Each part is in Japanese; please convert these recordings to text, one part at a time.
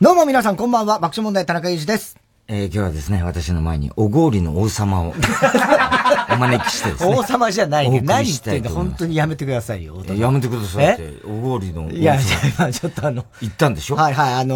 どうも皆さんこんばんは、爆笑問題田中裕二です。えー、今日はですね、私の前に、おごりの王様を、お招きしてですね。王様じゃないね。何言ってんだ、本当にやめてくださいよ。えやめてくださいって、おごりの王様。いや、ちょっとあの、行ったんでしょ？はいはい、あの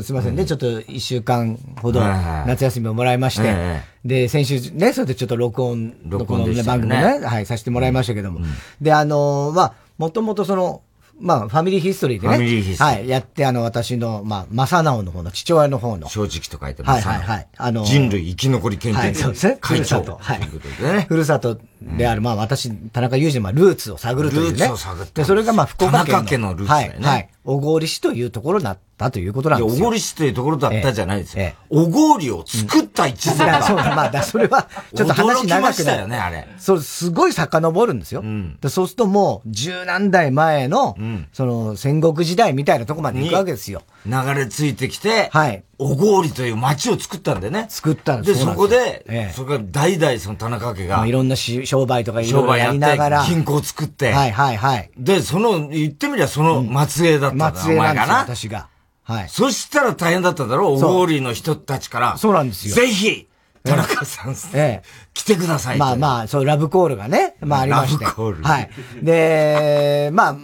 ーすいませんね、ちょっと一週間ほどはいはい夏休みをもらいまして、えで、先週ね、それでちょっと録音、録音のね、番組ね、はい、させてもらいましたけども。で、あのーまあ、もともとその、まあ、ファミリーヒストリーでね。ファミリーヒストリーはい、やって、あの、私の、まあ、正直の方の父親の方の。正直と書いてはいます。はいはい。あのー人類生き残り研究はい、そうですね。会長。ふるさと。はい。ということでね。ふるさとである、まあ私、田中裕二のまあルーツを探るというね。ルーツを探ったで、それがまあ福岡県の。田中家のルーツだよねはい。はい。小郡市というところだったということなんですよ。おごり市というところだったじゃないですよええ。おごりを作った一族いやそうまあ、だそれは、ちょっと話長くなる。ましたよね、あれ。そう、すごい遡るんですよ。でそうするともう、十何代前の、その、戦国時代みたいなとこまで行くわけですよ。流れ着いてきて、はい。おごりという町を作ったんだよね。作ったんで、そこそうなんでええそこから代々その田中家がまあい、ろんなし商売とかいろ商いろやりながら。、銀行作って、はいはいはい。で、その、言ってみりゃその末裔だったんだ、末裔な。私が。はい。そしたら大変だっただろう、おそうごりの人たちから。そうなんですよぜひ、田中さん、ええ。来てくださいとまあまあ、そう、ラブコールがね、まあありまして。ラブコールはい。で、まあ、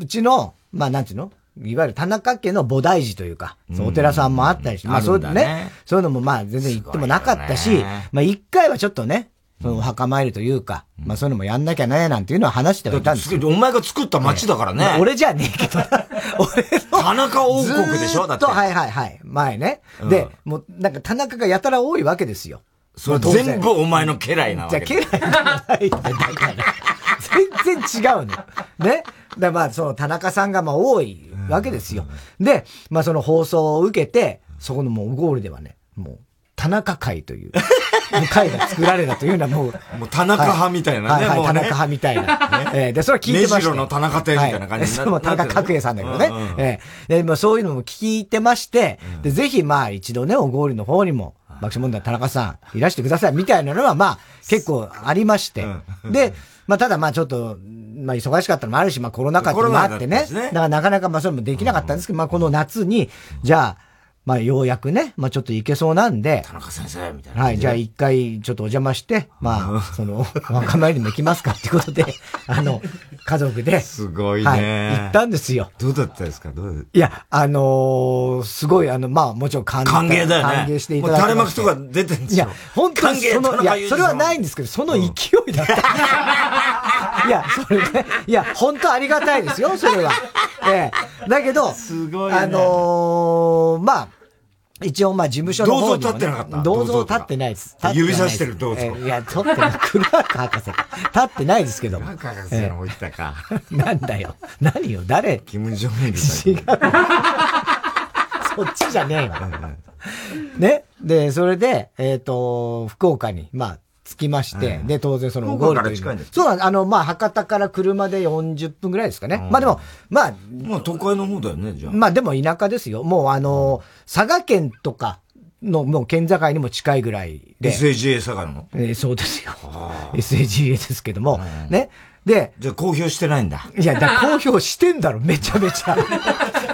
うちの、まあなんていうのいわゆる田中家の菩提寺というか、そうお寺さんもあったりして、まあそうだねね、そういうのもまあ全然行ってもなかったしまあ一回はちょっとね、そのお墓参りというか、まあそういうのもやんなきゃね、なんていうのは話してはいたんですけど。お前が作った町だからね。まあ俺じゃねえけど、俺の。田中王国でしょ？だってはいはいはい。前ね。で、もうなんか田中がやたら多いわけですよ。それ全部お前の家来なわじゃ家来じゃないんだ だから。全然違うの。ね。で、まあ、その田中さんがまあ多いわけですよ。で、まあその放送を受けて、そこのもうゴールではね、もう、田中会という、会が作られたというのはもう、もう田中派みたいなねはいはい、田中派みたいな。ええで、それは聞いてましたよ。目白の田中亭みたいな感じになはい田中角栄さんだけどね。ええで、まあそういうのも聞いてまして、で、ぜひまあ一度ね、おゴールの方にも、爆笑問題田中さんいらしてくださいみたいなのはまあ結構ありまして。で、まあただまあちょっと、まあ忙しかったのもあるし、まあコロナ禍っていうのもあってね。ねだからなかなかまあそれもできなかったんですけど、まあこの夏に、じゃあ、まあようやくね、まあちょっといけそうなんで、田中先生みたいな。はい、じゃあ一回ちょっとお邪魔して、まあ、その、お墓参りにも行きますかっていうことで、あの、家族で、すごいはい、ね。行ったんですよ。どうだったですか？どういや、あのーすごい、あの、まあ、もちろん歓歓迎だよね。歓迎していただきもう垂れ幕とか出てんですよ。いや、本当にその、いやそれはないんですけど、その勢いだった。いや、それね、いや、本当ありがたいですよ、それは。ええ。だけど、すごいねあのーまあ、一応、まあ、事務所の方にも、ね。銅像立ってなかった？銅像立ってないです。立ってないです指さしてる銅像ええいや、立ってない。クラーク博士。立ってないですけども。田中先生の方行ったか。なんだよ。何よ、誰？キム・ジョンイル。違う。そっちじゃねえわ。ね？で、それで、えっ、と、福岡に、まあ、着きまして、で、当然その、ゴールとう近いんですかそうなんあの、まあ、博多から車で40分ぐらいですかね。まあでも、まあ、まあ都会の方だよね、じゃあ。まあでも田舎ですよ。もうあの、佐賀県とかの、もう県境にも近いぐらいで。SAGA 佐賀の？えーそうですよ。SAGA ですけども、ね。で、じゃあ公表してないんだ。いや、だ公表してんだろ、めちゃめちゃ。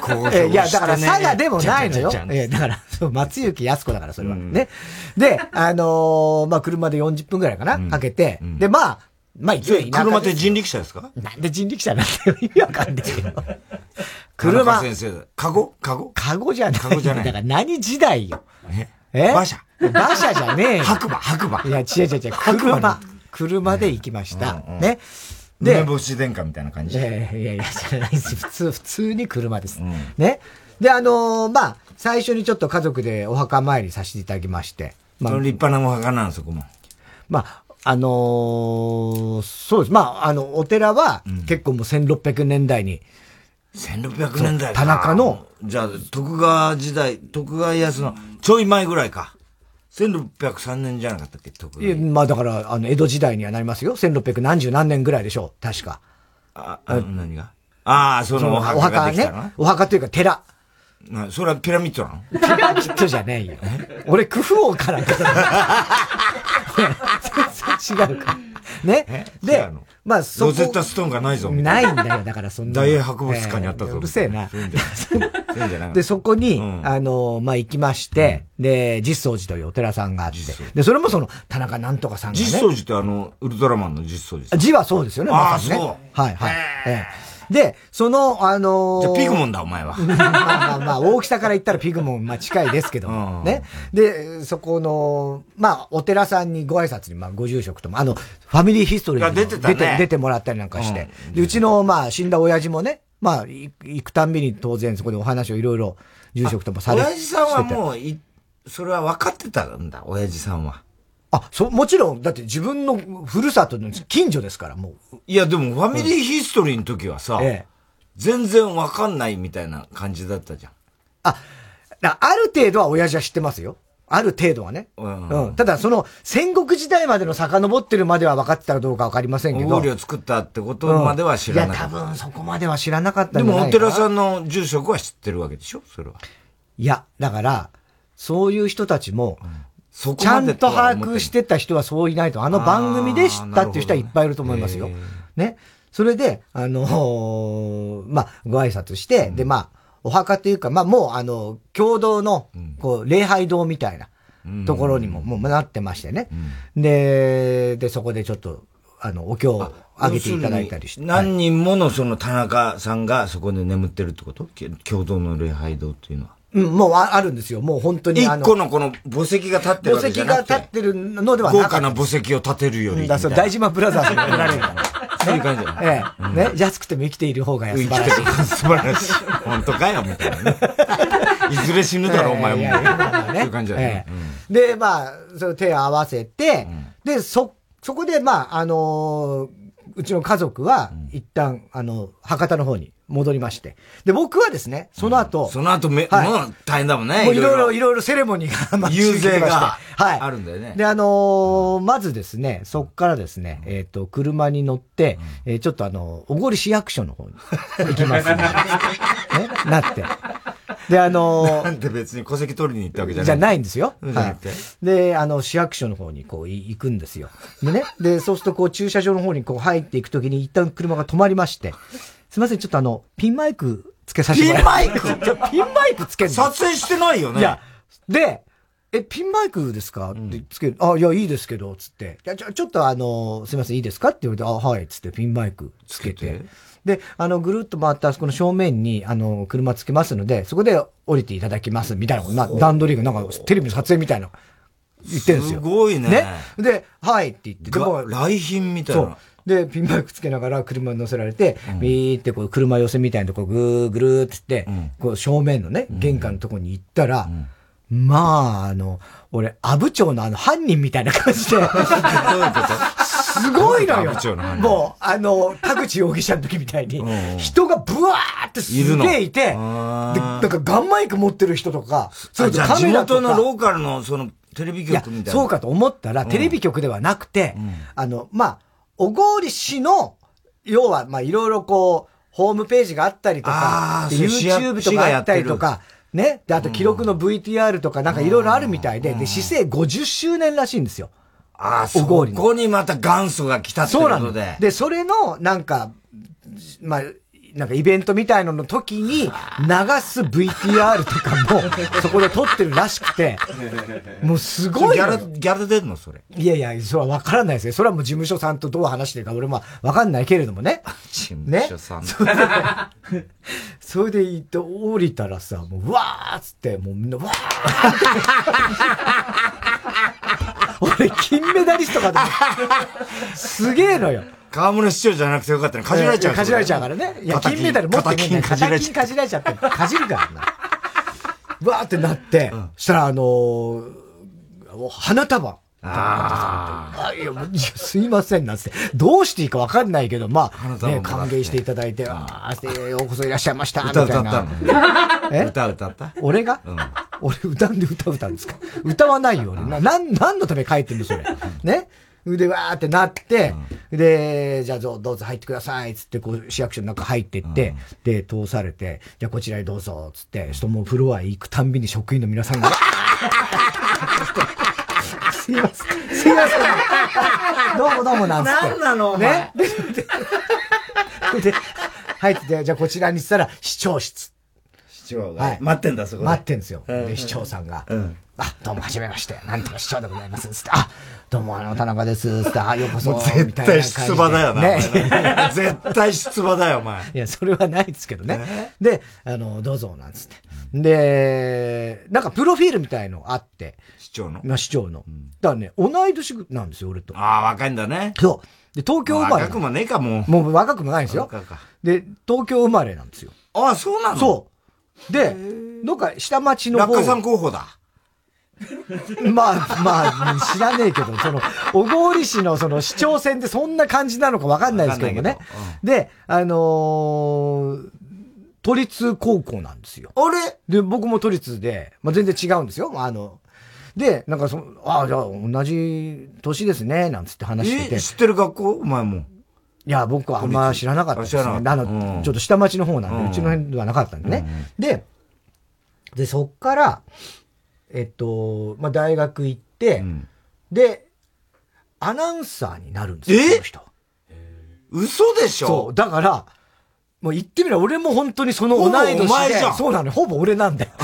公表してねえいや、だから佐賀でもないのよ。えだから、そう、松雪康子だから、それは。ね。で、あのーまあ、車で40分ぐらいかな、かけて、で、まあ、まあ、一応車って人力車ですか？なんで人力車なんて意味わかんねえよ。田車中、先生。カゴ？カゴ？カゴじゃない。カゴじゃないだから何時代よ。え？え？馬車。馬車じゃねえよ。白馬、白馬。いや、違う違う違う。車。車で行きました。ね。で、梅干し殿下みたいな感じ。いやいやいやいや、じゃないです。普通、普通に車です。ね。で、あのーまあ、最初にちょっと家族でお墓参りさせていただきまして。まあ立派なお墓なんそこも。まあ、あのーそうです。まあ、あの、お寺は結構もう1600年代に、1600年代か田中の。じゃあ、徳川時代、徳川家康のちょい前ぐらいか。1603年じゃなかったっけ徳いや川。まあだから、あの、江戸時代にはなりますよ。1600何十何年ぐらいでしょう。確か。あ、あ何が？ああ、そのおお墓が墓ねできたの？お墓というか寺。なそれはピラミッドなの？ピラミッドじゃねえよ。俺、クフ王から。全然違うから。ね？でまあ、そこ。ロゼッタストーンがないぞ。ないんだよ。だからそんな。大英博物館にあったぞえーうるせえな。で、そこに、あの、まあ、行きまして、で、実相寺というお寺さんがあって、で、それもその、田中なんとかさんがね。実相寺ってあの、ウルトラマンの実相寺字はそうですよね、まさにね。そう。はい、はい。ええで、その、あのー、じゃピグモンだ、お前は。まあまあまあ、大きさから言ったらピグモン、まあ近いですけど、ね。で、そこの、まあ、お寺さんにご挨拶に、まあ、ご住職とも、あの、ファミリーヒストリーに出て、ね、出て、出てもらったりなんかして、うん、で、うちの、まあ、死んだ親父もね、まあ、行くたんびに当然そこでお話をいろいろ、住職ともされて。親父さんはもう、い、それは分かってたんだ、親父さんは。あ、そ、もちろん、だって自分のふるさとの近所ですから、もう。いや、でも、ファミリーヒストリーの時はさ、うん、ええ、全然わかんないみたいな感じだったじゃん。あ、ある程度は親父は知ってますよ。ある程度はね。うん、うん。ただ、その、戦国時代までの遡ってるまでは分かってたかどうか分かりませんけど。料理を作ったってことまでは知らなかった。うん、いや、多分そこまでは知らなかったでも、お寺さんの住職は知ってるわけでしょ？それは。いや、だから、そういう人たちも、うん、ちゃんと把握してた人はそういないと、あの番組で知ったっていう人はいっぱいいると思いますよ。ね。それで、あのー、まあ、ご挨拶して、うん、で、まあ、お墓というか、まあ、もう、あの、共同の、こう、礼拝堂みたいなところにも、もうなってましてね。うん、で、で、そこでちょっと、あの、お経をあげていただいたりして。何人ものその田中さんがそこで眠ってるってこと？共同の礼拝堂っていうのは。うん、もうあるんですよ。もう本当に。一個のこの墓石が立ってるわけじゃなくて。墓石が立ってるのではなく豪華な墓石を建てるより。だそう、大島ブラザーズに売られる。そういう感じええ。ね、安くても生きている方が素晴らしい。素晴らしい。本当かよ、みたいなね。いずれ死ぬだろ、お前も。そういう感じだね。で、まあ、その手を合わせて、で、そ、そこで、まあ、あのうちの家族は、一旦、あの、博多の方に戻りまして。で、僕はですね、その後。その後め、はい、もう大変だもんね。もういろいろ、いろいろセレモニーが遊説が、はい。あるんだよね。で、あのー、まずですね、そっからですね、えっ、ー、と、車に乗って、えー、ちょっとあの、小郡市役所の方に行きますね。ね、なって。で、あのー、なんで別に戸籍取りに行ったわけじゃないじゃないんですよ。はい。で、あの、市役所の方にこう行くんですよ。でね、で、そうするとこう駐車場の方にこう入っていくときに一旦車が止まりまして、すみません、ちょっとあの、ピンマイクつけさせてもらピンマイク？ピンマイクつけ撮影してないよね。いや、で、え、ピンマイクですか？ってつける、うん、あ、いや、いいですけど、つって。いや、ちょ、ちょっとあの、すみません、いいですか？って言われて、あ、はい、つってピンマイクつけて。で、あの、ぐるっと回ったあそこの正面に、あの、車つけますので、そこで降りていただきます、みたいな、まあ、段取りが、なんか、テレビの撮影みたいな、言ってるんですよ。すごいね。ね。で、はいって言って、でも、来賓みたいな。そう。で、ピンマイクつけながら車に乗せられて、うん、ビーってこう車寄せみたいなとこぐーぐるーってって、うん、こう正面のね、玄関のとこに行ったら、うん、まあ、あの、俺、阿武町のあの犯人みたいな感じで。すごいのよ。もう、あの、田口容疑者の時みたいに、人がブワーってすげえいて、で、なんかガンマイク持ってる人とか、そうじゃ地元のローカルのそのテレビ局みたいな。そうかと思ったら、テレビ局ではなくて、あの、まあ、小郡市の、要は、まあ、いろいろこう、ホームページがあったりとか、YouTube とかあったりとか、ね。で、あと記録の VTR とかなんかいろいろあるみたいで、で、市政50周年らしいんですよ。ああ、そこにまた元祖が来たってことで。で、それの、なんか、まあ、なんかイベントみたいのの時に流す VTR とかも そこで撮ってるらしくて、もうすごい。ギャラ、ギャラ出るのそれ？いやいや、それはわからないですね。それはもう事務所さんとどう話してるか俺もわかんないけれどもね。事務所さん。ね、それで行って降りたらさ、もう、うわーっつって、もうみんな、わー 俺、金メダリストかと思すげえのよ。河村市長じゃなくてよかったね。かじられちゃう。かじられちゃうからね。いや、金メダル持ってねかじられちゃって。かじるからな。わーってなって、そしたら、あのー、花束。ああ。いや、すいません、なんつって。どうしていいかわかんないけど、まあ、ね、歓迎していただいて、ああ、ようこそいらっしゃいました、みたいな。え？歌歌った？俺が？俺歌んで歌歌うんですか？歌わないよ、俺。な、なん、何のため書いてんの、それ。ね？で、わーってなって、で、じゃあどうぞ入ってください、つって、こう、市役所の中入ってって、で、通されて、じゃあこちらへどうぞ、つって、人もフロアへ行くたんびに職員の皆さんが、すいません。すいません。どうもどうもなんつって。何なのね。で、で、入ってて、じゃあこちらにしたら、視聴室。市長が。はい、待ってんだ、そこ待ってんですよ。で、市長さんが。うんあ、どうも、はじめまして。なんとか市長でございます。つって、あ、どうも、あの、田中です。つって、あ、ようこそ。絶対出馬だよな。ね。絶対出馬だよ、お前。いや、それはないですけどね。で、あの、どうぞ、なんつって。で、なんか、プロフィールみたいのあって。市長の？まあ、市長の。だからね、同い年なんですよ、俺と。ああ、若いんだね。そう。で、東京生まれ。若くもねえか、もう。もう若くもないんですよ。で、東京生まれなんですよ。ああ、そうなの？そう。で、どっか下町の方。落下山候補だ。まあ、まあ、知らねえけど、その、小郡市のその市長選ってそんな感じなのかわかんないですけどもね。うん、で、あのー、都立高校なんですよ。あれ？で、僕も都立で、まあ全然違うんですよ。あの、で、なんかそ、ああ、じゃあ同じ年ですね、なんつって話してて。知ってる学校？お前も。いや、僕はあんま知らなかったですね。あの、うん、ちょっと下町の方なんで、うちの辺ではなかったんでね。うん、で、で、そっから、えっと、まあ、大学行って、うん、で、アナウンサーになるんですよ、この人。嘘でしょ？そう、だから、もう言ってみれば俺も本当にその同い年で、そうなの、ほぼ俺なんだよ。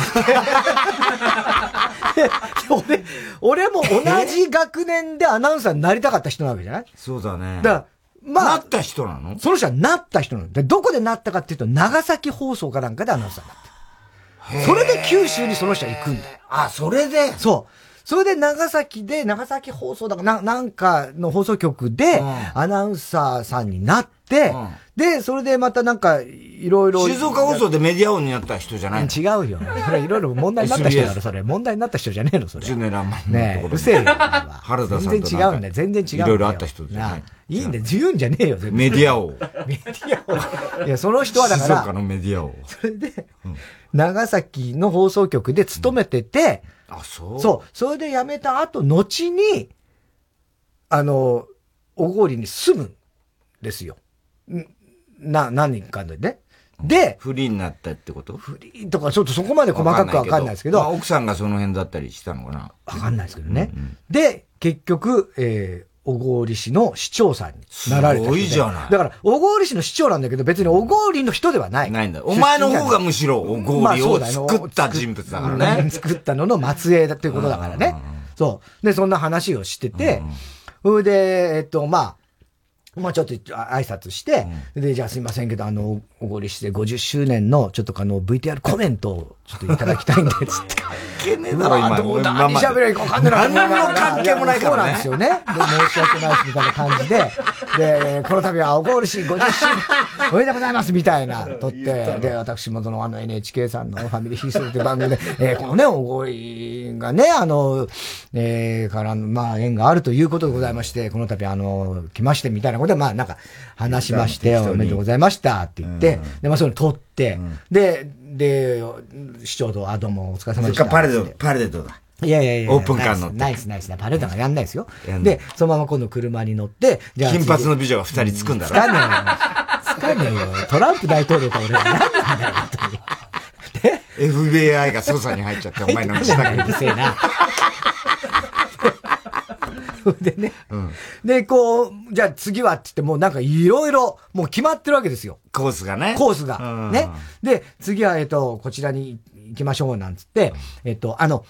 俺、俺も同じ学年でアナウンサーになりたかった人なわけじゃない？そうだね。だから、まあ。なった人なの？その人はなった人なの。で、どこでなったかっていうと、長崎放送かなんかでアナウンサーになった。それで九州にその人は行くんだよ。あ、それで？そう。それで長崎で、長崎放送だかな、なんかの放送局で、アナウンサーさんになって、うん、で、それでまたなんか、いろいろ。静岡放送でメディア王になった人じゃない違うよ。それいろいろ問題になった人だろ、それ。問題になった人じゃねえの、それ。ジュネラマンねえ、うせえよ。原田さん全然違うんだよ、全然違う。いろいろあった人じゃない。いいんだよ、自由じゃねえよ、全然。メディア王。メディア王。いや、その人はだから。静岡のメディア王。それで、長崎の放送局で勤めてて、あ、そうそう。それで辞めた後、後に、あの、小郡に住むんですよ。な、何人かでね。で、フリーになったってこと？フリーとかちょっとそこまで細かくわかんないですけど。まあ、奥さんがその辺だったりしたのかなわかんないですけどね。うんうん、で、結局、えー、小郡市の市長さんになられた、すごいじゃない。だから、小郡市の市長なんだけど、別に小郡の人ではない。ないんだ。お前の方がむしろ小郡を作った人物だからね。作ったのの末裔だっていうことだからね。そう。で、そんな話をしてて、それで、えっと、まあ、まあちょっと挨拶して、うん、で、じゃあすいませんけど、あの、おごりして50周年の、ちょっとあの、VTR コメントをちょっといただきたいんで、つって。けねえだろ、今。どうだ、何喋ればいいか分かんない。何の関係もないからね。そうなんですよね。で、申し訳ないし、みたいな感じで、で、この度はおごりし50周年、おめでとうございます、みたいな、撮って、で、私もその、あの NHK さんのファミリーヒーストって番組で、えー、このね、おごりがね、あの、えー、から、まあ、縁があるということでございまして、この度、あの、来まして、みたいなことで、まあ、なんか、話しまして、おめでとうございましたって言って、で、まあ、それ撮って、で、で、市長と、あ、どうもお疲れ様でした。パレード、パレードだ。いやいやいや。オープンカー乗って。ナイスナイスな。パレードがやんないですよ。で、そのまま今度車に乗って、じゃあ。金髪の美女が二人つくんだろ。つかねえよ。つかねえよ。トランプ大統領か俺は何なんだよ、本当に。で ?FBI が捜査に入っちゃって、お前の下に。うるせえな。でね、うん、で、こう、じゃあ次はって言って、もうなんかいろいろ、もう決まってるわけですよ。コースがね。コースが。うん、ね。で、次は、えっと、こちらに行きましょう、なんつって、えっと、あの、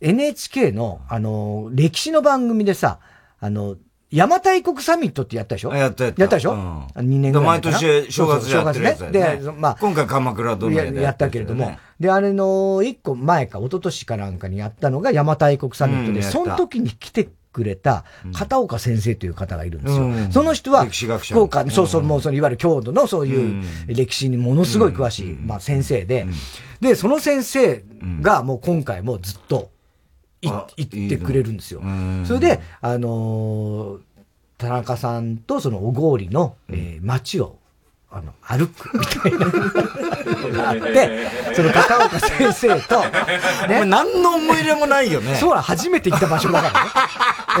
NHK の、あの、歴史の番組でさ、あの、邪馬台国サミットってやったでしょ？やったやった。やったでしょ、うん、?2 年ぐらい毎年正月やってるやつだよね。で、まあ、今回鎌倉殿ややったけれども、で、あれの一個前か、一昨年かなんかにやったのが邪馬台国サミットで、うん、その時に来てくれた片岡先生という方がいるんですよ。うん、その人は、福岡、そうそう、もうそのいわゆる郷土のそういう歴史にものすごい詳しい、まあ先生で、で、その先生がもう今回もずっと、い、言ってくれるんですよ。それで、あのー、田中さんとその小郡の、えー、街を、あの、歩くみたいながあって、その片岡先生と、ね。何の思い入れもないよね。そうだ、初めて行った場所だからね。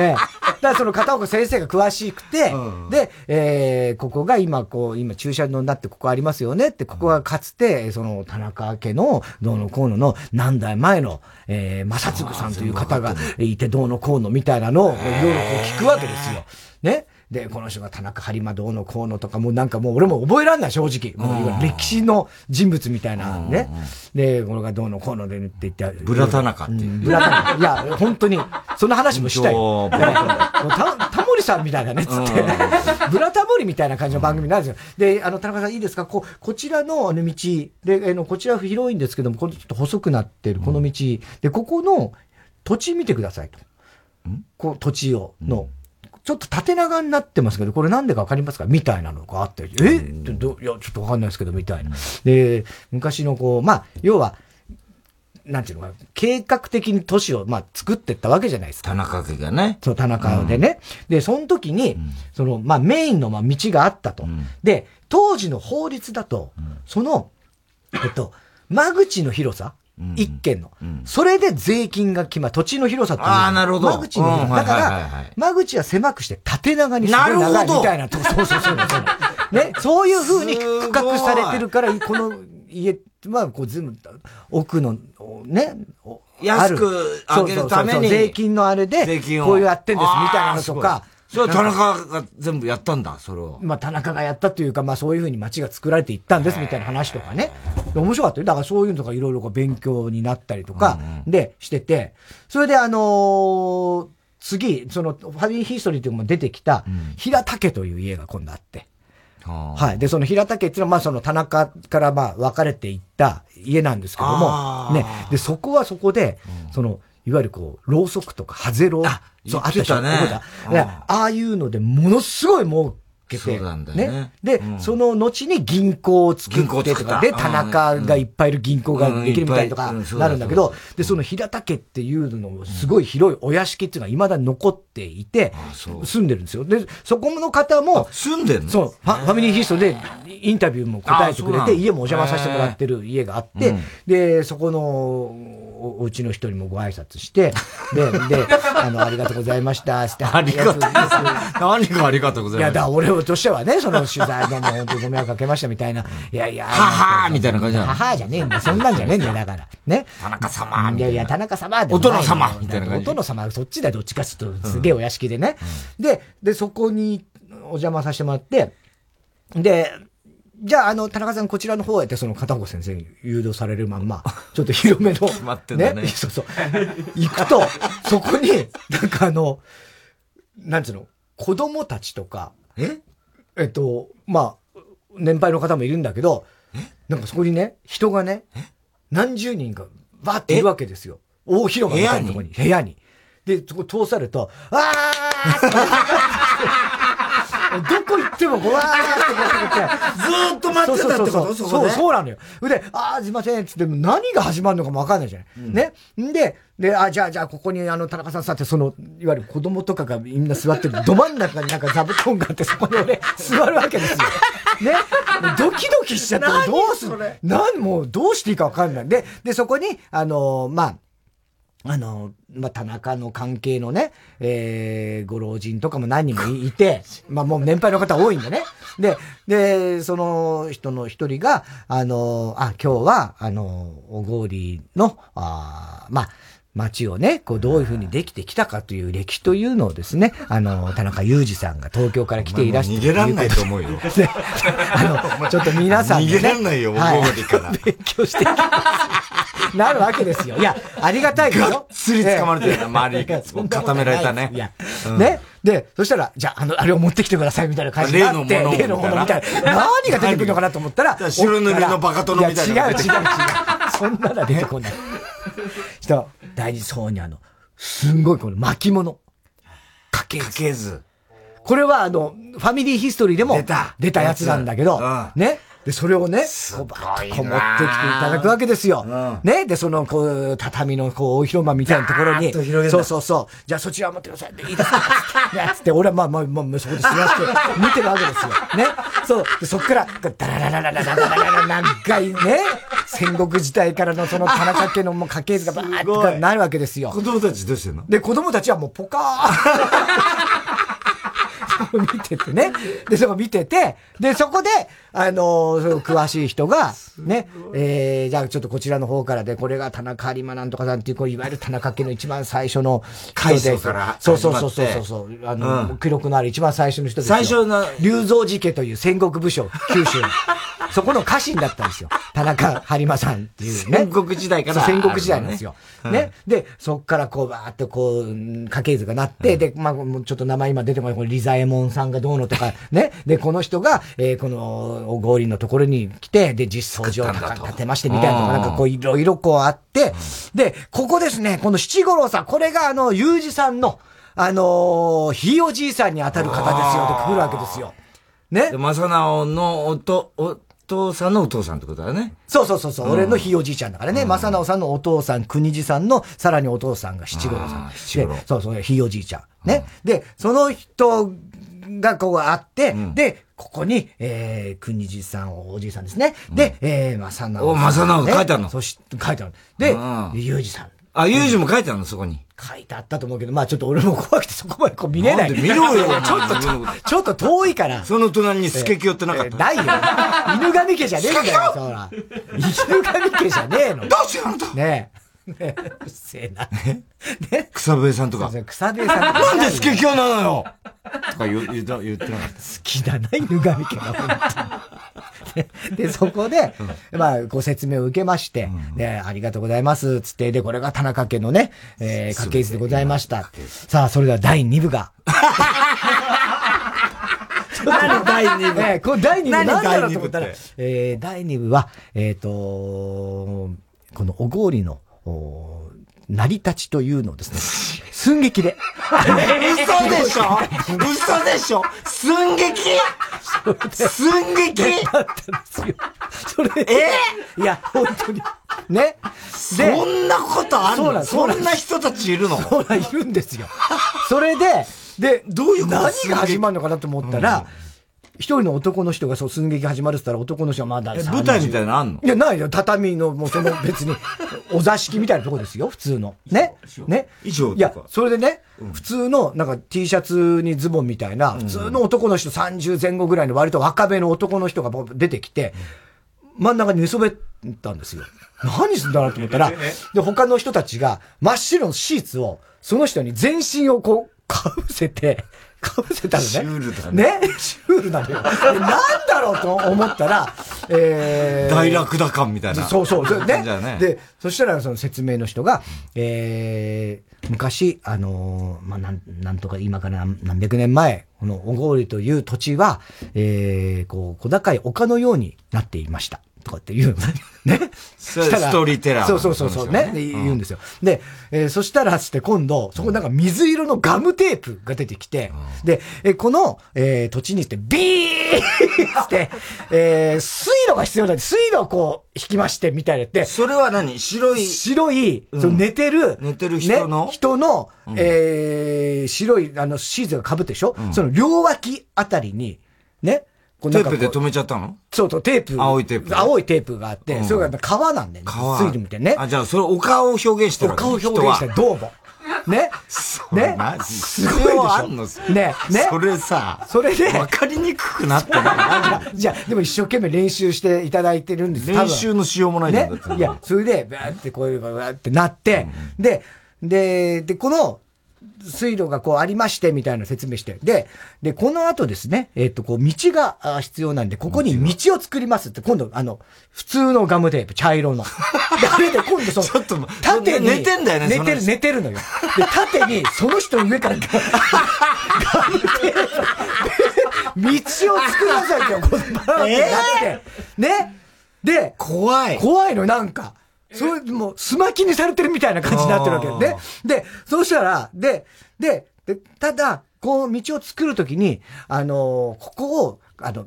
ええ。だからその片岡先生が詳しくて、うん、で、えー、ここが今こう、今駐車場になってここありますよねって、ここがかつて、その田中家のどうのこうのの何代前の、えー、正嗣さんという方がいてどうのこうのみたいなのをいろいろこう聞くわけですよ。ね。で、この人が田中播磨どうのこうのとか、もうなんかもう俺も覚えらんない、正直。もう歴史の人物みたいなね。で、これがどうのこうのでって言って。ブラ田中って。ブラ田中。いや、本当に、そんな話もしたい。た、タモリさんみたいなね、つって。ブラタモリみたいな感じの番組なんですよ。で、あの、田中さんいいですか？こ、こちらのあの道、で、あの、こちら広いんですけども、このちょっと細くなってるこの道、で、ここの土地見てくださいと。こう、土地を、の、ちょっと縦長になってますけど、これなんでかわかりますか？みたいなのがあって、え？どいや、ちょっとわかんないですけど、みたいな。で、昔のこう、まあ、要は、なんていうのか、計画的に都市を、まあ、作っていったわけじゃないですか。田中家がね。そう、田中でね。うん、で、その時に、うん、その、まあ、メインの、まあ、道があったと。うん、で、当時の法律だと、その、えっと、間口の広さ、一軒の、それで税金が決まる。土地の広さっていうああ、なるほど。間口の広さ。だから、間口は狭くして縦長にすごい長いみたいな。そうそうそうそう。ね、そういう風に区画されてるから、この家、まあ、こう全部、奥の、ね、安く上げるために。税金のあれで、こういうやってんですみたいなのとか、それは田中が全部やったんだ、それを。まあ、田中がやったというか、まあ、そういうふうに街が作られていったんです、みたいな話とかね。面白かったよ。だからそういうのとかいろいろ勉強になったりとか、で、してて、それであのー、次、その、ファミリーヒストリーというのも出てきた、平竹という家が今度あって。はい。で、その平竹っていうのは、まあその田中からまあ分かれていった家なんですけども、ね。で、そこはそこで、その、いわゆるこう、ろうそくとか、ハゼロあ、そう、あったじゃん。ね。ああいうので、ものすごいもう、けて。そうなんだよね。ね。で、うん、その後に銀行を作ってとか、で、田中がいっぱいいる銀行ができるみたいなとか、なるんだけど、で、その平田家っていうのすごい広いお屋敷っていうのが未だに残っていて、住んでるんですよ。で、そこの方も、住んでるの？そう、ファミリーヒストでインタビューも答えてくれて、家もお邪魔させてもらってる家があって、で、そこの、おうちの人にもご挨拶して、で、で、あの、ありがとうございました、して。ありがとうございます。何がありがとうございます？いや、だ俺としてはね、その取材でも本当にご迷惑かけましたみたいな。いやいや。ははみたいな感じなの？ははじゃねえんだ。そんなんじゃねえんだよ、だから。ね。田中様いやいや、田中様お殿様みたいな感じ。お殿様、そっちだよ、どっちかっていうと、すげえお屋敷でね。で、で、そこにお邪魔させてもらって、で、じゃあ、あの、田中さん、こちらの方へって、その片岡先生に誘導されるまんま、ちょっと広めの、待ってね。ね。そうそう。行くと、そこに、なんかあの、なんつうの、子供たちとか、え？えっと、まあ、年配の方もいるんだけど、なんかそこにね、人がね、何十人か、バーっているわけですよ。大広間みたいなところに、部屋に。で、そこ通されると、あー どこ行っても、わーってずーっと待ってたってこと？そう、そうなのよ。で、あー、すいません、つって何が始まるのかもわかんないじゃない。うん、ね？んで、で、あ、じゃあ、じゃあ、ここに、あの、田中さんさって、その、いわゆる子供とかがみんな座ってる、ど真ん中になんか座布団があって、そこに俺、座るわけですよ。ね？ドキドキしちゃって、どうするなん、もう、どうしていいかわかんない。で、で、そこに、あの、まあ、あの、まあ、田中の関係のね、えー、ご老人とかも何人もいて、まあ、もう年配の方多いんでね。で、で、その人の一人が、あの、あ、今日は、あの、おごりの、あまあ、街をね、こうどういうふうにできてきたかという歴史というのをですね、あの、田中裕二さんが東京から来ていらして。逃げらんないと思うよ。あの、ちょっと皆さん、ね、逃げらんないよ、はい、から。勉強してなるわけですよ。いや、ありがたいけど。がっつり掴まれてる周りが。固められたね。いや、うん、ね。で、そしたら、じゃあ、あの、あれを持ってきてくださいみたいな感じになって、例のものみたいな。何が出てくるのかなと思ったら、白塗りのバカ殿みたいな。違う違う違う。そんなの出てこない。人、大事そうにあの、すんごいこの巻物。家系図。家系図。これはあの、ファミリーヒストリーでも出たやつなんだけど、ね。で、それをね、こう、バッとこう持ってきていただくわけですよ。うん、ね。で、その、こう、畳の、こう、大広間みたいなところに、そうそうそう。じゃあそちら持ってください。いいですか？つって、俺はまあまあ、まあ、そこで座って 見てるわけですよ。ね。そう。で、そっから、ダララララララララララ長いね、戦国時代からのその田中家のもう家系図がバーってなるわけですよ。子供たちどうしてんので、子供たちはもうポカー見ててね。で、そこ見てて、で、そこで、あの、その詳しい人が、ね、えー、じゃあちょっとこちらの方からで、これが田中有馬なんとかさんっていう、こういわゆる田中家の一番最初の人で。からそうそうそうそうそう。あの、うん、記録のある一番最初の人ですよ。最初の。龍造寺家という戦国武将、九州 そこの家臣だったんですよ。田中播磨さんっていうね。戦国時代から。戦国時代なんですよ。ね。で、そっからこう、ばーっとこう、家系図がなって、で、まあ、ちょっと名前今出てこない、これ、リザエモンさんがどうのとか、ね。で、この人が、えー、この、おごりのところに来て、で、実装上立てまして、みたいなのが、なんかこう、いろいろこうあって、で、ここですね、この七五郎さん、これがあの、ゆうじさんの、あのー、ひいおじいさんに当たる方ですよ、と来るわけですよ。ね。で、正直のおと、お、父さんのお父さんってことだね。そうそうそうそう、うん、俺のひいおじいちゃんだからね。正、う、直、さんのお父さん、国次さんの、さらにお父さんが七五郎さん。そうそう、ひいおじいちゃん。ね。で、その人がこうあって、うん、で、ここに、えー、国次さん、おじいさんですね。で、えー、正直。お、正直書いてあるの？そして、書いてある。で、ゆうじさん。あ、ゆうじも書いてあるの、そこに。書いてあったと思うけど、まあちょっと俺も怖くてそこまでこう見れない。見ろよ。ちょっと、ちょっと遠いから。その隣にスケキヨってなかった、ないよ。犬神家じゃねえんだよ、そら。犬神家じゃねえの。どうしてあなた？ねえ。ねうっせえな。ね。草笛さんとか。草笛さん。なんでスケキヨなのよとか言言言ってなかった。好きだな、犬神家が。で、そこで、まあ、ご説明を受けまして、で、ありがとうございます、つって、で、これが田中家のね、えー、家系図でございました。さあ、それでは第2部が。何第2部、えー、これ第2部何だろうと思ったら、えー、第2部は、えっ、ー、と、このおごりの、成り立ちというのをですね、寸劇で。嘘でしょ？嘘でしょ？寸劇？寸劇？だったんですよ。それえ？いや、本当に。ね？そんなことあるの？そんな人たちいるの？そうなん、いるんですよ。それで、で、どういう何が始まるのかなと思ったら、うん一人の男の人がそう寸劇始まるって言ったら男の人はまだ舞台みたいなのあんの？いや、ないよ。畳の、もうその別に、お座敷みたいなとこですよ、普通の。ね？ね？衣装いや、それでね、うん、普通の、なんか T シャツにズボンみたいな、普通の男の人30前後ぐらいの割と若めの男の人が出てきて、真ん中に寝そべったんですよ。何すんだろうと思ったら、で、他の人たちが真っ白のシーツを、その人に全身をこう、かぶせて、かぶせたのね。シュールだね。ね？シュールなのよ。なんだろうと思ったら、えー、大楽だ感みたいな。そうそう。ね？ねで、そしたらその説明の人が、えー、昔、あのー、まあ、なん、なんとか今から何百年前、この小郡という土地は、えー、こう、小高い丘のようになっていました。とかって言うのね。ね。そストーリーテラー。そうそうそうそう、ね。言うんですよ。で、えー、そしたらつって今度、そこなんか水色のガムテープが出てきて、で、えー、この、えー、土地にしてビーって、えー、水路が必要だって、水路をこう、引きまして、みたいなって。それは何？白い？白い、その寝てる、寝てる人の、ね、人の、うん、えー、白い、あの、シーズが被ってでしょ、うん、その両脇あたりに、ね、テープで止めちゃったの？そうそう、テープ。青いテープ。青いテープがあって、うん、それがやっぱ川なんだよね。川。水路みたいね。あ、じゃあ、それお顔を表現してるお顔を表現してる、どうも。ね？ね？マジすごいでしょ。ね？ね？それさ、それで。わかりにくくなってない じゃあ、でも一生懸命練習していただいてるんです練習のしようもないね？いや、それで、バーってこういう、バーってなって、で、で、で、この、水路がこうありまして、みたいな説明して。で、で、この後ですね、えっ、と、こう、道が必要なんで、ここに道を作りますって、今度、あの、普通のガムテープ、茶色の。で、あれで今度その、ちょっと、縦に、寝てんだよね、寝てる、寝てるのよ。で、縦に、その人の上からガ、ガムテープ、道を作らさいよ、このバーってなって。ね。で、怖い。怖いの、なんか。それ、もう、すまきにされてるみたいな感じになってるわけね。で、そうしたら、で、で、で、ただ、こう、道を作るときに、あのー、ここを、あの、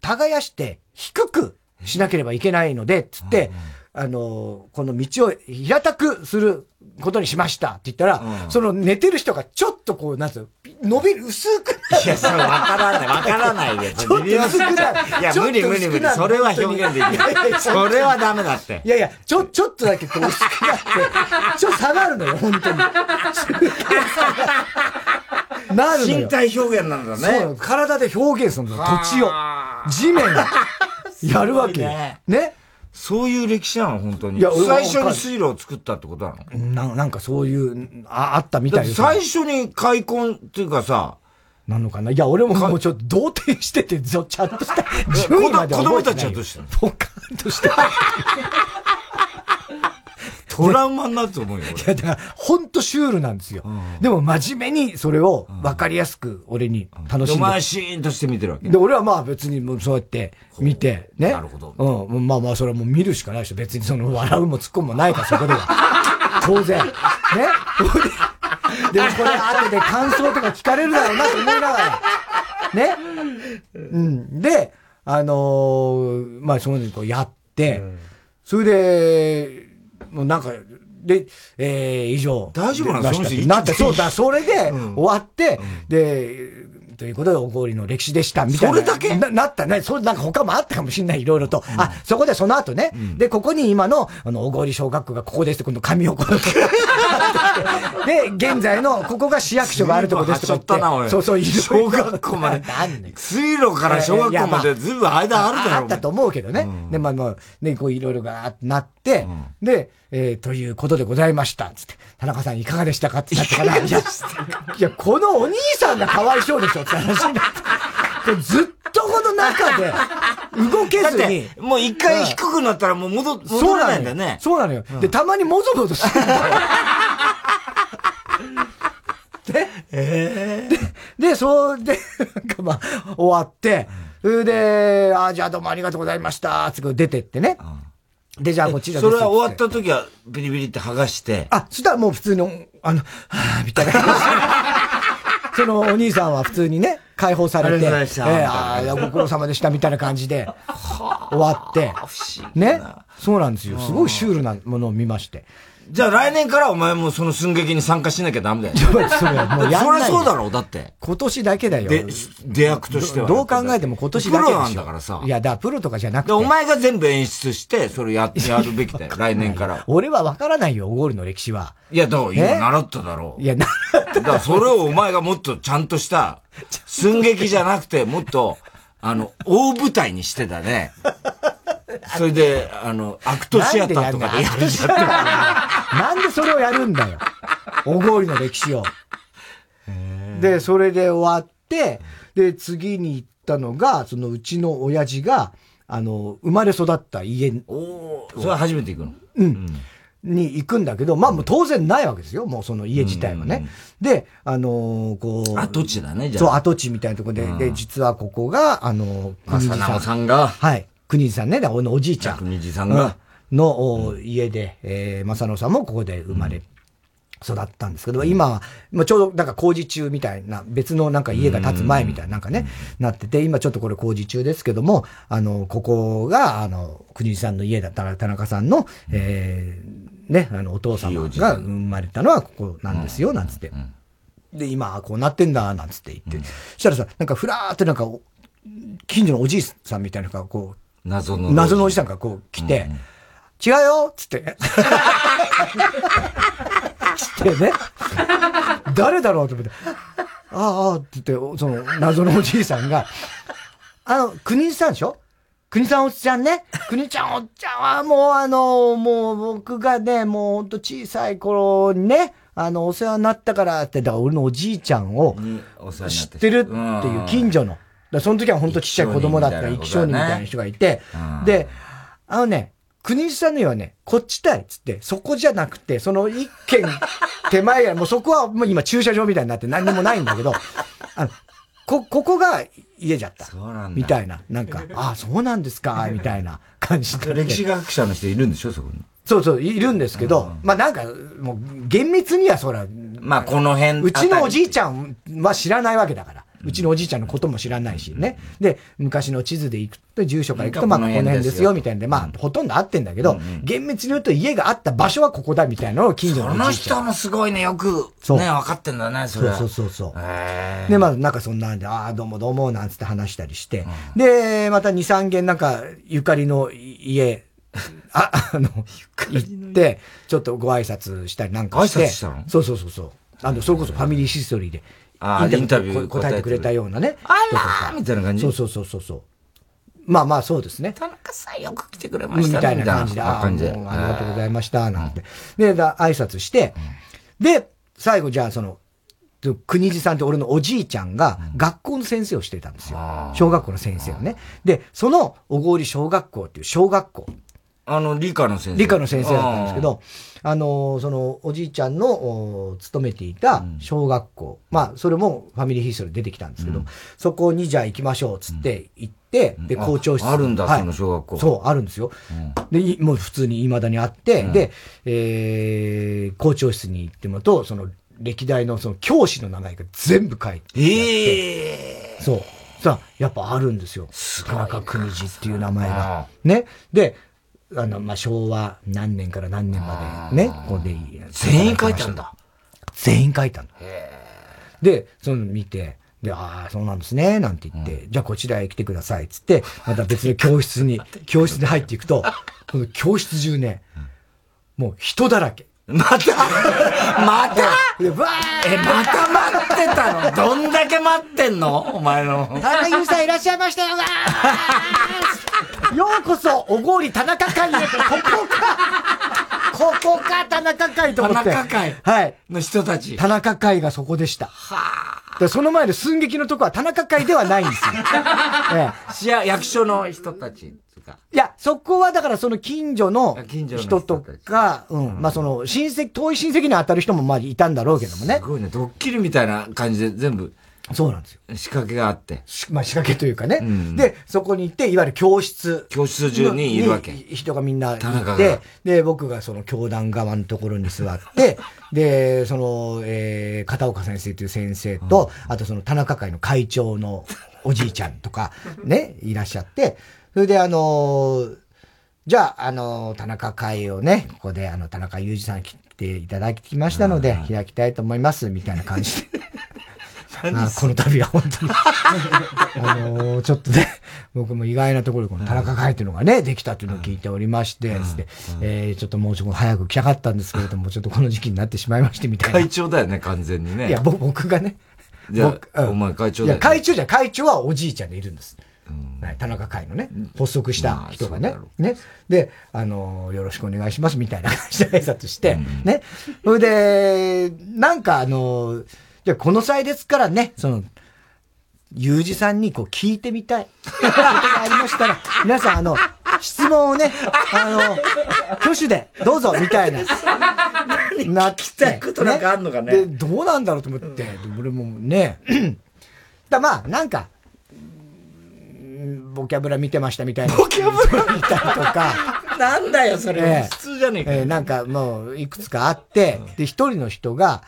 耕して、低くしなければいけないので、つって、あの、この道を平たくすることにしましたって言ったら、うん、その寝てる人がちょっとこう、なんつう伸びる、薄くなる。いや、それわからない、わからないで。ちょっと薄くなる。いや、無理無理無理。それは表現できない。それはダメだって。いやいや、ちょ、ちょっとだけこう薄くなって、ちょっと下がるのよ、本当に。なる。身体表現なんだね。そう、体で表現するの、土地を。地面が。やるわけよ。ね。そういう歴史なの、本当に。いや、最初に水路を作ったってことなの？ななんかそういう、ああったみたい最初に開墾っていうかさ、なのかな？いや、俺ももうちょっと動転してて、ちゃんとした順位まで子供たちはどうしたの？ポカンとして。トラウマになると思うよ。いや、だから、ほんとシュールなんですよ。うん、でも、真面目にそれを分かりやすく、俺に楽しんで。お前シーンとして見てるわけで、俺はまあ別にもうそうやって見て、ね。なるほど。うん。まあまあ、それはもう見るしかないし、別にその笑うも突っ込むもないから、そこでは。当然。ね。でもこれ後で感想とか聞かれるだろうなと思いながら。ね。うん。で、あのー、まあそういうのこうやって、うん、それで、もうなんか、で、えー、以上。大丈夫なんですか？なって、そうだ、それで終わって、うん、で、ということで、お氷の歴史でした、みたいな。それだけ？ななったね。それなんか他もあったかもしれない、いろいろと。うん、あ、そこでその後ね。うん、で、ここに今の、あの、お氷小学校がここですって、今度紙をこう。で、現在の、ここが市役所があるとこですとか言って。そうそう、いる。小学校まで。水路から小学校までずいぶん間あるだろう、あったと思うけどね。で、まあ、まあ、ね、こういろいろがなって、で、えー、ということでございました。つって、田中さんいかがでしたか？ってなってから、いや、いや、このお兄さんがかわいそうでしょって話になって。ずっとこの中で、動けずに。もう一回低くなったらもう戻、戻らないんだね。そうなのよ。で、たまにもぞもぞしてるんだよ。で、えー、で、で、そうで、なんかまあ、終わって、それで、あ、じゃあどうもありがとうございました、つって出てってね。うんで、じゃあこちらそれは終わった時は、ビリビリって剥がして。あ、そしたらもう普通の、あの、はぁ、みたいな感じ そのお兄さんは普通にね、解放されて、えー、ああ、ご苦労様でしたみたいな感じで、終わって、ね。そうなんですよ。すごいシュールなものを見まして。じゃあ来年からお前もその寸劇に参加しなきゃダメだよ。それ、もうやそうだろう、だって。今年だけだよ。で、出役としては。どう考えても今年だけプロなんだからさ。いや、だからプロとかじゃなくて。お前が全部演出して、それや、やるべきだよ、来年から。俺はわからないよ、ゴールの歴史は。いや、だから今習っただろう。いや、習った。だからそれをお前がもっとちゃんとした、寸劇じゃなくて、もっと、あの、大舞台にしてたね。それで、あの、アクトシアターとかでやるじゃん。なんでそれをやるんだよ。おごりの歴史を。で、それで終わって、で、次に行ったのが、そのうちの親父が、あの、生まれ育った家。おそれは初めて行くの？うん。に行くんだけど、まあもう当然ないわけですよ。もうその家自体はね。で、あのー、こう。跡地だね、じゃあ。そう、跡地みたいなところで、で、実はここが、あのー、国地さん。さんが。はい。国地さんね、俺のおじいちゃん。国地さんが。の家で、えー、正野さんもここで生まれ育ったんですけど、今は、まあ、ちょうどなんか工事中みたいな、別のなんか家が建つ前みたいななんかね、なってて、今ちょっとこれ工事中ですけども、あの、ここが、あの、国地さんの家だったら田中さんの、えー、ね、あの、お父様が生まれたのはここなんですよ、なんつって。で、今、こうなってんだ、なんつって言って。そしたらさ、なんかふらーってなんか、近所のおじいさんみたいなのが、こう、謎の。謎のおじさんがこう来て、違うよつって。来てね。誰だろうと思って。ああ、ああ、って言って、その謎のおじいさんが、あの、国さんでしょ？国さんおっちゃんね。国ちゃんおっちゃんはもうあの、もう僕がね、もうほんと小さい頃にね、あの、お世話になったからって、だから俺のおじいちゃんを知ってるっていう近所の。だその時は本当ちっちゃい子供だった生き証人みたいな人がいて、で、あのね、国西さんの家はね、こっちたいっつって、そこじゃなくて、その一軒手前や、もうそこはもう今駐車場みたいになって何にもないんだけど、あの、こ、ここが家じゃった。そうなんだ。みたいな。なんか、ああ、そうなんですか、みたいな 感じで。歴史学者の人いるんでしょ、そこに。そうそう、いるんですけど、まあなんか、もう、厳密にはそら、まあこの辺。うちのおじいちゃんは知らないわけだから。うちのおじいちゃんのことも知らないしね。で、昔の地図で行くと、住所から行くと、まあ、この辺ですよ、みたいなんで、まあ、ほとんど合ってんだけど、厳密に言うと家があった場所はここだ、みたいなのを近所のおじいちゃん。その人もすごいね、よく、ね、分かってんだね、それ。そうそうそう。で、まあ、なんかそんなんで、ああ、どうもどうも、なんつって話したりして、で、また2、3軒なんか、ゆかりの家、あ、あの、行って、ちょっとご挨拶したりなんかして。挨拶したの？そうそうそうそう。あの、それこそファミリーヒストリーでインタビュー答えてくれたようなね。あらーみたいな感じ？そうそうそうそうそう。まあまあそうですね。田中さんよく来てくれましたみたいな感じで、ああ、もうありがとうございました、なんて。で、挨拶して、で、最後じゃあその、国地さんって俺のおじいちゃんが学校の先生をしてたんですよ。小学校の先生をね。で、その小郡小学校っていう小学校。あの、理科の先生。理科の先生だったんですけど、あの、その、おじいちゃんの勤めていた小学校、うん、まあ、それもファミリーヒストリー出てきたんですけど、うん、そこにじゃあ行きましょう、つって行って、うん、で、校長室あ。あるんだ、はい、その小学校。そう、あるんですよ。で、もう普通に未だにあって、で、えー、校長室に行ってもと、その、歴代のその教師の名前が全部書いてええー、そう。さあ、やっぱあるんですよ。田中邦次っていう名前が。ね。で、あの、まあ、昭和何年から何年までね、ここで全員書いたんだ。全員書いたんだ。で、その見て、で、ああ、そうなんですね、なんて言って、うん、じゃあこちらへ来てください、つって、また別の教室に、教室に入っていくと、この教室中ね、もう人だらけ。また？また？え、また待ってたの？どんだけ待ってんの？お前の。田中優さんいらっしゃいましたよようこそ、おごり田中会へと、ここかここか、田中会と思って。田中会はい。の人たち。田中会がそこでした。はあ。その前の寸劇のとこは田中会ではないんですよ。ええ。役所の人たち。いや、そこはだからその近所の人とか、うん、まあその親戚、遠い親戚に当たる人もまあいたんだろうけどもね。すごいね、ドッキリみたいな感じで全部。そうなんですよ。仕掛けがあって。まあ仕掛けというかね。うん、で、そこに行って、いわゆる教室。教室中にいるわけ。人がみんなって、で、僕がその教団側のところに座って、で、その、えー、片岡先生という先生と、あとその田中会の会長のおじいちゃんとか、ね、いらっしゃって、それであのー、じゃあ、あのー、田中会をね、ここであの、田中裕二さん来ていただきましたので、開きたいと思います、みたいな感じで。あこの度は本当に あのー、ちょっとね、僕も意外なところでこの田中会っていうのがね、できたっていうのを聞いておりまして、つって、えー、ちょっともうちょっと早く来たかったんですけれども、ちょっとこの時期になってしまいましてみたいな。会長だよね、完全にね。いや、僕がね。じゃあ、お前会長だよ、ね。いや、会長じゃ会長はおじいちゃんでいるんです。田中会のね、発足した人がね、ね。で、あの、よろしくお願いしますみたいな感じで挨拶して、ね。それで、なんかあの、じゃこの際ですからね、その、ゆうじさんにこう聞いてみたい。ことがありましたら、皆さんあの、質問をね、あの、挙手でどうぞみたいな。なきたいことなんかあんのかね。で、どうなんだろうと思って、俺もね、だまあ、なんか、ボキャブラ見てましたみたいな。ボキャブラ？見たりとか。なんだよ、それ。えー、普通じゃねえか。えー、なんかもう、いくつかあって、で、一人の人が、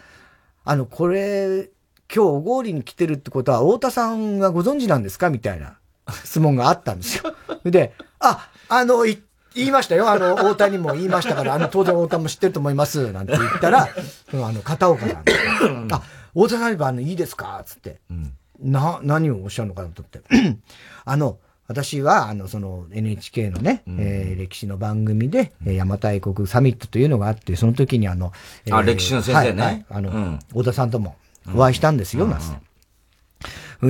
あの、これ、今日おごりに来てるってことは、太田さんがご存知なんですか？みたいな質問があったんですよ。で、あ、あの、言いましたよ。あの、太田にも言いましたから、あの、当然太田も知ってると思います。なんて言ったら、その、あの、片岡さん。あ、太田さんあの、いいですか？つって。うんな、何をおっしゃるのかなと思って。あの、私は、あの、その NHK のね、うん、えー、歴史の番組で、うん、邪馬台国サミットというのがあって、その時にあの、えー、あ、歴史の先生ね。はい、はい、あの、うん、太田さんともお会いしたんですよ、なんつって。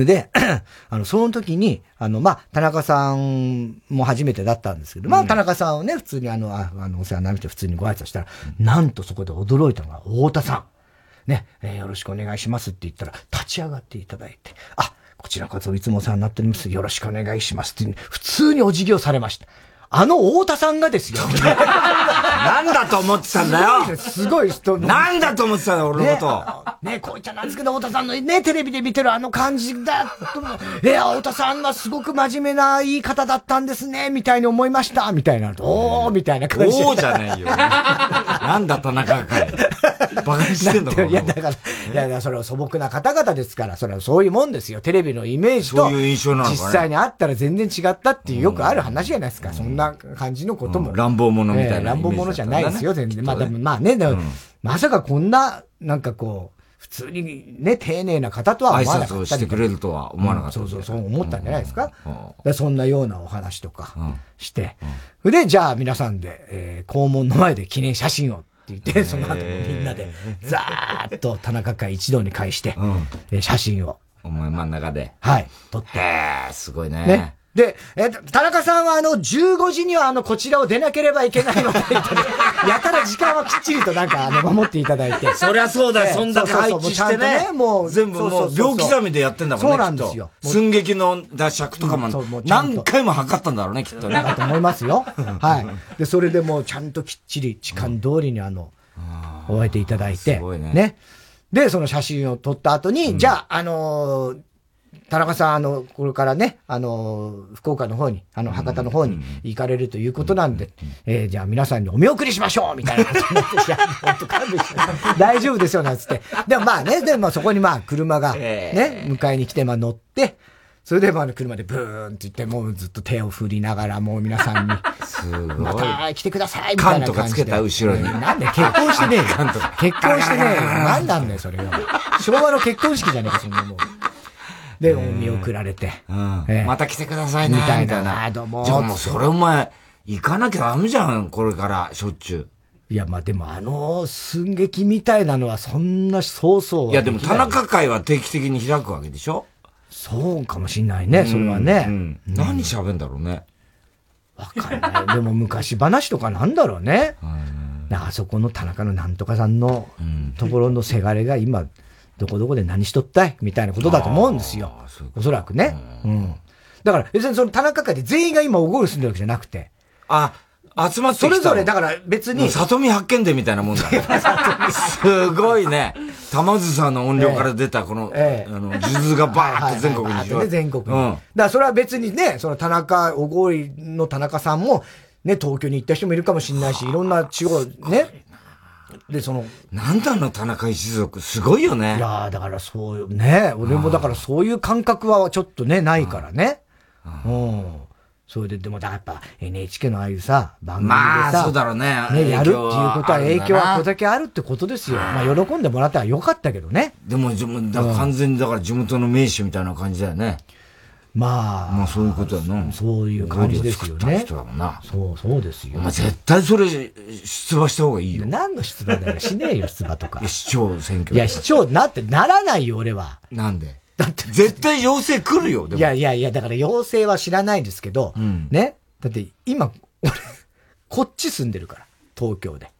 で、あの、その時に、あの、まあ、田中さんも初めてだったんですけど、まあ、田中さんをね、普通にあの、ああの、お世話になりまして、普通にご挨拶したら、なんとそこで驚いたのが、太田さん。ね、えー、よろしくお願いしますって言ったら、立ち上がっていただいて、あ、こちらこそいつもお世話になっております。よろしくお願いしますって、普通にお辞儀をされました。あの太田さんがですよ。なんだと思ってたんだよ。すごい人。なんだと思ってたんだ、俺のこと。ね、こういっちゃなんですけど、太田さんのね、テレビで見てるあの感じだ。い や、太田さんはすごく真面目な言い方だったんですね、みたいに思いました、みたいな。おー、みたいな感じで。おーじゃないよ。なんだ田中かい。バカにしてんのかいや、だから、いや、それは素朴な方々ですから、それはそういうもんですよ。テレビのイメージと、そういう印象なの実際にあったら全然違ったっていうよくある話じゃないですか。そんなな感じのことも。乱暴者みたいな、乱暴者じゃないですよ、全然。まあ、でもまあね、でも、まさかこんな、なんかこう、普通にね、丁寧な方とは思わなかった。挨拶をしてくれるとは思わなかった。そうそう、そう思ったんじゃないですか。でそんなようなお話とかして。で、じゃあ皆さんで、えー、校門の前で記念写真を言って、その後みんなで、ざーっと田中会一堂に会して、うん、写真を。お前真ん中で。はい、撮って。へー、すごいね。ね。で、え田中さんはあの、15時にはあの、こちらを出なければいけないので、やたら時間はきっちりとなんか、あの、守っていただいて。そりゃそうだよ、そんだけ配置してね。もう、全部もう、秒刻みでやってんだもんね。そうなんですよ。寸劇の尺とかも、何回も測ったんだろうね、きっとね。だと思いますよ。はい。で、それでもう、ちゃんときっちり、時間通りにあの、終えていただいて。すごいね。ね。で、その写真を撮った後に、じゃあ、あの田中さん、あの、これからね、あの、福岡の方に、あの、博多の方に行かれるということなんで、えー、じゃあ皆さんにお見送りしましょうみたいなことになって、いや、本当勘弁して、大丈夫ですよ、なんつって。でもまあね、でもそこにまあ車がね、迎えに来て、まあ乗って、それで、まあ、車でブーンって言って、もうずっと手を振りながら、もう皆さんに、すごい。また来てくださいみたいな感じで。缶とかつけた後ろに。なんで結婚してねえよ。結婚してねえよ。なんなんだよ、それよ。昭和の結婚式じゃねえか、そんなもん。で、見送られて。うん。また来てくださいね。みたいな。どうも。じゃあもうそれお前、行かなきゃダメじゃん、これから、しょっちゅう。いや、まあでもあの寸劇みたいなのはそんなそうそういや、でも田中会は定期的に開くわけでしょ？そうかもしんないね、それはね。何喋んだろうね。わかんない。でも昔話とかなんだろうね。あそこの田中のなんとかさんのところのせがれが今、どこどこで何しとったい？みたいなことだと思うんですよ。おそらくね。うん。だから別にその田中会で全員が今おごる住んでるわけじゃなくて。あ、集まってそれぞれ、だから別に。里見発見伝みたいなもんだ、ね。すごいね。玉津さんの音量から出たこの、ええ、あの、数珠がバーッと全国に広がって。全国に。うん。だからそれは別にね、その田中、おごりの田中さんも、ね、東京に行った人もいるかもしれないし、いろんな地方、ね。で、その。なんだの田中一族、すごいよね。いやだからそうね。俺もだからそういう感覚はちょっとね、ないからね。うん。それで、でも、やっぱ NHK のああいうさ、番組でさ、まあ、そうだろうね。ね、やるっていうことは影響はこれだけあるってことですよ。まあ、喜んでもらったらよかったけどね。でも、だ完全にだから地元の名手みたいな感じだよね。まあ。まあ、そういうことやな。そういう感じですよね。人だもんな。そう、そうですよ。まあ、絶対それ、出馬した方がいいよ。何の出馬だよ。しねえよ、出馬とか。市長選挙。いや、市長なってならないよ、俺は。なんで？だって。絶対要請来るよ、いやいやいや、だから要請は知らないですけど、うん、ね。だって今、俺、こっち住んでるから、東京で。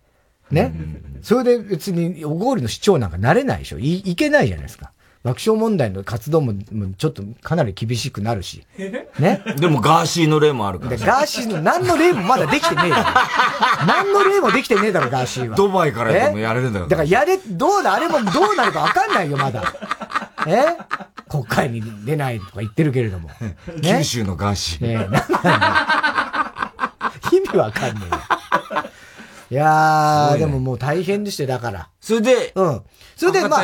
ね。それで別に、小郡の市長なんかなれないでしょ。い、いけないじゃないですか。爆笑問題の活動も、ちょっとかなり厳しくなるし。ね？でもガーシーの例もあるから。ガーシーの何の例もまだできてねえよ。何の例もできてねえだろ、ガーシーは。ドバイからでもやれるんだよ。だからやれ、どうだ、あれもどうなるかわかんないよ、まだ。え？国会に出ないとか言ってるけれども。ね、九州のガーシー。ね意味わかんねえよ。いやー、でももう大変でして、だから。それで、うん。それで、まあ、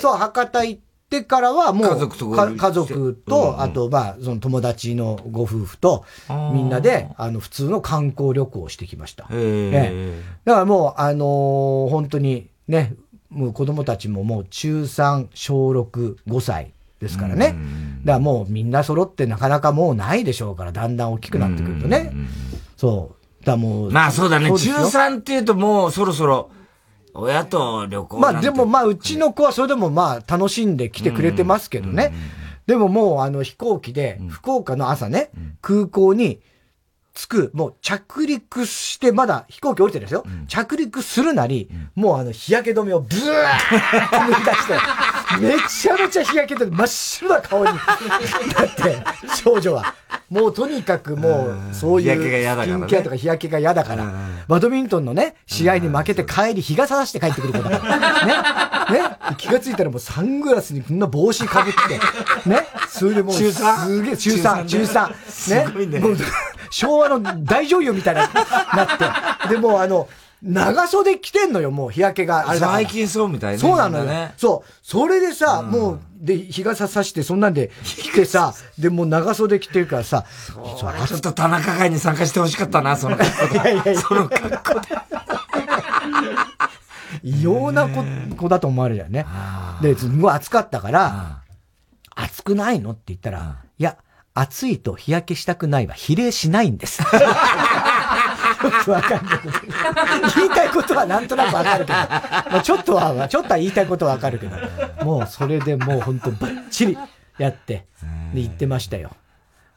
そう、博多行ってからはもう、家族と、家族と、あと、まあ、その友達のご夫婦と、みんなで、あの、普通の観光旅行をしてきました。えだからもう、あのー、本当に、ね、もう子供たちももう中3、小6、5歳ですからね。だからもうみんな揃ってなかなかもうないでしょうから、だんだん大きくなってくるとね。そう。だもう。まあそうだね。中3っていうともうそろそろ、親と旅行まあでもまあうちの子はそれでもまあ楽しんで来てくれてますけどね。でももうあの飛行機で、福岡の朝ね、空港に着く、もう着陸して、まだ飛行機降りてるんですよ。うん、着陸するなり、うん、もうあの日焼け止めをブワーって塗り出して、めちゃめちゃ日焼け止め、真っ白な顔になって、少女は。もうとにかくもう、そういう、スキンケアとか日焼けが嫌だから、バドミントンのね、試合に負けて帰り、日がさらして帰ってくる子だから。ね。ね。気がついたらもうサングラスにこんな帽子かぶって、ね。それでもう、すげえ、中3、中3。ね。ね。昭和の大女優みたいな、なって。で、もあの、長袖着てんのよ、もう日焼けが。あれ最近そうみたいな、そうなのよ。そう。それでさ、うん、もう、で、日傘さして、そんなんで着てさ、で、もう長袖着てるからさ、ちょっと田中会に参加してほしかったな、その格好で。いやいやいやその格好で。異様な子子だと思われるよね。で、すごい暑かったから、暑くないのって言ったら、いや、暑いと日焼けしたくないは比例しないんです。くわかんない。言いたいことはなんとなくわかるけど、まあ、ちょっとは、ちょっとは言いたいことはわかるけど、もうそれでもう本当バッチリやって、で、言ってましたよ。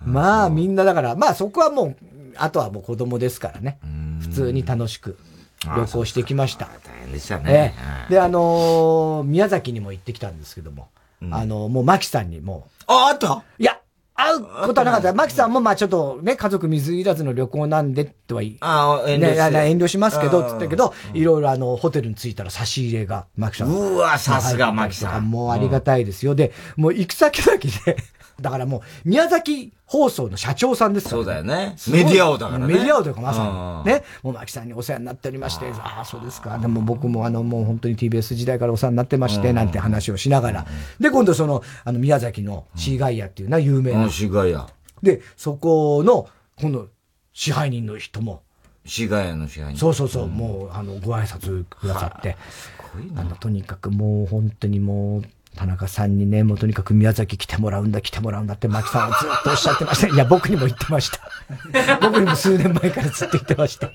まあみんなだから、まあそこはもう、あとはもう子供ですからね。普通に楽しく旅行してきました。大変でしたね。えで、あのー、宮崎にも行ってきたんですけども、うん、あのー、もう牧さんにもあ、あった？いや、会うことはなかった。牧さんもまあちょっとね、家族水入らずの旅行なんでとは言あ遠慮ね、遠慮しますけど、つったけど、いろいろあの、ホテルに着いたら差し入れが、牧さん。うわ、さすが牧さん。もうありがたいですよ。で、もう行く先々でだからもう、宮崎放送の社長さんですから、ね、そうだよね。メディア王だからね。メディア王というかまさに。ね。もう牧さんにお世話になっておりまして、ああ、そうですか。でも僕もあの、もう本当に TBS 時代からお世話になってまして、なんて話をしながら。で、今度その、あの、宮崎のシーガイアっていうのは有名な。シーガイア。で、そこの、今度、支配人の人も。シーガイアの支配人。そうそうそう、もう、あの、ご挨拶くださって。すごいな。あの、とにかくもう本当にもう、田中さんにね、もうとにかく宮崎来てもらうんだ、来てもらうんだって、牧さんはずっとおっしゃってました。いや、僕にも言ってました。僕にも数年前からずっと言ってました。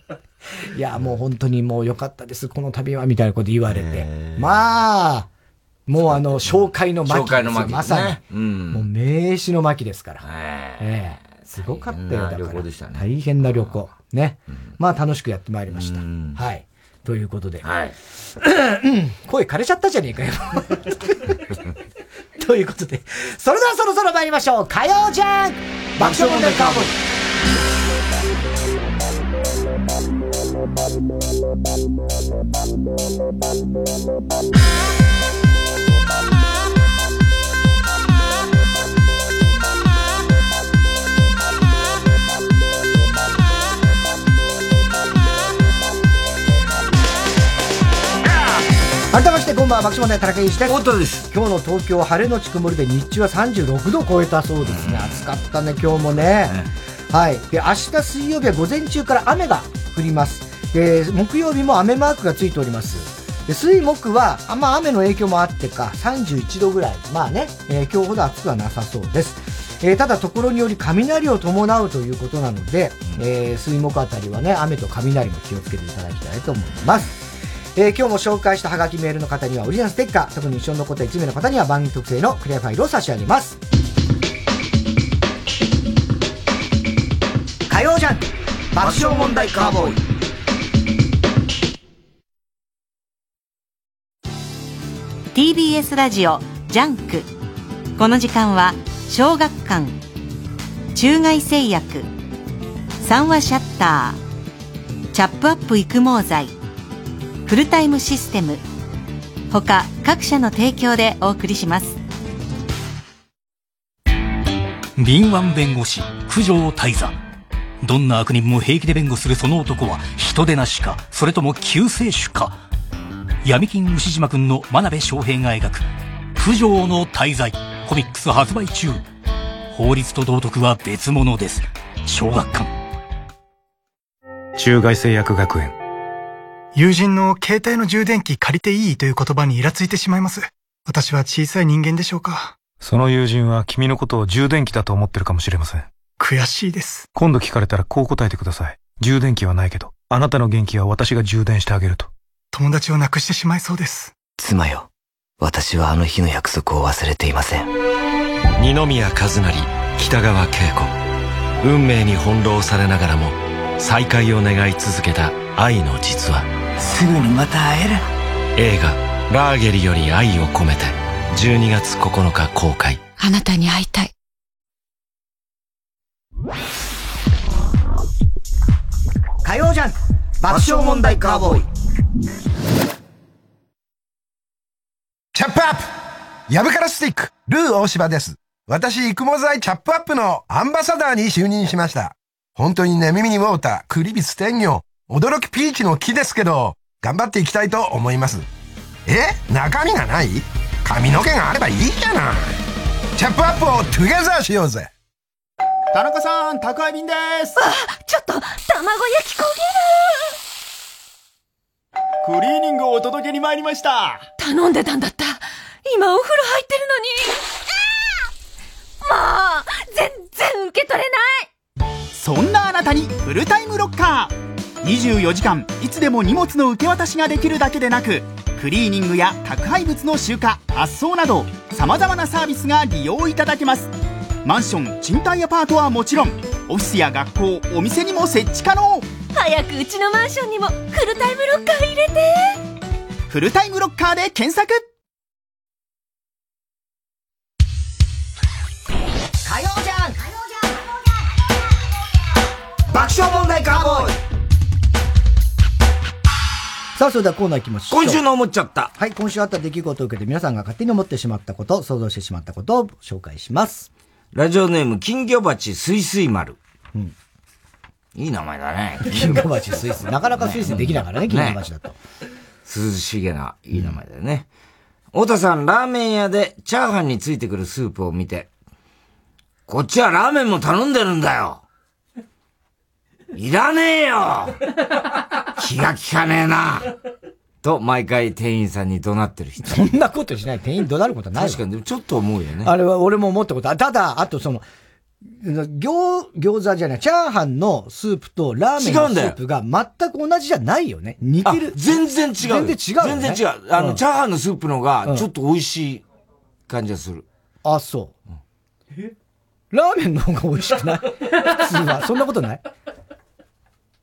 いや、もう本当にもう良かったです、この旅は、みたいなこと言われて。まあ、もうあの、紹介の巻ですよ、まさに。うん、もう名刺の巻ですから。ええすごかったよ、だから。大変な旅行。ね。まあ楽しくやってまいりました。はい。ということで。はい。声枯れちゃったじゃねえかよ。ということで、それではそろそろ参りましょう。火曜じゃん爆笑問題カーボーイ改めましてこんばんは爆笑問題田中裕二です。本当です。今日の東京晴れのち曇りで日中は36度を超えたそうですね、暑かったね今日もね、はい。で明日水曜日は午前中から雨が降ります。で木曜日も雨マークがついております。で水木はあんま雨の影響もあってか31度ぐらい。まあね、えー、今日ほど暑くはなさそうです。えー、ただ、ところにより雷を伴うということなので、えー、水木あたりはね、雨と雷も気をつけていただきたいと思います。えー、今日も紹介したハガキメールの方にはオリジナルステッカー、特に印象に残った1名の方には番組特製のクリアファイルを差し上げます。火曜ジャンク爆笑問題カーボーイ。TBS ラジオジャンク。この時間は小学館。中外製薬。三話シャッター。チャップアップ育毛剤。フルタイムシステム。他各社の提供でお送りします。敏腕弁護士九条大座。どんな悪人も平気で弁護するその男は人でなしかそれとも救世主か。闇金牛島くんの真鍋昌平が描く九条の大罪。コミックス発売中。法律と道徳は別物です。小学館。中外製薬学園友人の携帯の充電器借りていいという言葉にイラついてしまいます。私は小さい人間でしょうか。その友人は君のことを充電器だと思ってるかもしれません。悔しいです。今度聞かれたらこう答えてください。充電器はないけど、あなたの元気は私が充電してあげると。友達を亡くしてしまいそうです。妻よ。私はあの日の約束を忘れていません。二宮和也、北川景子。運命に翻弄されながらも、再会を願い続けた愛の実話。すぐにまた会える。映画「ラーゲリより愛を込めて」12月9日公開。あなたに会いたい。火曜ジャン爆笑問題カーボーイ。チャップアップ。ヤブカラスティック。ルー大柴です。私、育毛剤チャップアップのアンバサダーに就任しました。本当にね、耳にウォーター、クリビス天魚、驚きピーチの木ですけど、頑張っていきたいと思います。え？中身がない？髪の毛があればいいじゃない。チャップアップをトゥゲザーしようぜ。田中さん、宅配便です。あ、ちょっと、卵焼き焦げる。クリーニングをお届けに参りました。頼んでたんだった。今お風呂入ってるのに。もう、全然受け取れない。そんなあなたにフルタイムロッカー。24時間いつでも荷物の受け渡しができるだけでなくクリーニングや宅配物の集荷発送などさまざまなサービスが利用いただけます。マンション賃貸アパートはもちろんオフィスや学校お店にも設置可能。早くうちのマンションにもフルタイムロッカー入れて。フルタイムロッカーで検索。火曜じゃん。爆笑問題カーボーイさあ、それではコーナー行きましょう。今週の思っちゃった。はい、今週あった出来事を受けて皆さんが勝手に思ってしまったこと、想像してしまったことを紹介します。ラジオネーム、金魚鉢すいすい丸。うん。いい名前だね。金魚鉢スイス。なかなかスイスできないからね、金魚鉢だと。涼しげな、いい名前だよね。太田さん、ラーメン屋でチャーハンについてくるスープを見て、こっちはラーメンも頼んでるんだよいらねえよ気が利かねえなと、毎回店員さんに怒鳴ってる人。そんなことしない。店員怒鳴ることないわ確かに、ちょっと思うよね。あれは俺も思ったことあただ、あとその、餃、餃子じゃない、チャーハンのスープとラーメンのスープが全く同じじゃないよね。似てる。全然違う。全然違うよね、全然違う。あの、うんチャーハンのスープのうんが、ちょっと美味しい感じがする。あ、そう。ラーメンの方が美味しくない？普通は。そんなことない？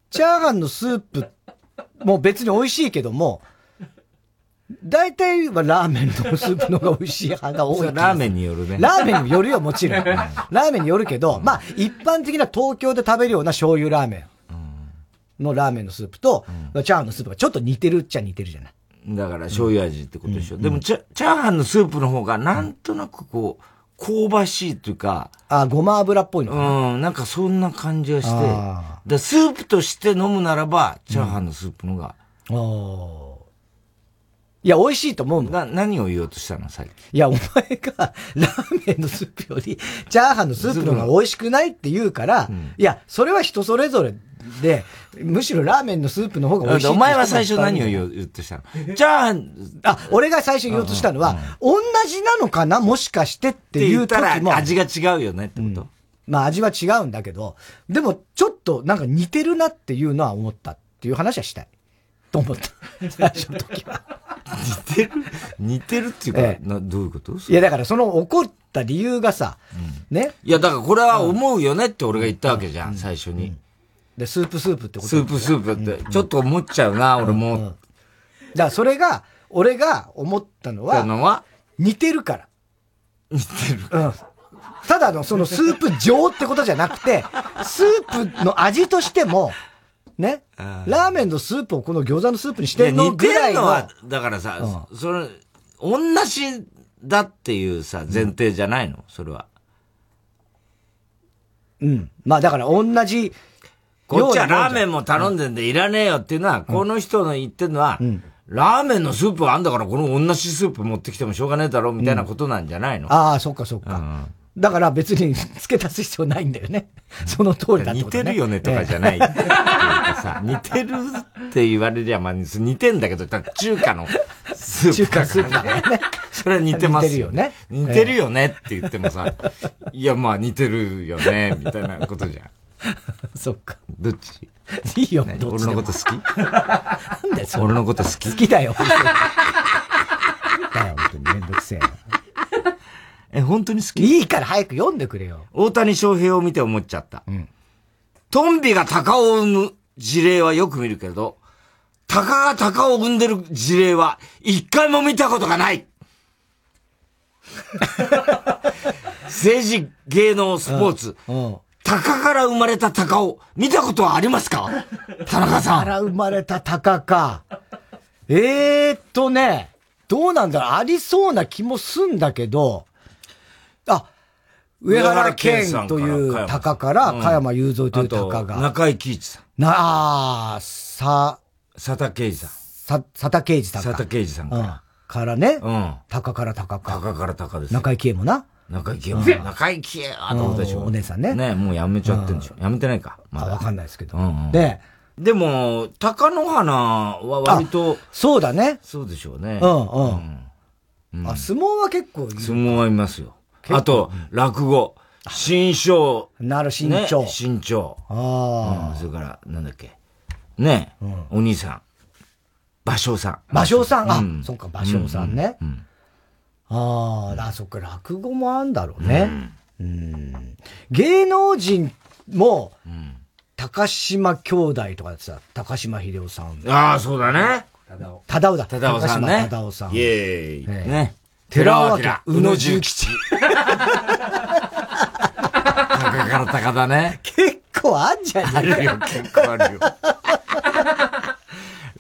チャーハンのスープも別に美味しいけども、大体はラーメンのスープの方が美味しい派が多い。ラーメンによるね。ラーメンによるよ、もちろん。ラーメンによるけど、まあ、一般的な東京で食べるような醤油ラーメンのラーメンのスープと、チャーハンのスープがちょっと似てるっちゃ似てるじゃない。だから醤油味ってことでしょ。でもチャ、チャーハンのスープの方がなんとなくこう、香ばしいというか。あ、ごま油っぽいのうん、なんかそんな感じがして。あでスープとして飲むならば、チャーハンのスープのが。いや、美味しいと思うの。な、何を言おうとしたのさっき。いや、お前が ラーメンのスープより、チャーハンのスープの方が美味しくないって言うから、いや、それは人それぞれで、むしろラーメンのスープの方が美味しいお前は最初何を言おうとしたの？チャーハン。あ、俺が最初言おうとしたのは、同じなのかな？もしかしてっていう時も。ら味が違うよねってこと、まあ味は違うんだけど、でもちょっとなんか似てるなっていうのは思ったっていう話はしたい。と思った。最初の時は。似てる？似てるっていうか、えなどういうこと？いやだからその怒った理由がさ、ね？いや、だからこれは思うよねって俺が言ったわけじゃん、最初に。で、スープスープってことスープスープって、ちょっと思っちゃうな、俺も。だからそれが、俺が思ったのは、のは？似てるから。似てる。うん。ただのそのスープ状ってことじゃなくて、スープの味としても、ね。ラーメンのスープをこの餃子のスープにしてんのぐらいの。るのは、だからさ、それ、同じだっていうさ、前提じゃないの？それは。うん。まあだから同じこっちはラーンメンも頼んでんでいらねえよっていうのは、この人の言ってるのは、ラーメンのスープはあんだからこの同じスープ持ってきてもしょうがねえだろみたいなことなんじゃないの、ああ、そっかそっか。だから別に付け足す必要ないんだよね。その通りだって似ことね。てるよねとかじゃない。似てるって言われりゃ、まあ、似てんだけど、中華のスープ中華スープだからね。それは似てますよ。似てるよね似てるよねって言ってもさ、いや、まあ似てるよね、みたいなことじゃん。そっか。どっち？いいよ、何？どっち俺のこと好き？なんだよ、俺のこと好き？好きだよ。だよ、本当にめんどくせえな。え、本当に好き？いいから早く読んでくれよ。大谷翔平を見て思っちゃった。トンビが鷹を生む事例はよく見るけど、鷹が鷹を生んでる事例は一回も見たことがない 政治、芸能、スポーツ。鷹から生まれた鷹を見たことはありますか？田中さん。から生まれた鷹か。えーっとね、どうなんだろうありそうな気もすんだけど、あ、上原健という鷹から、加山雄三という鷹が。中井貴一さん。な、あー、さ、佐田啓二さん。さ、佐田啓二さんか。佐田啓二さんうんか。からね。うん。鷹から鷹か。鷹から鷹です。中井貴恵もな。中井貴恵も。うん中井貴恵あのでしょ。お姉さんね。ね、もうやめちゃってんでしょ。やめてないか。まだ。わかんないですけど。うんうんで、でも、鷹の花は割と、そうだね。そうでしょうね。うんうん。あ、相撲は結構。相撲はいますよ。あと、落語。新章。なる新潮ね新潮。あうんそれから、なんだっけ。ね、お兄さん。芭蕉さん。芭蕉さん、あ、うんそっか、芭蕉さんね。ああ、あ、そっか、落語もあんだろうね。うん芸能人も、高島兄弟とかでさ、高島秀夫さん。ああ、そうだね。忠夫だ。忠夫さんね。忠夫さん。イェーイ。ええね。寺尾明宇野重吉。高から高だね。結構あんじゃねあるよ、結構あるよ。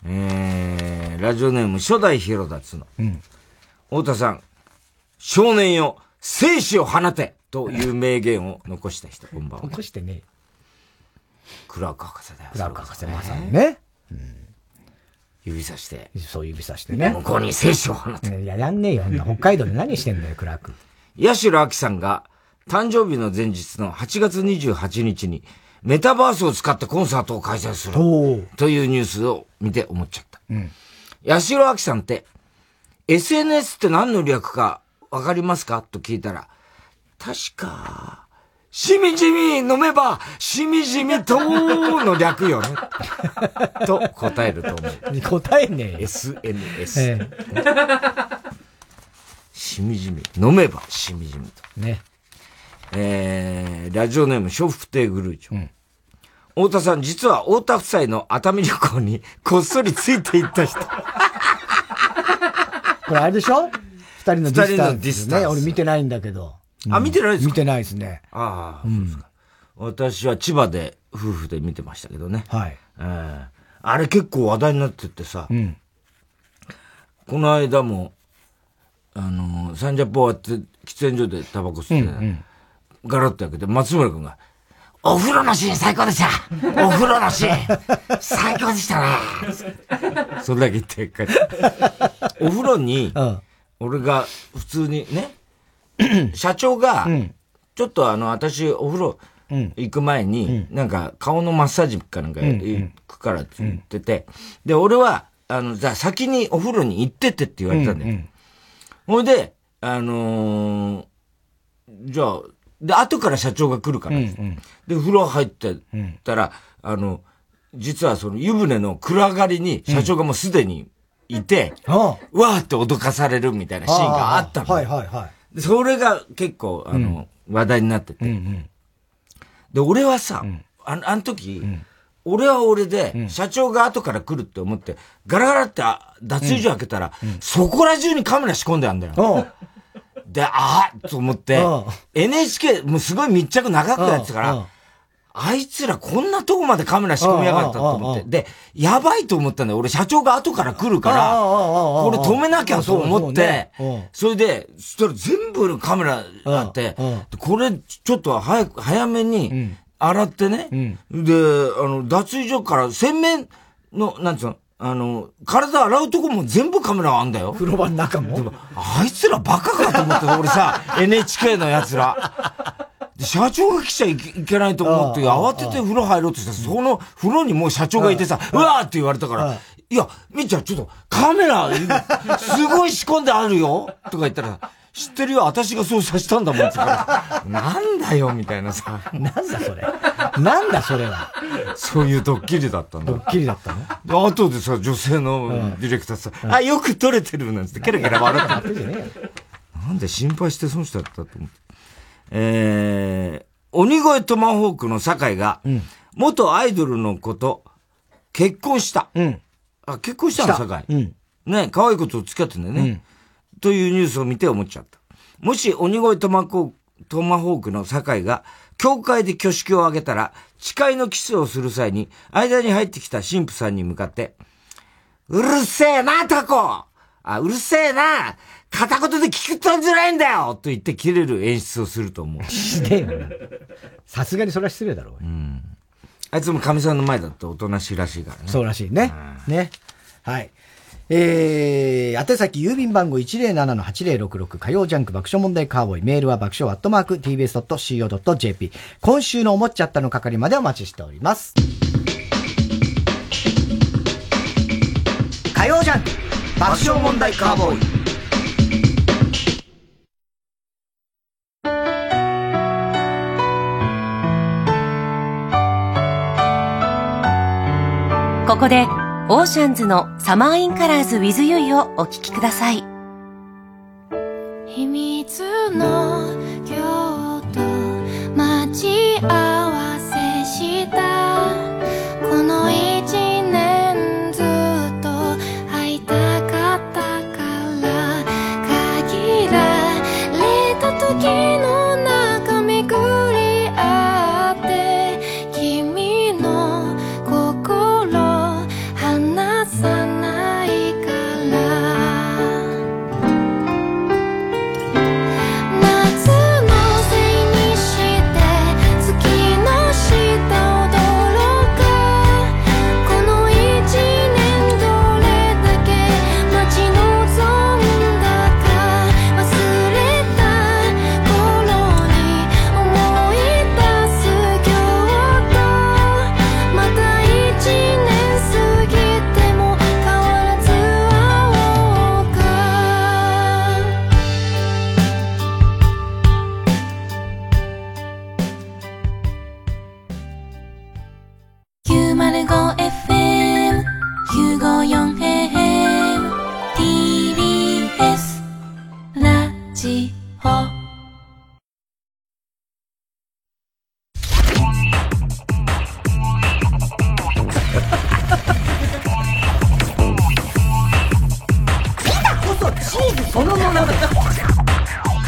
えー、ラジオネーム初代広田つの。太田さん、少年よ、生死を放てという名言を残した人、こんばんは。残してね。クラーク博士だよ。クラーク博士まさにね。指さして。そう指さしてね。向こうに生死を放て。いや、やんねえよ。あんな北海道で何してんだよ、クラーク。八代亜紀さんが誕生日の前日の8月28日にメタバースを使ったコンサートを開催するというニュースを見て思っちゃった。うん。八代亜紀さんって SNS って何の略かわかりますか？と聞いたら、確か、しみじみ飲めば、しみじみとの略よね？と答えると思う。答えねえ。SNS。えしみじみ。飲めばしみじみと。ね。えー、ラジオネーム、笑福亭グルーチョ。太田さん、実は太田夫妻の熱海旅行にこっそりついていった人。これあれでしょ？二人のディスタンス。二人のディスタンスね、俺見てないんだけど。あ見てないですか？見てないですね。ああ、そうですか。私は千葉で夫婦で見てましたけどね。はい。えーあれ結構話題になっててさ、うん。この間も、あのー、サンジャポ終わって喫煙所でタバコ吸って、うんうんガラッと開けて、松村君が、お風呂のシーン最高でしたお風呂のシーン 最高でしたねそれだけ言って。お風呂に、俺が普通にね、社長が、ちょっとあの、私お風呂行く前に、なんか顔のマッサージかなんか行くからって言ってて、で、俺は、あの、じゃあ先にお風呂に行ってってって言われたんだよ。ほいで、あのーじゃあ、で、後から社長が来るから、で、風呂入ってたら、あの、実はその湯船の暗がりに社長がもうすでにいて、わーって脅かされるみたいなシーンがあったの。はいはいはい。でそれが結構、あの、話題になってて。で、俺はさ、あのあの時、俺は俺で、社長が後から来るって思って、ガラガラってあ脱衣所開けたら、そこら中にカメラ仕込んであんだよ。で、あーと思って、NHK、もうすごい密着長くやってたから、あいつらこんなとこまでカメラ仕込みやがったと思って。で、やばいと思ったんだよ。俺社長が後から来るから、これ止めなきゃと思って、それで、そしたら全部カメラあって、これちょっと早く、早めに洗ってね、で、あの、脱衣所から洗面の、なんつうの、あの、体洗うとこも全部カメラあんだよ。風呂場の中も？あいつらバカかと思って、俺さ、NHK の奴ら。で社長が来ちゃいけないと思って、慌てて風呂入ろうとした。ら、その風呂にもう社長がいてさ、うわーって言われたから、いや、みっちゃん、ちょっと、カメラ、すごい仕込んであるよ。とか言ったら、知ってるよ、私がそうさせたんだもんってら、なんだよ、みたいなさ。なんだそれ。なんだそれは。そういうドッキリだったんだ。ドッキリだったの？で、後でさ、女性のディレクターさ、あ、よく撮れてるなんて、ケラケラ笑って。る。なんで心配して損しちゃったと思って。えー、鬼越トマホークの酒井が、元アイドルの子と結婚した。あ、結婚したの酒井。ね、可愛い子と付き合ってんだよね。というニュースを見て思っちゃった。もし鬼越トマホトマホークの酒井が、教会で挙式を挙げたら、誓いのキスをする際に、間に入ってきた神父さんに向かって、うるせえな、タコあ、うるせえな片言で聞くとんじゃないんだよと言って切れる演出をすると思う。ひでえな。さすがにそれは失礼だろう。あいつも神さんの前だとおとなしいらしいからね。そうらしいね。ね。はい。えー、宛先郵便番号107-8066火曜ジャンク爆笑問題カーボーイメールは爆笑アットマーク tbs.co.jp 今週の思っちゃったの係までお待ちしております。火曜ジャンク爆笑問題カーボーイここで、オーシャンズのサマーインカラーズ with you をお聴きください。秘密の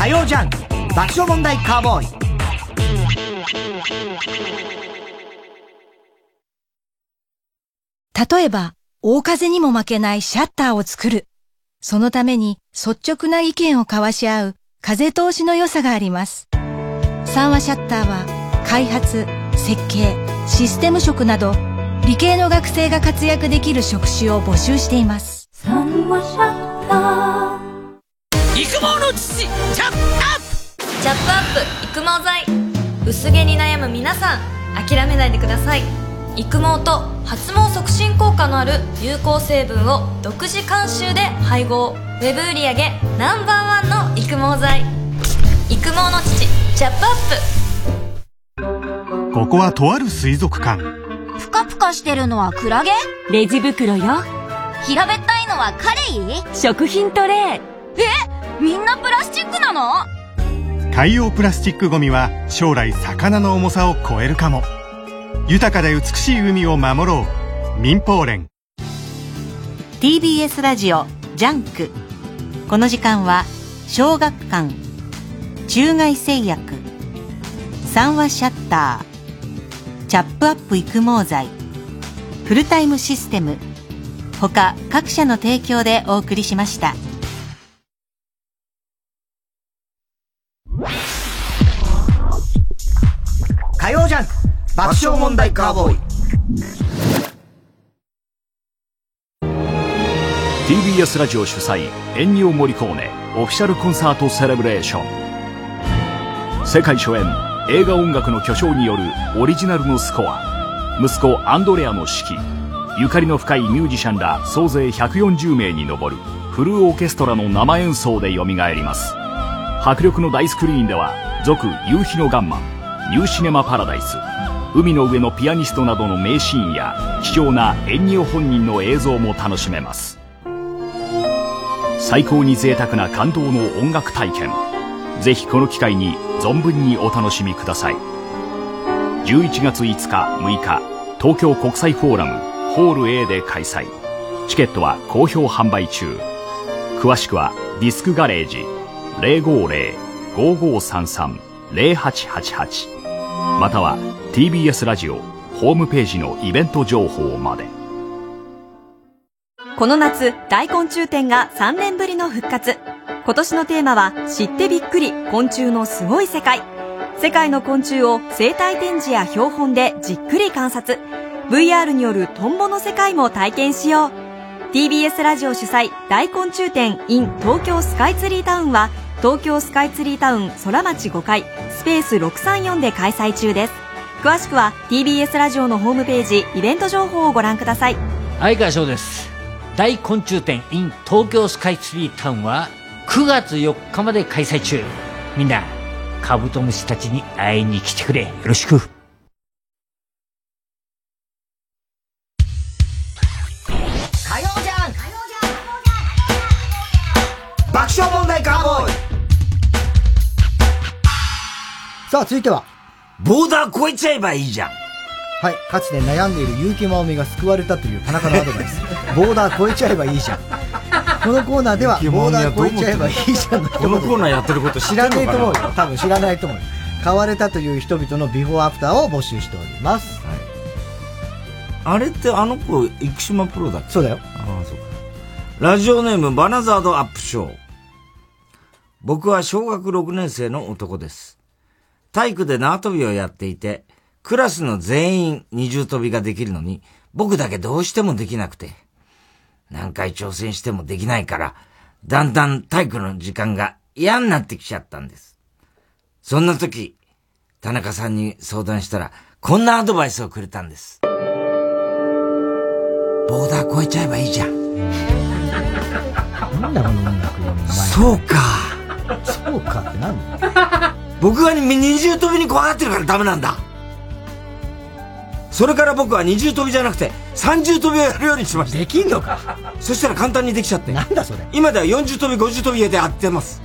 火曜ジャンク爆笑問題カーボーイ例えば、大風にも負けないシャッターを作る。そのために率直な意見を交わし合う風通しの良さがあります。三話シャッターは開発、設計、システム職など理系の学生が活躍できる職種を募集しています。三話シャッター育毛の父チャップアップ。チャップアップ育毛剤。薄毛に悩む皆さん諦めないでください。育毛と発毛促進効果のある有効成分を独自監修で配合。ウェブ売上ナンバーワンの育毛剤。育毛の父チャップアップ。ここはとある水族館。ぷかぷかしてるのはクラゲ？レジ袋よ。平べったいのはカレイ？食品トレー。え？みんなプラスチックなの？海洋プラスチックゴミは将来魚の重さを超えるかも。豊かで美しい海を守ろう。民放連。TBS ラジオジャンク。この時間は小学館。中外製薬。三話シャッター。チャップアップ育毛剤。フルタイムシステム。他各社の提供でお送りしました火曜ジャンク。爆笑問題カーボーイ。TBS ラジオ主催エンニオ・モリコーネ。オフィシャルコンサートセレブレーション。世界初演映画音楽の巨匠によるオリジナルのスコア。息子アンドレアの指揮。ゆかりの深いミュージシャンら総勢140名に上るフルオーケストラの生演奏で蘇ります。迫力の大スクリーンでは続夕日のガンマン。ニューシネマパラダイス。海の上のピアニストなどの名シーンや貴重なエンニオ本人の映像も楽しめます。最高に贅沢な感動の音楽体験。ぜひこの機会に存分にお楽しみください。11月5日6日東京国際フォーラムホール A で開催。チケットは好評販売中。詳しくはディスクガレージ050-5533-0888または TBS ラジオホームページのイベント情報までこの夏、大昆虫展が3年ぶりの復活。今年のテーマは、知ってびっくり、昆虫のすごい世界。世界の昆虫を生態展示や標本でじっくり観察。VR によるトンボの世界も体験しよう。TBS ラジオ主催、大昆虫展 in 東京スカイツリータウンは、東京スカイツリータウン空町5階スペース634で開催中です。詳しくは TBS ラジオのホームページイベント情報をご覧ください。相川翔です大昆虫展 in 東京スカイツリータウンは9月4日まで開催中。みんなカブトムシたちに会いに来てくれ。よろしく。爆笑問題ガーボーイ。さあ、続いては。ボーダー超えちゃえばいいじゃん。はい。かつて悩んでいる結城まおみが救われたという田中のアドバイス。ボーダー超えちゃえばいいじゃん。このコーナーでは、ボーダー超えちゃえばいいじゃんのこのコーナーやってること知らな？ないと思うよ。多分知らないと思うよ。変われたという人々のビフォーアフターを募集しております。あれってあの子、生島プロだっけ？そうだよ。ああ、そうか。ラジオネーム、バナザードアップショー。僕は小学6年生の男です。体育で縄跳びをやっていて、クラスの全員二重跳びができるのに、僕だけどうしてもできなくて、何回挑戦してもできないから、だんだん体育の時間が嫌になってきちゃったんです。そんな時、田中さんに相談したら、こんなアドバイスをくれたんです。ボーダー超えちゃえばいいじゃん。なんだこの音楽そうか。そうかってなんだ僕が二重跳びに怖がってるからダメなんだ。それから僕は二重跳びじゃなくて三重跳びをやるようにしました。できんのかそしたら簡単にできちゃって。なんだそれ。今では四重跳び、五重跳びでやってます。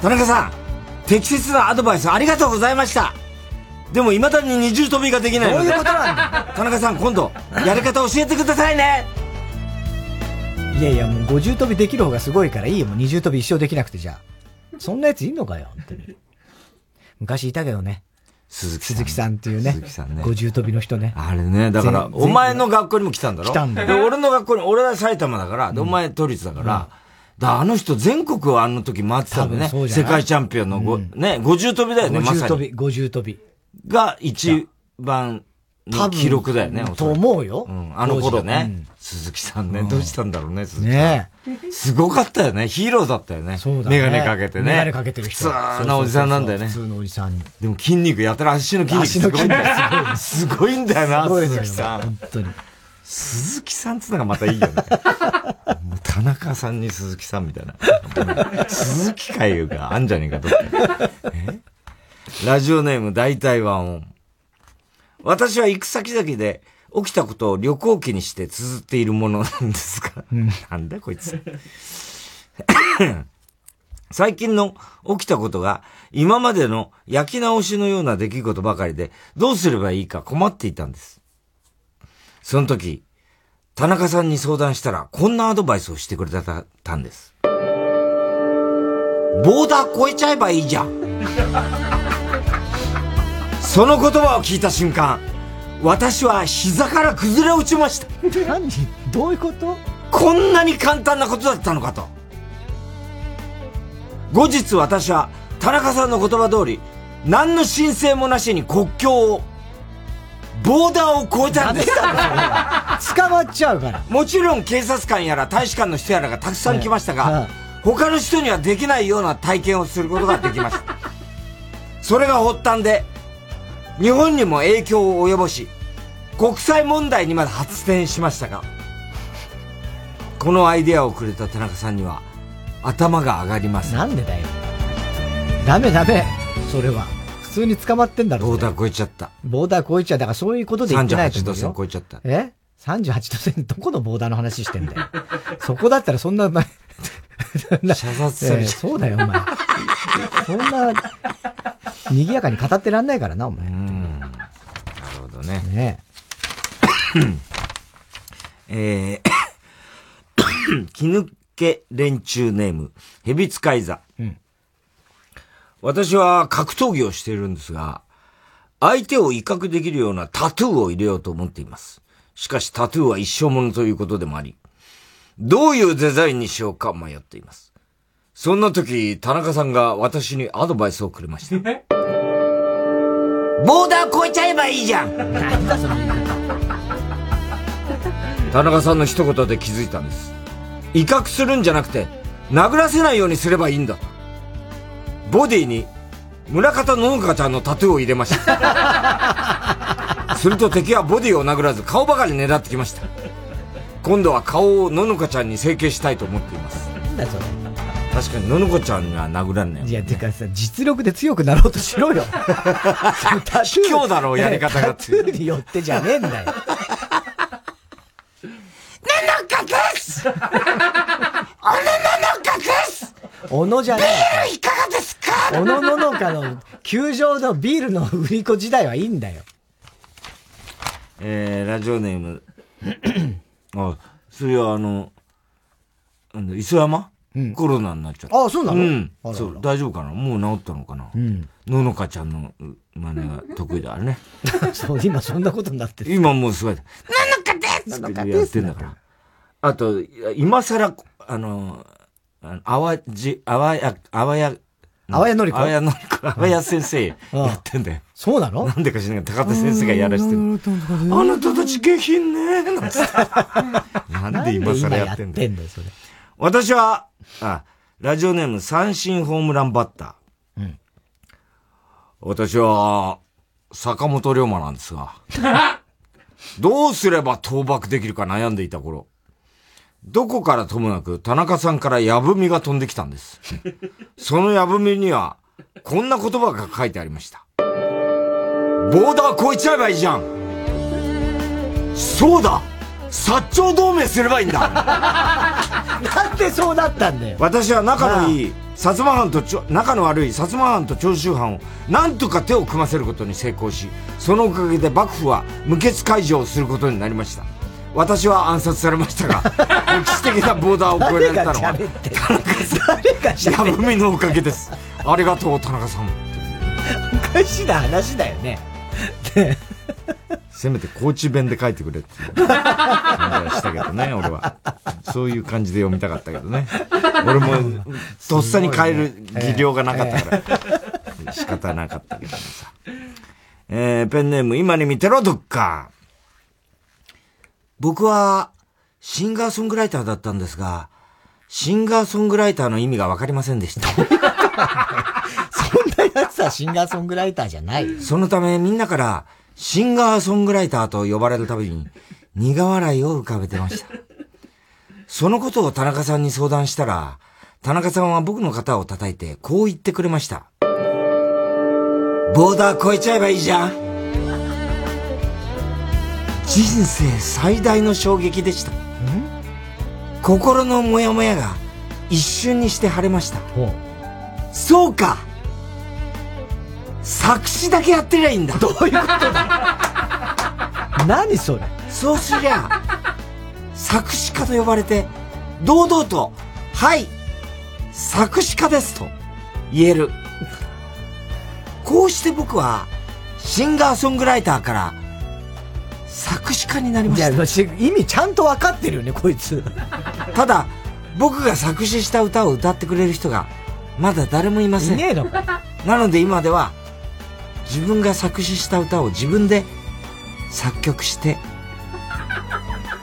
田中さん、適切なアドバイスありがとうございました。でも未だに二重跳びができないので。どういうことなんだ田中さん、今度、やり方教えてくださいね。いやいや、もう五重跳びできる方がすごいからいいよ。もう二重跳び一生できなくてじゃあ。そんなやついんのかよ、本当に。昔いたけどね。鈴木鈴木さんっていうね。鈴木さんね五重跳びの人ね。あれね、だから、全お前の学校にも来たんだろ？来たんだよで、俺の学校に、俺は埼玉だから、で、お前都立だから、だあの人全国をあの時回ってたんだよね。世界チャンピオンのご、ね、五重跳びだよね、まさに。五重跳び、五重跳び。が一番の記録だよね。と思うよ。うんあの頃当ね時。鈴木さんね、どうしたんだろうね、鈴木さん。ねすごかったよね。ヒーローだったよね。そうだねメガネかけてね。メガネかけてる人普通なおじさんなんだよね。普通のおじさんに。でも筋肉やったら足の筋肉すごいんだよ。すごいんだよな、鈴木さん。本当に。鈴木さんつうのがまたいいよね。田中さんに鈴木さんみたいな。鈴木会があんじゃねえか、どっかえ？ラジオネーム大体ワンオン。私は行く先々で起きたことを旅行記にして綴っているものなんですが。なんだこいつ。最近の起きたことが今までの焼き直しのような出来事ばかりでどうすればいいか困っていたんです。その時、田中さんに相談したらこんなアドバイスをしてくれたたんです。ボーダー超えちゃえばいいじゃん。その言葉を聞いた瞬間、私は膝から崩れ落ちました。何？どういうこと？こんなに簡単なことだったのかと。後日私は田中さんの言葉通り、何の申請もなしに国境を、ボーダーを越えたんです。捕まっちゃうから。もちろん警察官やら大使館の人やらがたくさん来ましたが、他の人にはできないような体験をすることができました。それが発端で、日本にも影響を及ぼし、国際問題にまで発展しましたが、このアイデアをくれた田中さんには、頭が上がります。なんでだよ。ダメダメ。それは。普通に捕まってんだろ。ボーダー超えちゃった。ボーダー超えちゃう。だからそういうことで言ってないと38度思うよ。線超えちゃった。え？?38 度線、どこのボーダーの話してんだよ。そこだったらそんな、ま、射殺されちゃうええそうだよ、お前。そんな、賑やかに語ってらんないからな、お前。なるほどね。ね えー、気抜け連中ネーム、ヘビ使い座。うん私は格闘技をしているんですが、相手を威嚇できるようなタトゥーを入れようと思っています。しかしタトゥーは一生ものということでもあり、どういうデザインにしようか迷っています。そんな時、田中さんが私にアドバイスをくれました。ボーダー超えちゃえばいいじゃん田中さんの一言で気づいたんです。威嚇するんじゃなくて、殴らせないようにすればいいんだと。ボディに、村方ののかちゃんのタトゥーを入れました。すると敵はボディを殴らず顔ばかり狙ってきました。今度は顔をののかちゃんに整形したいと思っています。なんだそれ。確かにののかちゃんには殴らんねいや、てかさ、実力で強くなろうとしろよ。卑怯だろう、やり方がタトゥーによってじゃねえんだよ。ののかです俺ののか小野じゃない。いかがですか？小野ののかの、球場のビールの売り子時代はいいんだよ。えー、ラジオネーム。あ、それはあの、あの、磯山、コロナになっちゃった。あそうなの？うんあら。らそう、大丈夫かな？もう治ったのかな？うん。ののかちゃんの真似が得意だあれね。そう、今そんなことになってる。今もうすごい。なのかですなのかやっですてんだから。あと、今更、あの、あわじ、あわや、あわや、あわやのりこあわやのりこ、あわや先生やってんだよ。そうなの？なんでか知らないけど、高田先生がやらしてる。あなたたち下品ねなんで今更やってんだよ。んだよ、それ。私は、あ、ラジオネーム三振ホームランバッター。うん私は、坂本龍馬なんですが、どうすれば倒幕できるか悩んでいた頃、どこからともなく田中さんから矢文が飛んできたんです。その矢文には、こんな言葉が書いてありました。ボーダー越えちゃえばいいじゃんそうだ薩長同盟すればいいんだなんでそうなったんだよ。私は仲のいい、薩摩藩と仲の悪い薩摩藩と長州藩を、なんとか手を組ませることに成功し、そのおかげで幕府は無血解除をすることになりました。私は暗殺されましたが、歴史的なボーダーを越えられたのは、田中さん、矢文のおかげです。ありがとう、田中さん。おかしな話だよね。せめて高知弁で書いてくれって感じはしたけどね、俺は。そういう感じで読みたかったけどね。俺も、とっさに変える技量がなかったから、仕方なかったけどもさ。えー、ペンネーム、今に見てろ、どっか。僕は、シンガーソングライターだったんですが、シンガーソングライターの意味がわかりませんでした。そんなやつはシンガーソングライターじゃない。そのためみんなからシンガーソングライターと呼ばれるたびに苦笑いを浮かべてました。そのことを田中さんに相談したら、田中さんは僕の肩を叩いてこう言ってくれました。ボーダー越えちゃえばいいじゃん。人生最大の衝撃でした。心のモヤモヤが一瞬にして晴れました。そうか作詞だけやってりゃいいんだ。どういうことだ？何それ？そうすりゃ、作詞家と呼ばれて、堂々と、はい、作詞家ですと言える。こうして僕は、シンガーソングライターから、作詞家になりました。いや、意味ちゃんと分かってるよね、こいつ。ただ、僕が作詞した歌を歌ってくれる人が、まだ誰もいません。いねえのなので今では、自分が作詞した歌を自分で作曲して、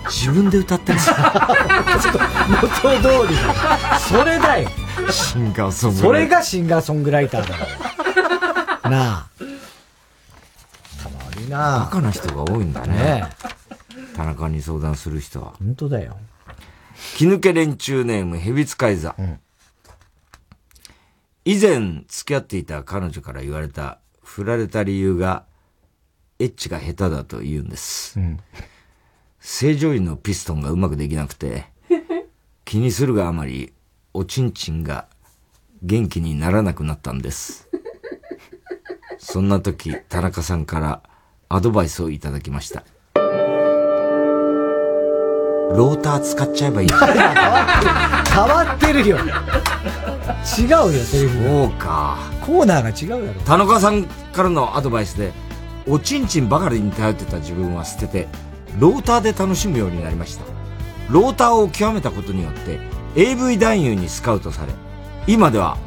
自分で歌ってます。元通りだ。それだよ。シンガーソングライター。それがシンガーソングライターだよ。なあ。なバカな人が多いんだね。ね田中に相談する人は。本当だよ。気抜け連中ネームヘビ使い座。以前付き合っていた彼女から言われた振られた理由がエッチが下手だと言うんです。正常位のピストンがうまくできなくて気にするがあまりおちんちんが元気にならなくなったんです。そんな時田中さんからアドバイスをいただきました。ローター使っちゃえばいい。変わってるよ。違うよ、セリフ。そうか。コーナーが違うだろ。田中さんからのアドバイスで、おちんちんばかりに頼ってた自分は捨てて、ローターで楽しむようになりました。ローターを極めたことによって、AV 男優にスカウトされ、今では、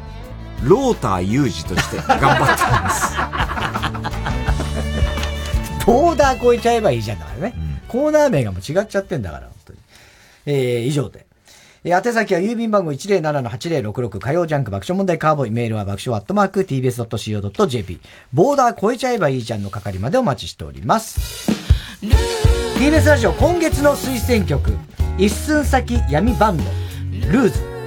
ローター有事として頑張っています。ボーダー超えちゃえばいいじゃんだからね。コーナー名がもう違っちゃってんだから、本当に。えー、以上で。えー、宛先は郵便番号107-8066火曜ジャンク爆笑問題カーボーイメールは爆笑アットマーク tbs.co.jp ボーダー超えちゃえばいいじゃんの係までお待ちしております。TBS ラジオ今月の推薦曲一寸先闇バンドルーズ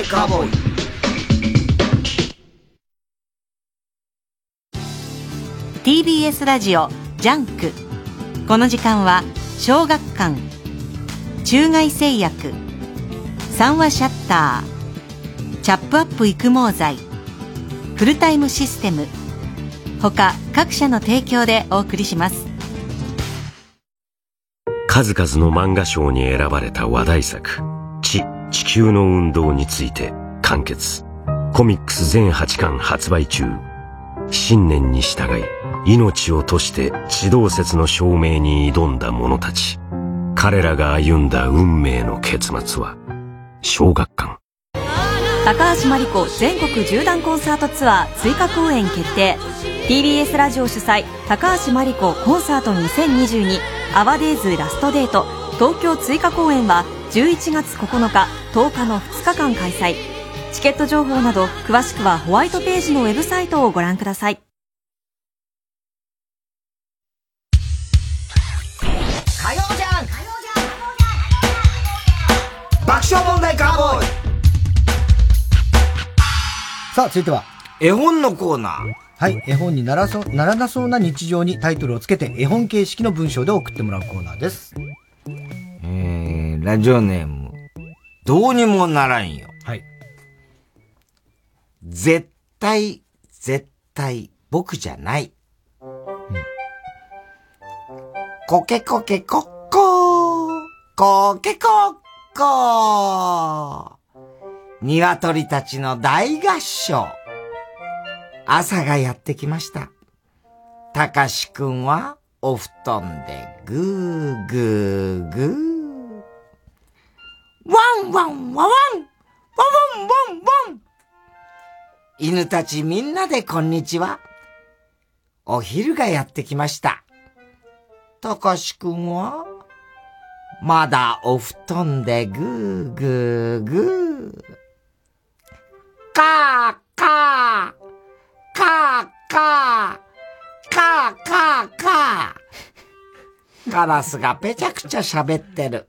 笑問題カーボーイ TBS ラジオジャンク。この時間は小学館。中外製薬。三和シャッター。チャップアップ育毛剤。フルタイムシステム。他各社の提供でお送りします。数々の漫画賞に選ばれた話題作「地地球の運動」について完結。コミックス全8巻発売中。信念に従い命を賭して地動説の証明に挑んだ者たち。彼らが歩んだ運命の結末は小学館。高橋真理子全国縦断コンサートツアー追加公演決定。TBS ラジオ主催高橋真理子コンサート2022アワデイズラストデート。東京追加公演は11月9日10日の2日間開催チケット情報など詳しくはホワイトページのウェブサイトをご覧ください火曜じゃん爆笑問題カーボーイさあ、続いては。絵本のコーナー。はい。絵本にならそならなそうな日常にタイトルをつけて絵本形式の文章で送ってもらうコーナーです。えー、ラジオネーム、どうにもならんよ。はい。絶対、絶対、僕じゃない。コケコケコッコー、コケコッコー。鶏たちの大合唱。朝がやってきました。たかしくんはお布団でぐーぐーぐー。ワンワンワワンワワンワンワン犬たちみんなでこんにちは。お昼がやってきました。たかしくんは？まだお布団でぐーぐーぐー。かーかーかーかーかーかーかーカラスがぺちゃくちゃ喋ってる。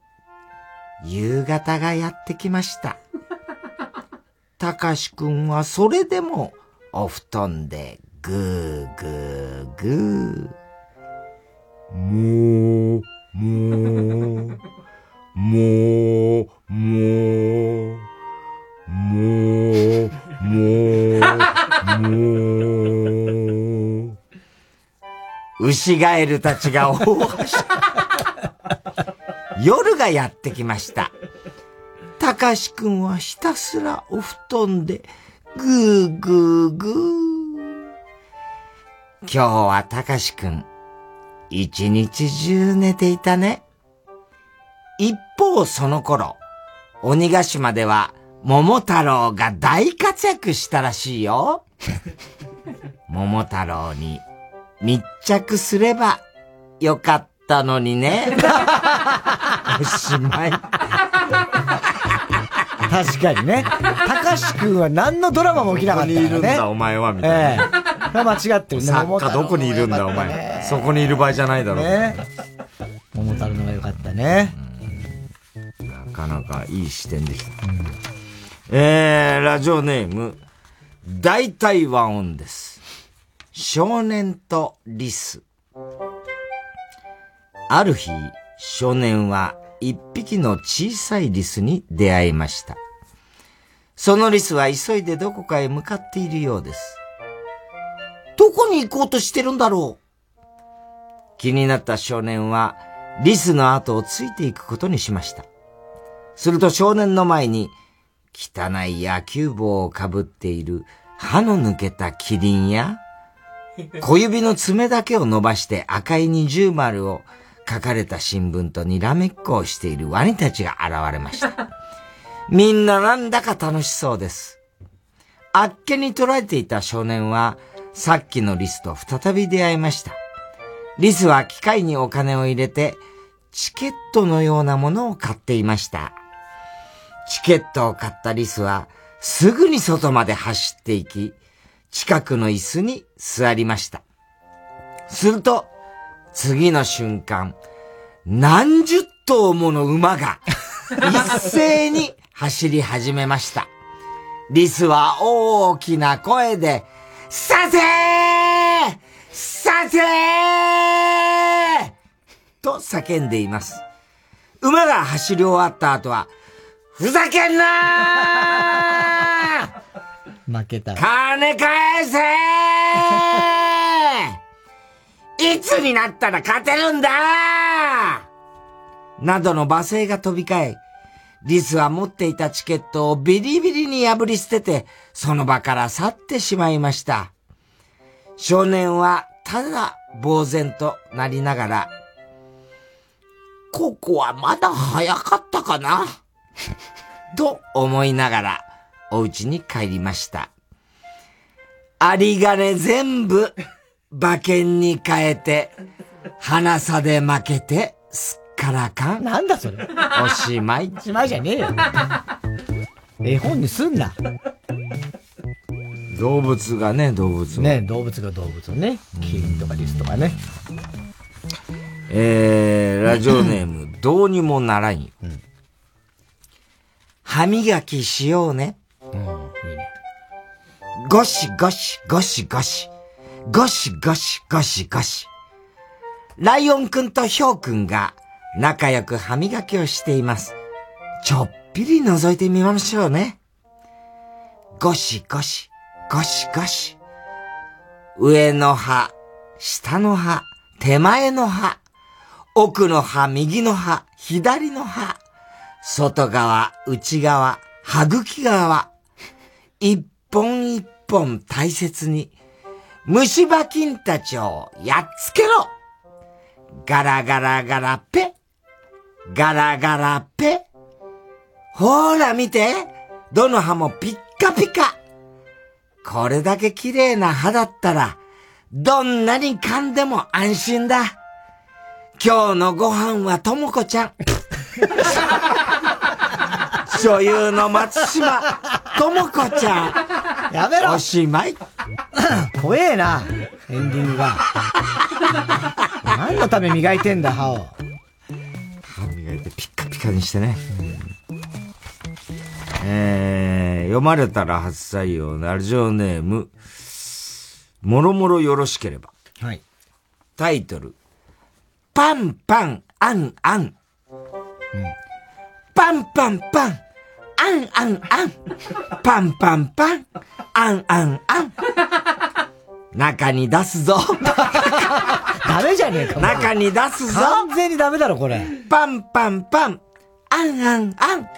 夕方がやってきました。たかしくんはそれでもお布団でぐーぐーぐー。もう、もう、もう、もう、もう、もう、もう。牛ガエルたちが大はしゃ。夜がやってきました。たかしくんはひたすらお布団でぐーぐーぐー。今日はたかしくん、一日中寝ていたね。一方その頃、鬼ヶ島では桃太郎が大活躍したらしいよ。桃太郎に密着すればよかったのにね。おしまい。確かにね。たかしくんは何のドラマも起きなかったからね。どこにいるんだお前はみたいなええ間違ってるね。作家どこにいるんだお前。そこにいる場合じゃないだろう。ね桃太郎のが良かったね。なかなかいい視点でした。えー、ラジオネーム、大体和音です。少年とリス。ある日、少年は一匹の小さいリスに出会いました。そのリスは急いでどこかへ向かっているようです。どこに行こうとしてるんだろう？気になった少年は、リスの後をついていくことにしました。すると少年の前に、汚い野球帽をかぶっている歯の抜けたキリンや、小指の爪だけを伸ばして赤い二重丸を書かれた新聞とにらめっこをしているワニたちが現れました。みんななんだか楽しそうです。あっけに捉えていた少年は、さっきのリスと再び出会いました。リスは機械にお金を入れて、チケットのようなものを買っていました。チケットを買ったリスは、すぐに外まで走っていき、近くの椅子に座りました。すると、次の瞬間、何十頭もの馬が、一斉に走り始めました。リスは大きな声で、させーさせーと叫んでいます。馬が走り終わった後は、ふざけんなー負けた。金返せーいつになったら勝てるんだなどの罵声が飛び交い、リスは持っていたチケットをビリビリに破り捨てて、その場から去ってしまいました。少年はただ呆然となりながら、ここはまだ早かったかな？と思いながら、お家に帰りました。有り金全部、馬券に変えて、花差で負けて、すっからかん。なんだそれ。おしまい。おしまいじゃねえよ。絵本にすんな。動物がね、動物を。ね動物が動物をね。キリンとかリスとかね。えー、ラジオネーム、どうにもならんよ。歯磨きしようね。ゴシゴシゴシゴシ。ゴシゴシゴシゴシ。ライオンくんとヒョウくんが仲良く歯磨きをしています。ちょっぴり覗いてみましょうね。ゴシゴシ、ゴシゴシ。上の歯、下の歯、手前の歯、奥の歯、右の歯、左の歯、外側、内側、歯茎側、一本一本大切に、虫歯菌たちをやっつけろガラガラガラペガラガラペほーら見てどの歯もピッカピカこれだけ綺麗な歯だったら、どんなに噛んでも安心だ。今日のご飯はともこちゃん。女優の松島ともこちゃん。やめろおしまい。怖えな、エンディングが。何のため磨いてんだ、歯を。歯磨いてピッカピカにしてね。えー、読まれたら初採用、ラジオネーム、もろもろよろしければ。はい。タイトル、パンパン、アンアン。パンパンパン、アンアンアン。パンパンパン、アンアンアン。中に出すぞ。ダメじゃねえか。中に出すぞ。完全にダメだろ、これ。パンパンパン、アンアンアン。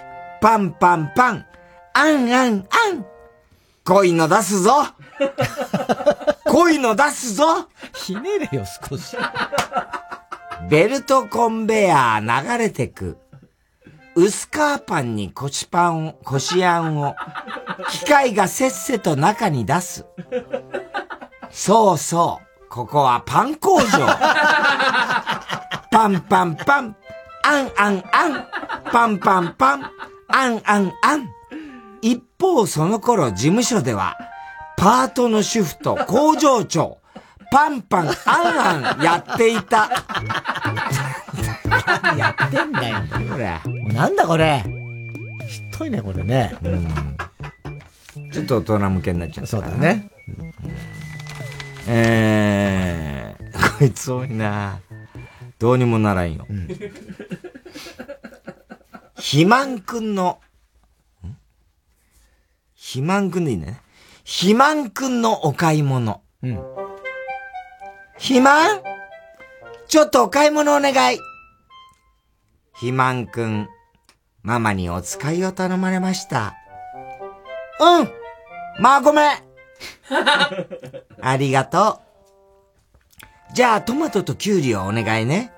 パンパンパン、アンアンアン。恋の出すぞ。恋の出すぞ。ひねれよ、少し。ベルトコンベヤー流れてく。薄皮パンにこしパンを、こしあんを、機械がせっせと中に出す。そうそう、ここはパン工場。パンパンパン、アンアンアン、パンパンパン、アンアンアン。一方その頃事務所では、パートの主婦と工場長、パンパンアンアンやっていた。やってんだよ。これ。なんだこれ。ひっといね、これね。ちょっと大人向けになっちゃった。そうだね。えー、こいつ多いなどうにもならんよ。肥満くんの、ん？肥満くんでいいね。肥満くんのお買い物。うん。肥満？ちょっとお買い物お願い。肥満くん、ママにお使いを頼まれました。うんまあごめん ありがとう。じゃあトマトとキュウリをお願いね。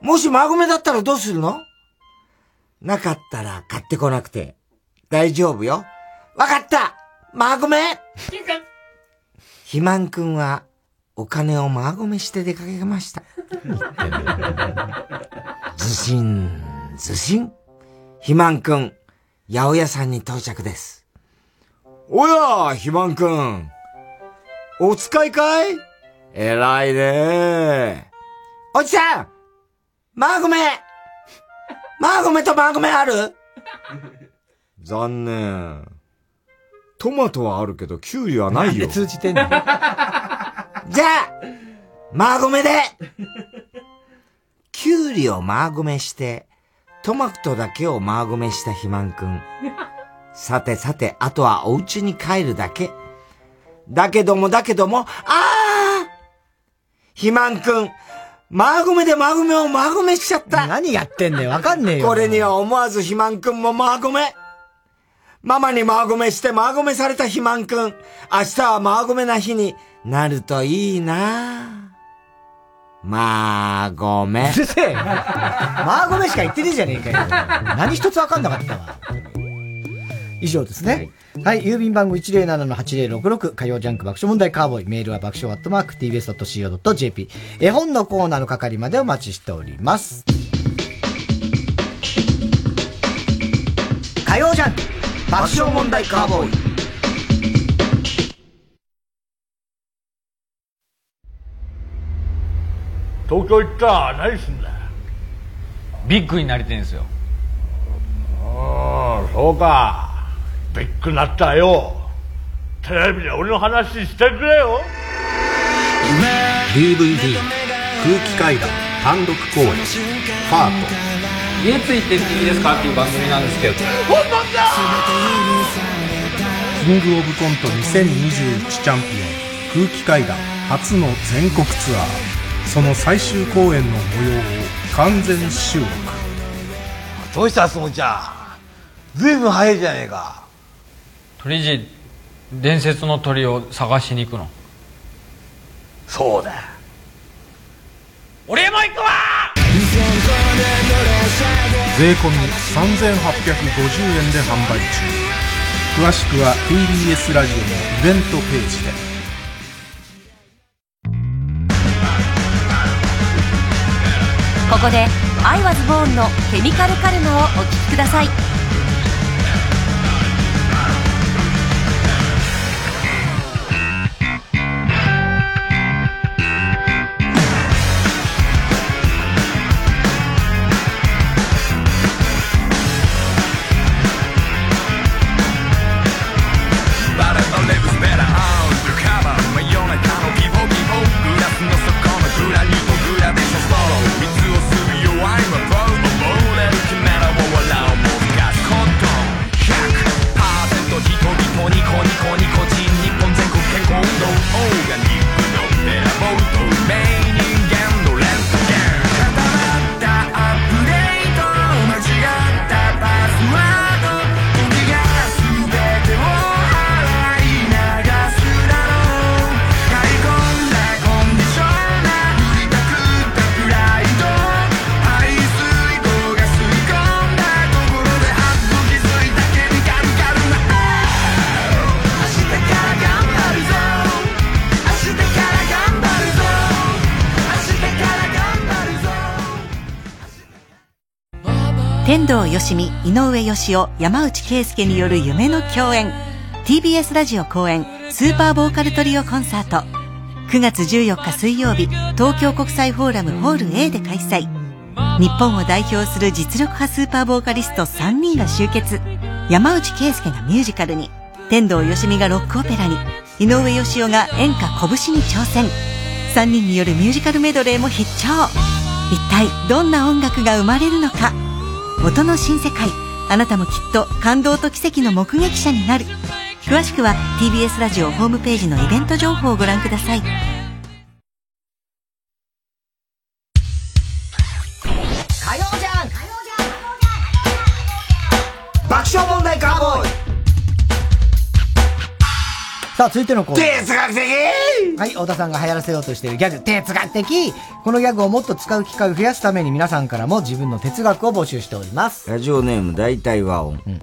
もしマゴメだったらどうするの？なかったら買ってこなくて大丈夫よ。わかったマゴメ肥満くんはお金をマゴメして出かけました。ずしん、ずしん。肥満くん、八百屋さんに到着です。おや、肥満くん。お使いかい？偉いねおじさんマーゴメマーゴメとマーゴメある？残念。トマトはあるけど、キュウリはないよ。通じてんの？じゃあ、マーゴメでキュウリをマーゴメして、トマトだけをマーゴメした肥満くん。さてさて、あとはお家に帰るだけ。だけどもだけども、ああ肥満くん、マーゴメでマーゴメをマーゴメしちゃった。何やってんねよ、わかんねえよ。これには思わず肥満くんもマーゴメ。ママにマーゴメしてマーゴメされた肥満くん。明日はマーゴメな日になるといいなマーゴメ。うるせえマーゴメしか言ってねえじゃねえかよ。何一つわかんなかったわ。以上ですね。はい、郵便番号107-8066火曜ジャンク爆笑問題カーボーイ。メールは爆笑アットマーク tbs.co.jp。絵本のコーナーの係までお待ちしております。火曜ジャンク爆笑問題カーボーイ東京行ったら何すんだ？よビッグになりてんすよああそうかビッグになったよ。テレビで俺の話してくれよ。DVD 空気階段単独公演ファート。家ついてっていいですかっていう番組なんですけど。本当だ！キングオブコント2021チャンピオン空気階段初の全国ツアー。その最終公演の模様を完全収録。どうしたすもちゃん？ずいぶん早いじゃねえか鳥人伝説の鳥を探しに行くの。そうだ。俺も行くわ！税込み3850円で販売中。詳しくは TBS ラジオのイベントページで。ここで「アイワズボーンのケミカルカルマをお聴きください天童よしみ、井上義雄、山内圭介による夢の共演。TBS ラジオ公演、スーパーボーカルトリオコンサート。9月14日水曜日、東京国際フォーラムホール A で開催。日本を代表する実力派スーパーボーカリスト3人が集結。山内圭介がミュージカルに、天童よしみがロックオペラに、井上義雄が演歌拳に挑戦。3人によるミュージカルメドレーも必聴。一体どんな音楽が生まれるのか音の新世界。あなたもきっと感動と奇跡の目撃者になる。詳しくは TBS ラジオホームページのイベント情報をご覧ください。さあ、続いてのコーナー。哲学的はい、太田さんが流行らせようとしているギャグ、哲学的このギャグをもっと使う機会を増やすために皆さんからも自分の哲学を募集しております。ラジオネーム大体和音。うん、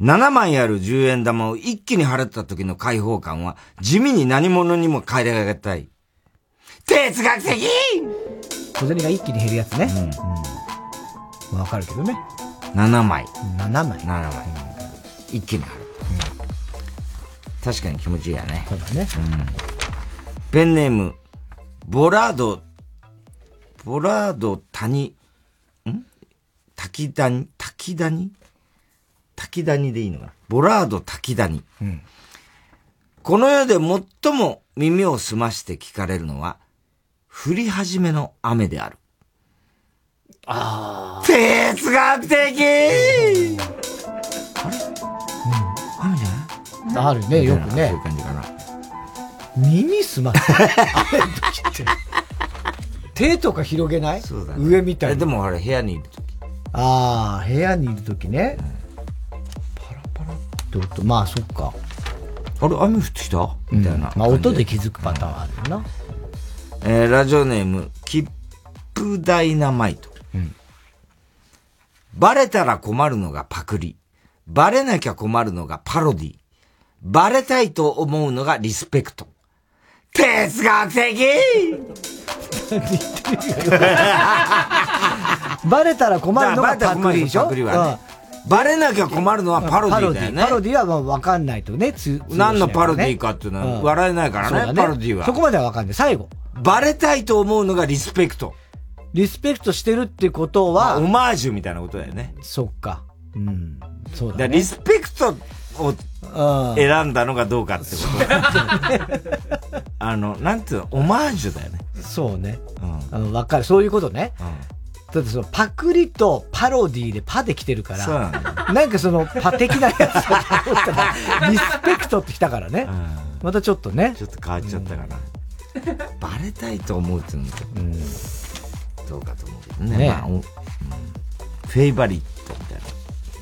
7枚ある10円玉を一気に払った時の解放感は地味に何者にも変えられたい。哲学的小銭が一気に減るやつね。うん。わ、うん、かるけどね。7枚。7枚。7枚。一気に払う。確かに気持ちいいやね。そうだね。うん。ペンネーム、ボラード、ボラード谷、ん？滝谷、滝谷？滝谷でいいのかな？ボラード滝谷。この世で最も耳を澄まして聞かれるのは、降り始めの雨である。あ哲学的あるね、よくね。そういう感じかな。耳すまって。雨の時って？手とか広げない？そうだね上みたいに。えでもあれ部屋にいるとき。ああ、部屋にいるときね。パラパラって音。まあ、そっか。あれ、雨降ってきた？みたいな。まあ、音で気づくパターンあるよな。えーラジオネーム、キップダイナマイト。バレたら困るのがパクリ。バレなきゃ困るのがパロディ。バレたいと思うのがリスペクト。哲学的バレたら困るのがパクリでしょ？ね。バレなきゃ困るのはパロディだよね。パロディはまあ分かんないとね、つ何のパロディかっていうのは笑えないからね、そうだパロディは。そこまでは分かんない。最後。バレたいと思うのがリスペクト。リスペクトしてるってことは、オマージュみたいなことだよね。そっか。うん。そうだね。だリスペクトを選んだのかどうかってこと。あの、なんていうの、オマージュだよね。そうね。あの、わかる。そういうことね。だってそのパクリとパロディでパで来てるから、なんかそのパ的なやつだと思ったら、リスペクトって来たからね。またちょっとね。ちょっと変わっちゃったかな。バレたいと思うっていうのと、どうかと思うけどね。ねまあおうんフェイバリット。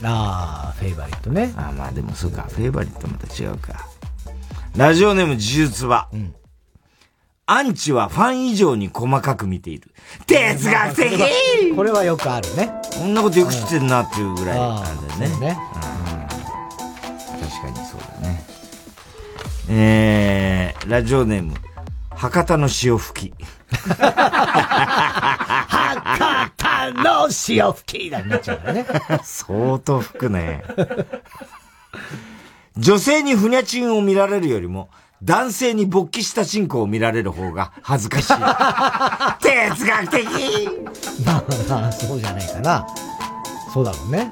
ああ、フェイバリットね。あまあでもそうか、フェイバリットまた違うか。ラジオネーム呪術は、アンチはファン以上に細かく見ている。哲学的これはよくあるね。こんなことよく知ってんなっていうぐらいなんだよね。そうね確かにそうだね。えー、ラジオネーム、博多の潮吹き。博多の潮吹きだになっちゃうからね。相当吹くね。女性にふにゃちんを見られるよりも、男性に勃起したチンコを見られる方が恥ずかしい。哲学的まあまあ、そうじゃないかな。そうだろうね。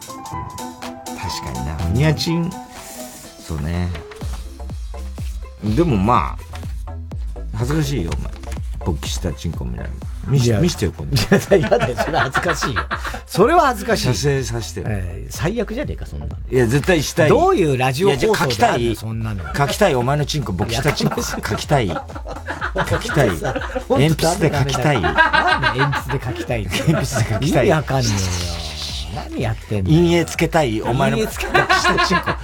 確かにな。ふにゃちん、そうね。でもまあ、恥ずかしいよ、お前。勃起したチンコ見られる。見しいや見してよ、今度。いや、だよ、それは恥ずかしいよ。それは恥ずかしい。射精させてよ。えー最悪じゃねえか、そんなの。いや、絶対したい。どういうラジオ放送書きたい。そんなの書きたい、お前のチンコ、勃起したチンコ。書きたい。書きたい。鉛筆で書きたい。なんで鉛筆で書きたいの鉛筆で書きたい意味わかんねえよ。何やってんの陰影つけたい、お前の。陰影つけたい。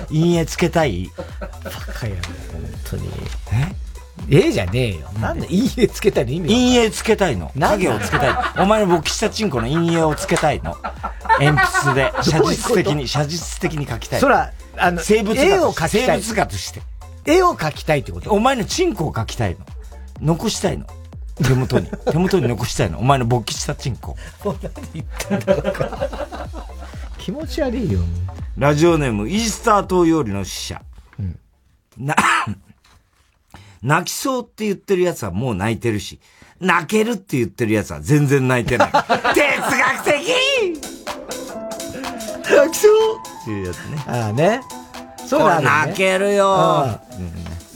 陰影つけたい。バカやろ、本当に。え？ええじゃねえよ。なんで？陰影つけたいの？意味陰影つけたいの。影をつけたい。お前の勃起したチンコの陰影をつけたいの。鉛筆で、写実的に、写実的に書きたい。そら、あの、生物画絵を描きたい生物画として。絵を描きたいってこと？お前のチンコを描きたいの。残したいの。手元に。手元に残したいの。お前の勃起したチンコ。もう何言ってんだろうか。気持ち悪いよ。ラジオネーム、イースター島よりの使者。な、泣きそうって言ってる奴はもう泣いてるし、泣けるって言ってる奴は全然泣いてない。哲学的泣きそう？っていうやつね。ああね。そうなるよね泣けるよ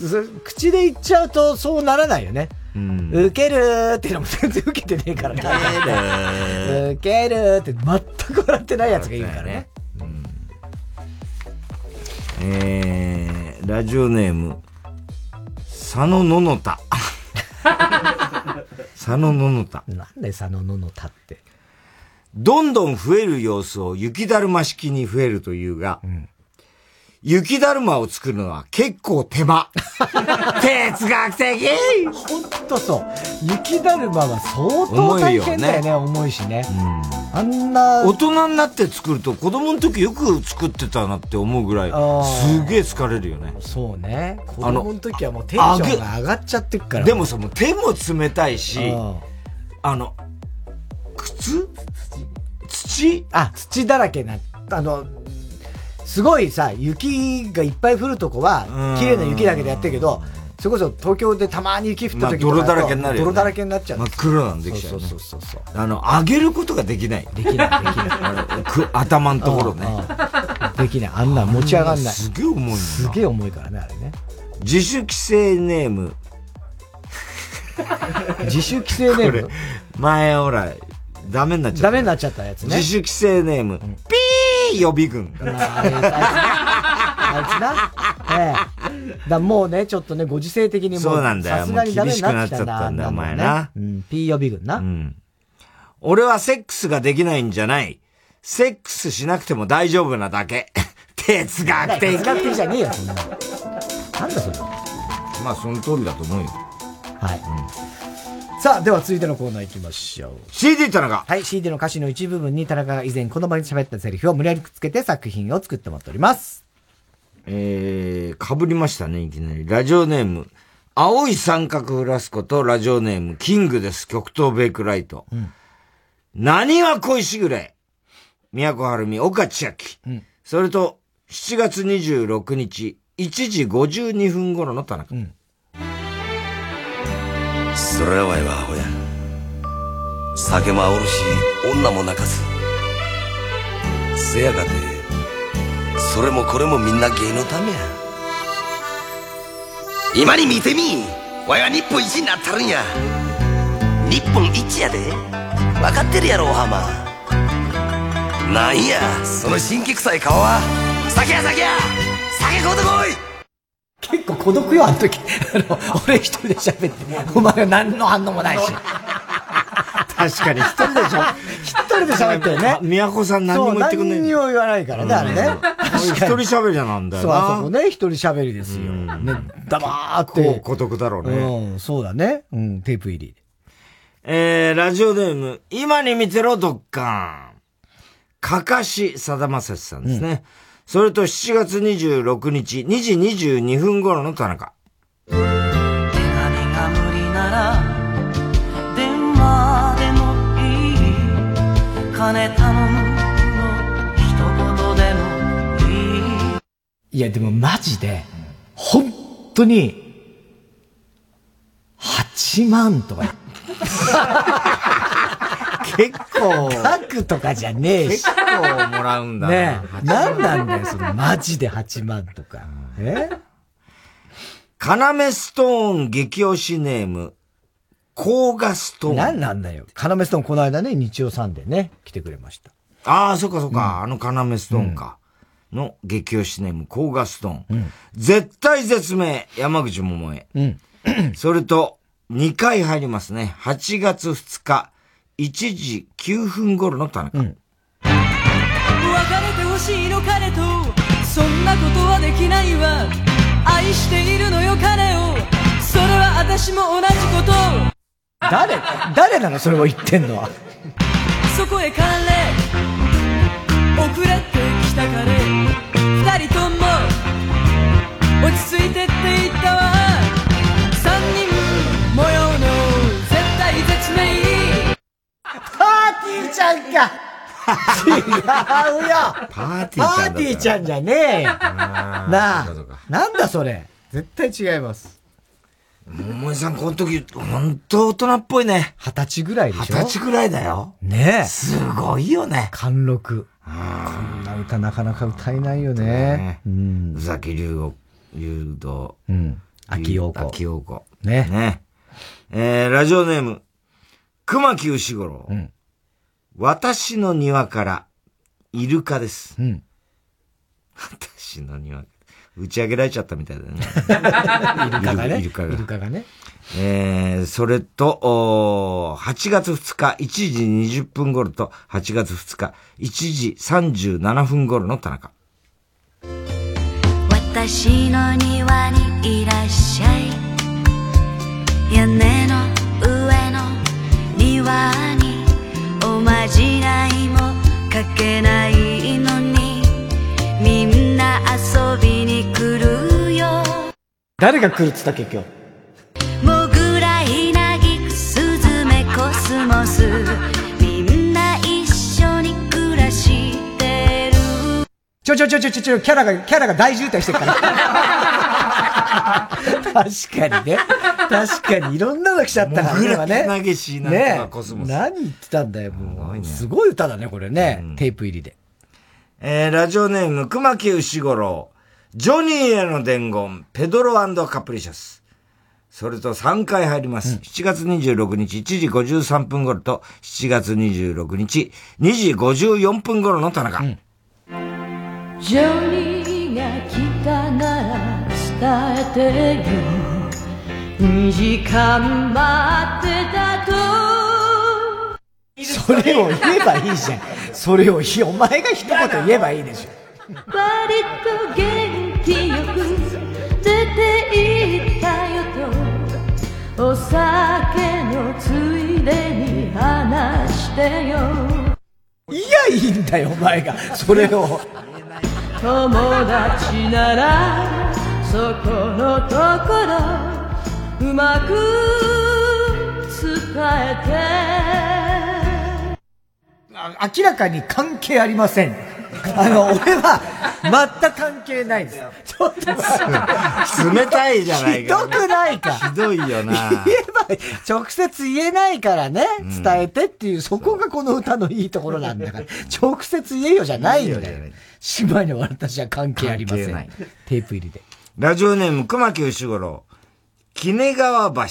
うんそ口で言っちゃうとそうならないよね。ウケるーっていうのも全然ウケてねえからね。ウケるーって全く笑ってないやつがいるからね。えー、ラジオネーム、佐野ののた。佐野ののた。なんで佐野ののたって。どんどん増える様子を雪だるま式に増えるというが、雪だるまを作るのは結構手間。哲学的ほんとそう。雪だるまは相当大変だよね、重いしね。あんな。大人になって作ると子供の時よく作ってたなって思うぐらい、すげえ疲れるよね。そうね。子供の時はもうテンションが上がっちゃってっから。でもさ、もう手も冷たいしうん、あの、靴？土？あ、土だらけな、あの、すごいさ、雪がいっぱい降るとこは、綺麗な雪だけでやってるけど、それこそ東京でたまに雪降った時とかまあ泥だらけになる泥だらけになっちゃう。真っ黒なんできちゃうねそうそうそうそう。あの、上げることができない。できない、できない。頭のところね。できない。あんなん持ち上がんない。すげえ重いな。すげえ重いからね、あれね。自主規制ネーム。自主規制ネーム？前ほら、ダメになっちゃった。ダメになっちゃったやつね。自主規制ネーム。ピー予備軍。あいつな。ええ。だもうね、ちょっとね、ご時世的にもそうなんだよさすがにダメになっちゃったんだお前な。うん、P 予備軍な。うん。俺はセックスができないんじゃない。セックスしなくても大丈夫なだけ。哲学的。哲学的じゃねえよ、そんなの。なんだそれ。まあ、その通りだと思うよ。はい。さあ、では続いてのコーナー行きましょう。CD 田中。はい、CD の歌詞の一部分に田中が以前この場に喋ったセリフを無理やりくっつけて作品を作ってもらっております。えー、被りましたね、いきなり。ラジオネーム。青い三角フラスコとラジオネーム、キングです。極東ベイクライト。何は恋しぐれ。宮古晴美、岡千秋。それと、7月26日、1時52分頃の田中。それはアホや。酒もあおるし女も泣かす。せやがてそれもこれもみんな芸のためや。今に見てみわいは日本一になったるんや。日本一やで。分かってるやろお浜なんやその神経臭い顔は。酒や酒や酒買うてこい。結構孤独よ、あの時。あの、俺一人で喋って。お前は何の反応もないし。確かに一人でしょ？一人で喋ってるね。宮古さん何にも言ってくんない何にも言わないからね、あれね。一人喋りじゃなんだよそう、そこね、一人喋りですよ。ね、黙ーって。孤独だろうね。うん、そうだね。うん、テープ入り。えー、ラジオネーム、今に見てろ、ドッカン。かかしさだまさしさんですね。それと7月26日、2時22分頃の田中。が無理なら電話でもいい金頼むの一言でもいいいや、でもマジで、本当に、8万とか。結構。額とかじゃねえし。結構もらうんだなねえ。8なんなんだよ、その、マジで8万とか。え？カナメストーン激推しネーム、コーガストーン。なんなんだよ。カナメストーンこの間ね、日曜サンデーね、来てくれました。ああ、そっかそっか、あのカナメストーンか。の激推しネーム、コーガストーン。絶対絶命、山口百恵。うん。それと、2回入りますね。8月2日、1時9分頃の田中。別れてほしいの彼と。そんなことはできないわ。愛しているのよ彼を。それは私も同じこと。誰、誰なのそれを言ってんのは。そこへ彼。遅れてきた彼。二人とも。落ち着いてって言ったわーティーちゃんか違うよパーティーちゃんパーティーちゃんじゃねえよなあ。なんだそれ。絶対違います。桃井さん、この時、ほんと大人っぽいね。二十歳ぐらいでしょ？二十歳ぐらいだよ。ねえ。すごいよね。貫禄。こんな歌なかなか歌えないよね。うん。宇崎竜吾、竜道。うん。秋陽子。秋陽子。ね。ね。えー、ラジオネーム、熊木牛五郎。私の庭から、イルカです。うん。私の庭、打ち上げられちゃったみたいだね。イルカがね。イルカが。イルカがね。えー、それと、おー8月2日1時20分頃と8月2日1時37分頃の田中。私の庭にいらっしゃい屋根の上の庭じないもかけないのにみんな遊びに来るよ誰が来るっつった結局。モグラヒナギクスズメコスモスみんな一緒に暮らしてるちょちょちょちょちょちょ、キャラが、キャラが大渋滞してるから。確かにね。確かに、いろんなの来ちゃったからね。モグラ今ねヒナゲシなんとかコスモスね何言ってたんだよ、もう。すごい歌だね、これね。テープ入りで。えー、ラジオネーム、熊木牛五郎。ジョニーへの伝言、ペドロカプリシャス。それと3回入ります。うん、7月26日1時53分頃と、7月26日2時54分頃の田中。うん、ジョニーえてよ。2時間待ってたと。それを言えばいいじゃん。それをお前が一言言えばいいでしょ。割と元気よく出て行ったよとお酒のついでに話してよいやいいんだよお前がそれを 友達ならそこのところうまく伝えて明らかに関係ありません あの、俺は、全く関係ないです。ちょっと、冷たいじゃないか。ひどくないか。ひどいよな。言えば、直接言えないからね、伝えてっていう、そこがこの歌のいいところなんだから、直接言えよじゃないんだよ。島に私は関係ありません。テープ入りで。ラジオネーム、熊木牛五郎。鬼怒川橋。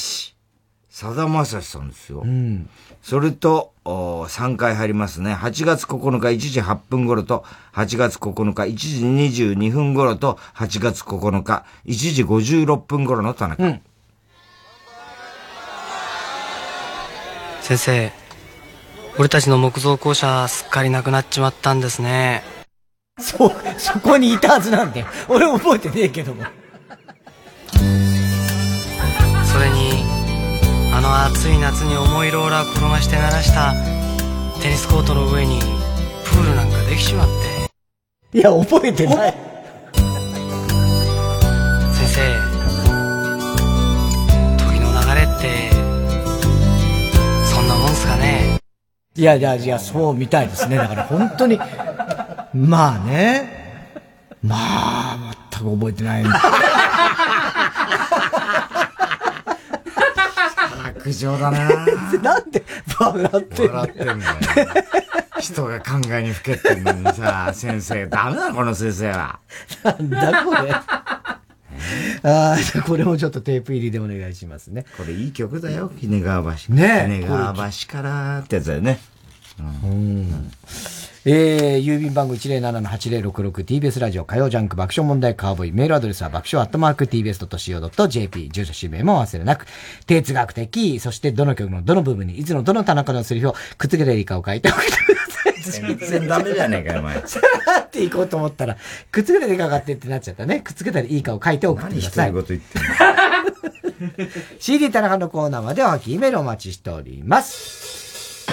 さだまさしさんですよ。うん。それと、3回入りますね。8月9日1時8分頃と、8月9日1時22分頃と、8月9日1時56分頃の田中。うん、先生、俺たちの木造校舎すっかりなくなっちまったんですね。そ、そこにいたはずなんだよ。俺覚えてねえけども。それに、あの暑い夏に重いローラー転がして鳴らしたテニスコートの上にプールなんかできちまっていや覚えてない先生時の流れってそんなもんすかねいやいやいやそうみたいですねだから本当にまあねまあ全く覚えてない苦情だななんで笑ってん笑ってんだよ。人が考えにふけてんのにさ、先生、ダメだこの先生は。なんだこれ。ああ、これもちょっとテープ入りでお願いしますね。これいい曲だよ、鬼怒川橋。ね鬼怒川橋からってやつだよね。うん。うんえー、郵便番号 107-8066TBS ラジオ火曜ジャンク爆笑問題カーボーイメールアドレスは爆笑アットマーク TBS.CO.JP 住所氏名も忘れなく哲学的そしてどの曲のどの部分にいつのどの田中のセリフをくっつけていいかを書いておいてください。全然ダメじゃねえかよお前。さらっていこうと思ったらくっつけていいかがってってなっちゃったね。くっつけたらいいかを書いておくてください。何こと言ってんの？CD 田中のコーナーまではメールお待ちしております。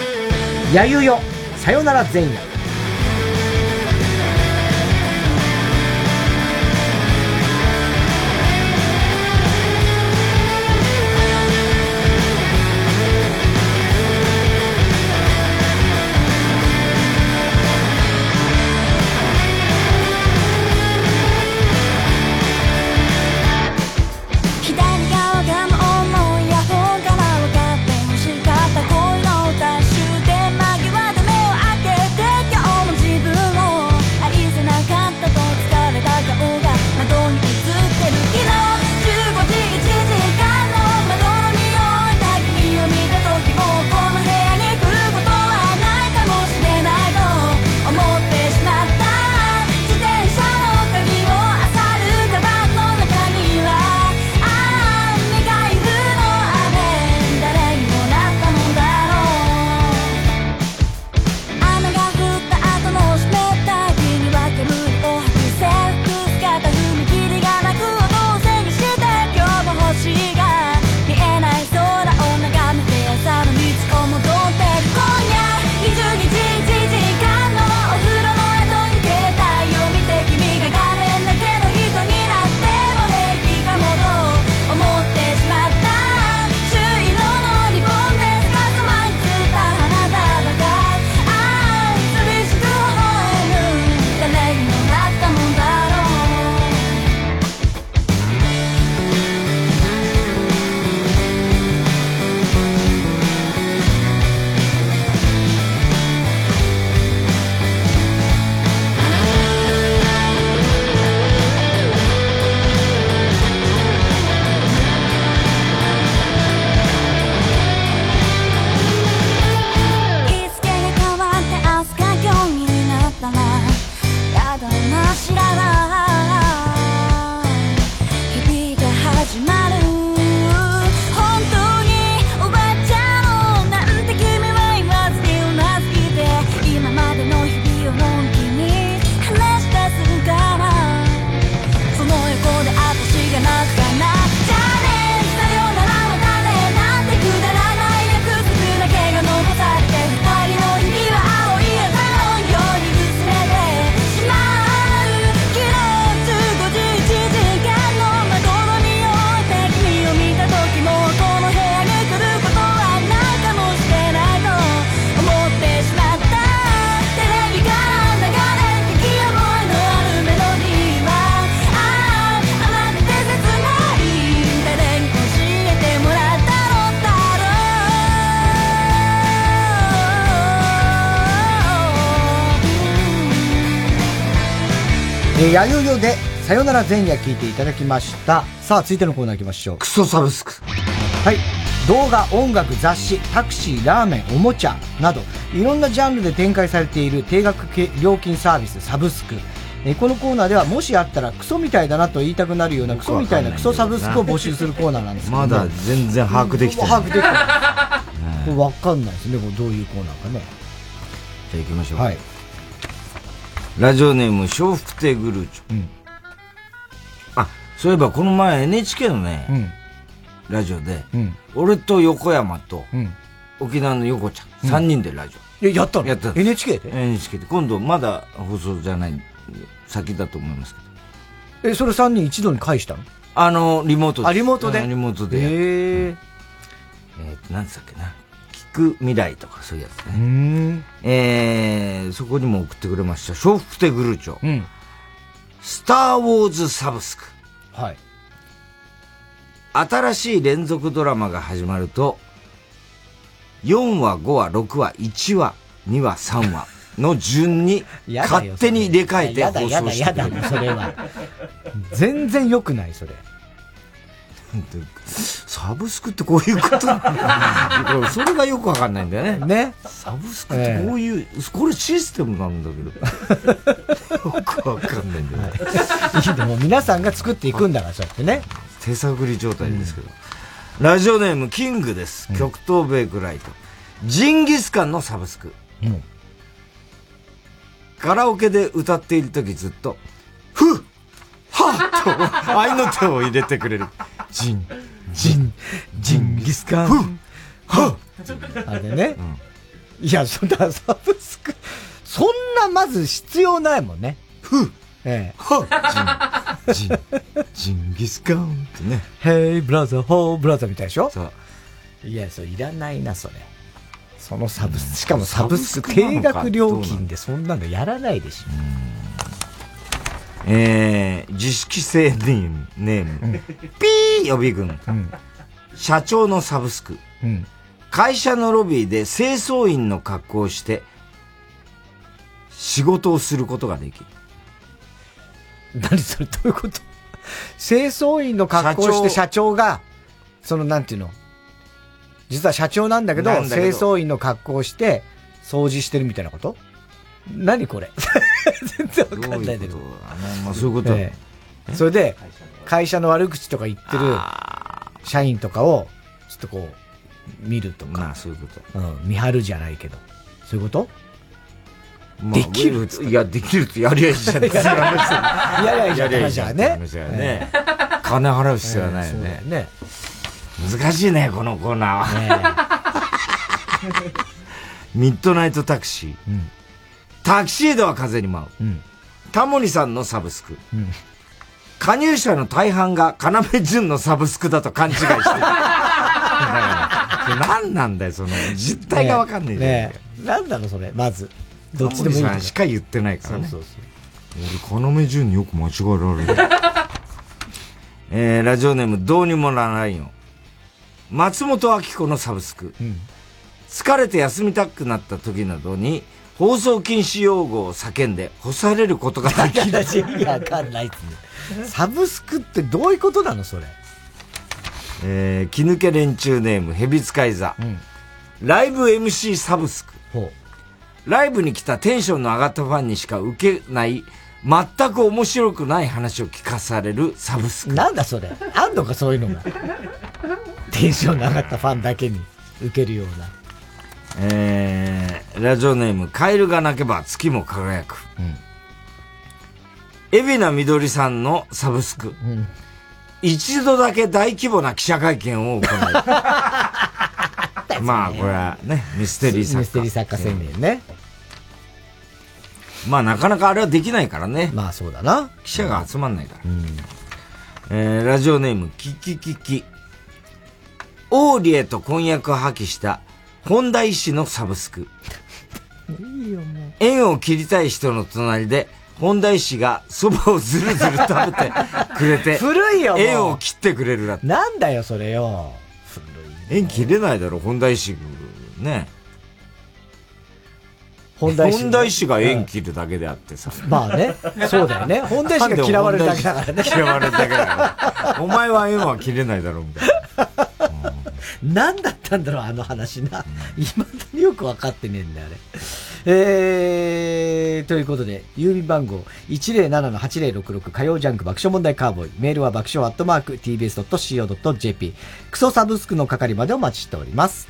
やゆよさよなら前夜。えー、やよよで、さよなら前夜聞いていただきました。さあ、続いてのコーナー行きましょう。クソサブスク。はい。動画、音楽、雑誌、タクシー、ラーメン、おもちゃなど、いろんなジャンルで展開されている定額系料金サービス、サブスク。えーこのコーナーでは、もしあったらクソみたいだなと言いたくなるようなクソみたいなクソサブスクを募集するコーナーなんですけどもまだ全然把握できてない。把握できてない。これわかんないですね、どういうコーナーかね。じゃあ行きましょう。はい。ラジオネーム、笑福亭グルーチョ。あ、そういえばこの前 NHK のね、ラジオで、うん俺と横山と、うん沖縄の横ちゃうんん、3人でラジオ。え、やったの？やったの NHK で ?NHK で。今度まだ放送じゃない、先だと思いますけど。え、それ3人一度に返したの？あの、リモートであ、リモートで？うんリモートで。へえ。えっと、なんつったっけな。聞く未来とかそういうやつね。うん。えー、そこにも送ってくれました。笑福亭グルーチョ。うん。スター・ウォーズ・サブスク。はい。新しい連続ドラマが始まると、4話、5話、6話、1話、2話、3話の順に 勝手に入れ替えてやだ放やだや送してくれる。だ、それは。全然良くない、それ。サブスクってこういうこと それがよくわかんないんだよね。ね。サブスクってこういう、これシステムなんだけど。よくわかんないんだよね。いいでも皆さんが作っていくんだから、そうやってね。手探り状態ですけど。ラジオネーム、キングです。極東ベイクライト。ジンギスカンのサブスク。うんカラオケで歌っているときずっと、ふっはっと愛の手を入れてくれる。ジン、ジン、ジンギスカン。はっあれね。いや、そんなサブスク、そんなまず必要ないもんね。ふっええ。はジン、ジンギスカンってね。Hey brother, ho brother みたいでしょ？そう。いや、それいらないな、それ。そのサブスク、しかもササブブスク定額料金でそんなのやらないでしょ。えー、自主規制ネーム、ネーム、ピー予備軍、社長のサブスク、うん。会社のロビーで清掃員の格好をして、仕事をすることができる。何それ、どういうこと？清掃員の格好をして社長が、その、なんていうの？実は社長なんだけど、なんだけど。清掃員の格好をして、掃除してるみたいなこと？何これ？全然わかんないんだけど。まあそういうことええそれで、会社の悪口とか言ってる社員とかを、ちょっとこう、見るとか。まあそういうこと。うん、見張るじゃないけど。そういうこと？まあできるいや、できるってやりゃいいじゃん。いやいやいやいやいやいいじゃんって話だよね。金払う必要はないよね。ね。難しいね、このコーナーは。ミッドナイトタクシー。タキシードは風に舞う。タモリさんのサブスク。加入者の大半が要潤のサブスクだと勘違いしてる。何なんだよ、その、実態がわかんないじゃんねえ。なのそれ、まず。どっちでもいいさんしか言ってないからね。そうそう俺、要潤によく間違えられる。えー、ラジオネーム、どうにもならないよ。松本明子のサブスク。疲れて休みたくなった時などに、放送禁止用語を叫んで干されることができる。意味わかんないっすね。サブスクってどういうことなのそれ？えー、気抜け連中ネーム、蛇使い座。ライブ MC サブスク。ライブに来たテンションの上がったファンにしか受けない、全く面白くない話を聞かされるサブスク。なんだそれ？あんのかそういうのが。テンションの上がったファンだけに受けるような。えー、ラジオネーム、カエルが鳴けば月も輝く。海老名みどりさんのサブスク。一度だけ大規模な記者会見を行い。まあ、これはね、ミステリー作家。ミステリー作家宣言ね。まあ、なかなかあれはできないからね。まあ、そうだな。記者が集まんないから。えー、ラジオネーム、キキキキ。オーリエと婚約を破棄した、本田医師のサブスク。いいよ、もう。縁を切りたい人の隣で、本田医師が蕎麦をずるずる食べて くれて、古いよ縁を切ってくれるらって。なんだよ、それよ。縁切れないだろ、本田医師。ね。本田医師本田医師が縁切るだけであってさ。まあね。そうだよね。本田医師が嫌われるだけだからね。嫌われるだけだから。お前は縁は切れないだろうみたいな。何だったんだろう、あの話な。未だによく分かってねえんだよ、あれ。えー、ということで、郵便番号107-8066火曜ジャンク爆笑問題カーボーイ。メールは爆笑アットマーク tbs.co.jp。クソサブスクの係までお待ちしております。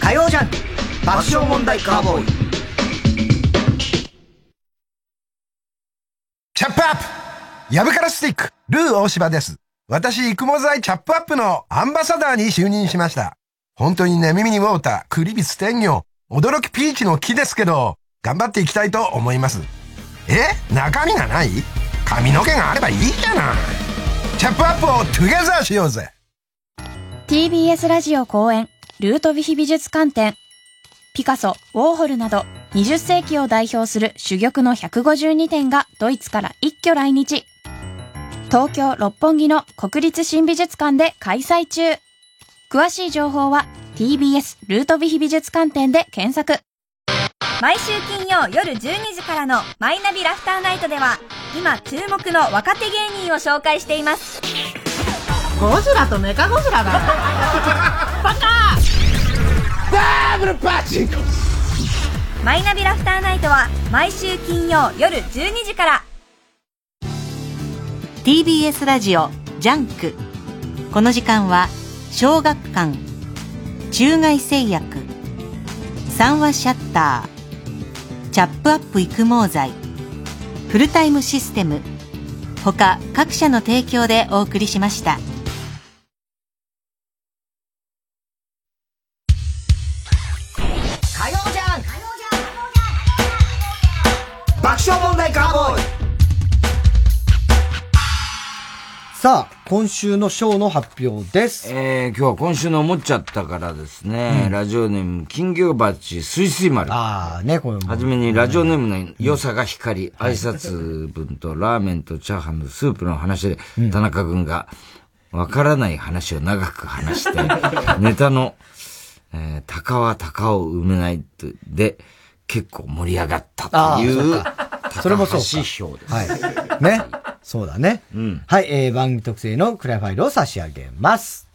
火曜ジャンク爆笑問題カーボーイ。チャップアップヤブカラスティック、ルー大柴です。私、育毛剤チャップアップのアンバサダーに就任しました。本当にね、耳にウォーター、クリビス天魚、驚きピーチの木ですけど、頑張っていきたいと思います。え？中身がない？髪の毛があればいいじゃない。チャップアップをトゥゲザーしようぜ。TBS ラジオ公演ルートヴィヒ美術館展ピカソ、ウォーホルなど20世紀を代表する珠玉の152点がドイツから一挙来日東京六本木の国立新美術館で開催中。詳しい情報は TBS ルートヴィヒ美術館展で検索。毎週金曜夜12時からの「マイナビラフターナイト」では今注目の若手芸人を紹介しています。ゴジラとメカゴジラだ。バカ！ダブルパチンコマイナビラフターナイトは毎週金曜夜12時から TBS ラジオジャンク。この時間は小学館中外製薬三和シャッターチャップアップ育毛剤フルタイムシステム他各社の提供でお送りしました。火曜ジャンク爆笑問題カーボーイ。さあ、今週のショーの発表です。えー、今日は今週の思っちゃったからですね、うんラジオネーム、金魚鉢すいすい丸。ああ、ね、これはじめにラジオネームの良さが光り、挨拶文とラーメンとチャーハンのスープの話で、田中君が、わからない話を長く話して、ネタの、えー、鷹は鷹を埋めないとで、結構盛り上がったという、高橋票です。はい。ね。そうだね。はい、えー、番組特製のクライファイルを差し上げます。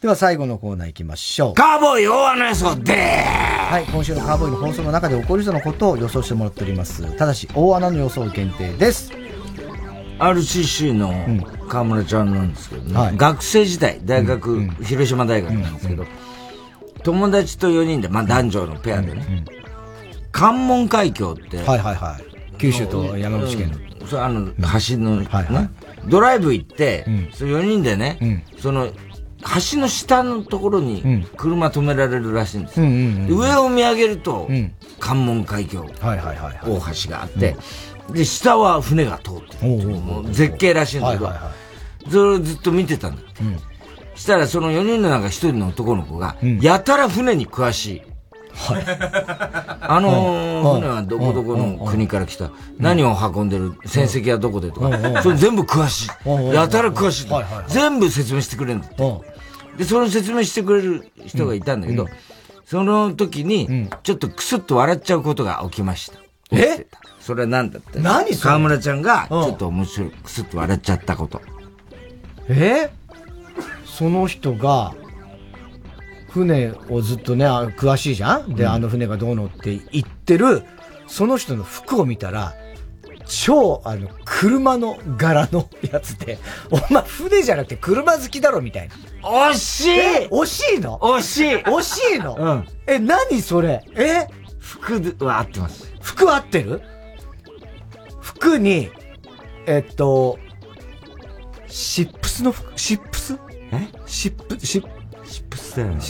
では最後のコーナー行きましょう。カーボーイ大穴予想ではい、今週のカーボーイの放送の中で起こりそうなことを予想してもらっております。ただし、大穴の予想限定です。RCC の河村ちゃんなんですけどね、はい学生時代、大学、広島大学なんですけど、友達と4人で、まあ男女のペアでね、関門海峡って、はいはいはい。九州と山口県の。うんそれあの、橋の、ね。ドライブ行って、その4人でね、その、橋の下のところに車止められるらしいんです上を見上げると、関門海峡。大橋があって、で、下は船が通ってる。絶景らしいんだけど、それをずっと見てたんだって。したらその4人の中1人の男の子が、やたら船に詳しい。あのー船はどこどこの国から来た、何を運んでる、戦績はどこでとか、それ全部詳しうんい。やたら詳しい。はい。はい。はい。全部説明してくれるんだって。で、その説明してくれる人がいたんだけど、その時に、ちょっとクスッと笑っちゃうことが起きました。え？それは何だった？何それ？河村ちゃんが、ちょっと面白い、クスッと笑っちゃったこと。え？その人が、船をずっとね、あ詳しいじゃん？で、うん。あの船がどうのって言ってる、その人の服を見たら、超、あの、車の柄のやつで、お前船じゃなくて車好きだろみたいな。惜しい！え？惜しいの？惜しい！惜しいの？うん。え、何それ？え？服は合ってます。服は合ってる？服に、えっと、シップスの服、シップス？え？シップ、シップ、シップスだよね。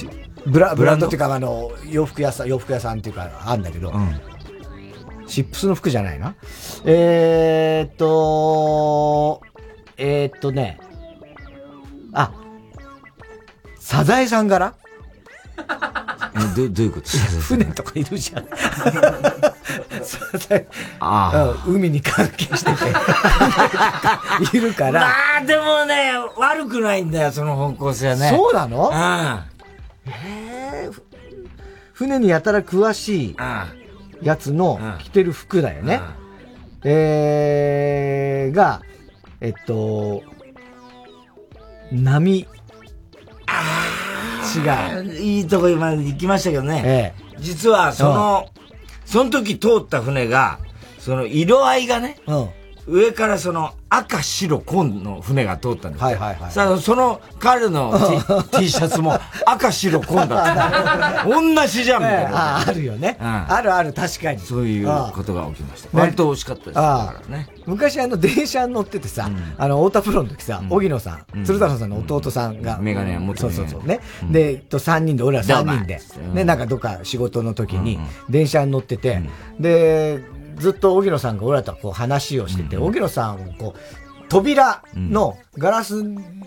ブラ、ブブランドっていうか、あの、洋服屋さん、洋服屋さんっていうか、あんだけど、シップスの服じゃないな。えーっと、えーっとね、あ、サザエさん柄えどどういうこと船とかいるじゃん。あ うん海に関係してて、いるから。まあ、でもね、悪くないんだよ、その方向性はね。そうなの？うん。えー船にやたら詳しいやつの着てる服だよね。えー、が、えっと、波。違う。いいとこ今行きましたけどね。実は、その、その時通った船が、その色合いがね、上からその赤、白、紺の船が通ったんですよ。はいはいはい。さあ、その彼の T, T シャツも赤、白、紺だった。同じじゃんみたいな。ああるよね。あるある、確かに。そういうことが起きました。割と美味しかったです。だからね。昔あの電車に乗っててさ、あの、太田プロの時さ、荻野さん、鶴太郎さんの弟さんが。メガネ持ってそうそうそう。ね。で、と3人で、俺ら3人で、ね、なんかどっか仕事の時に、電車に乗ってて、で、ずっと荻野さんが俺らとこう話をしてて、荻野さんをこう、扉のガラス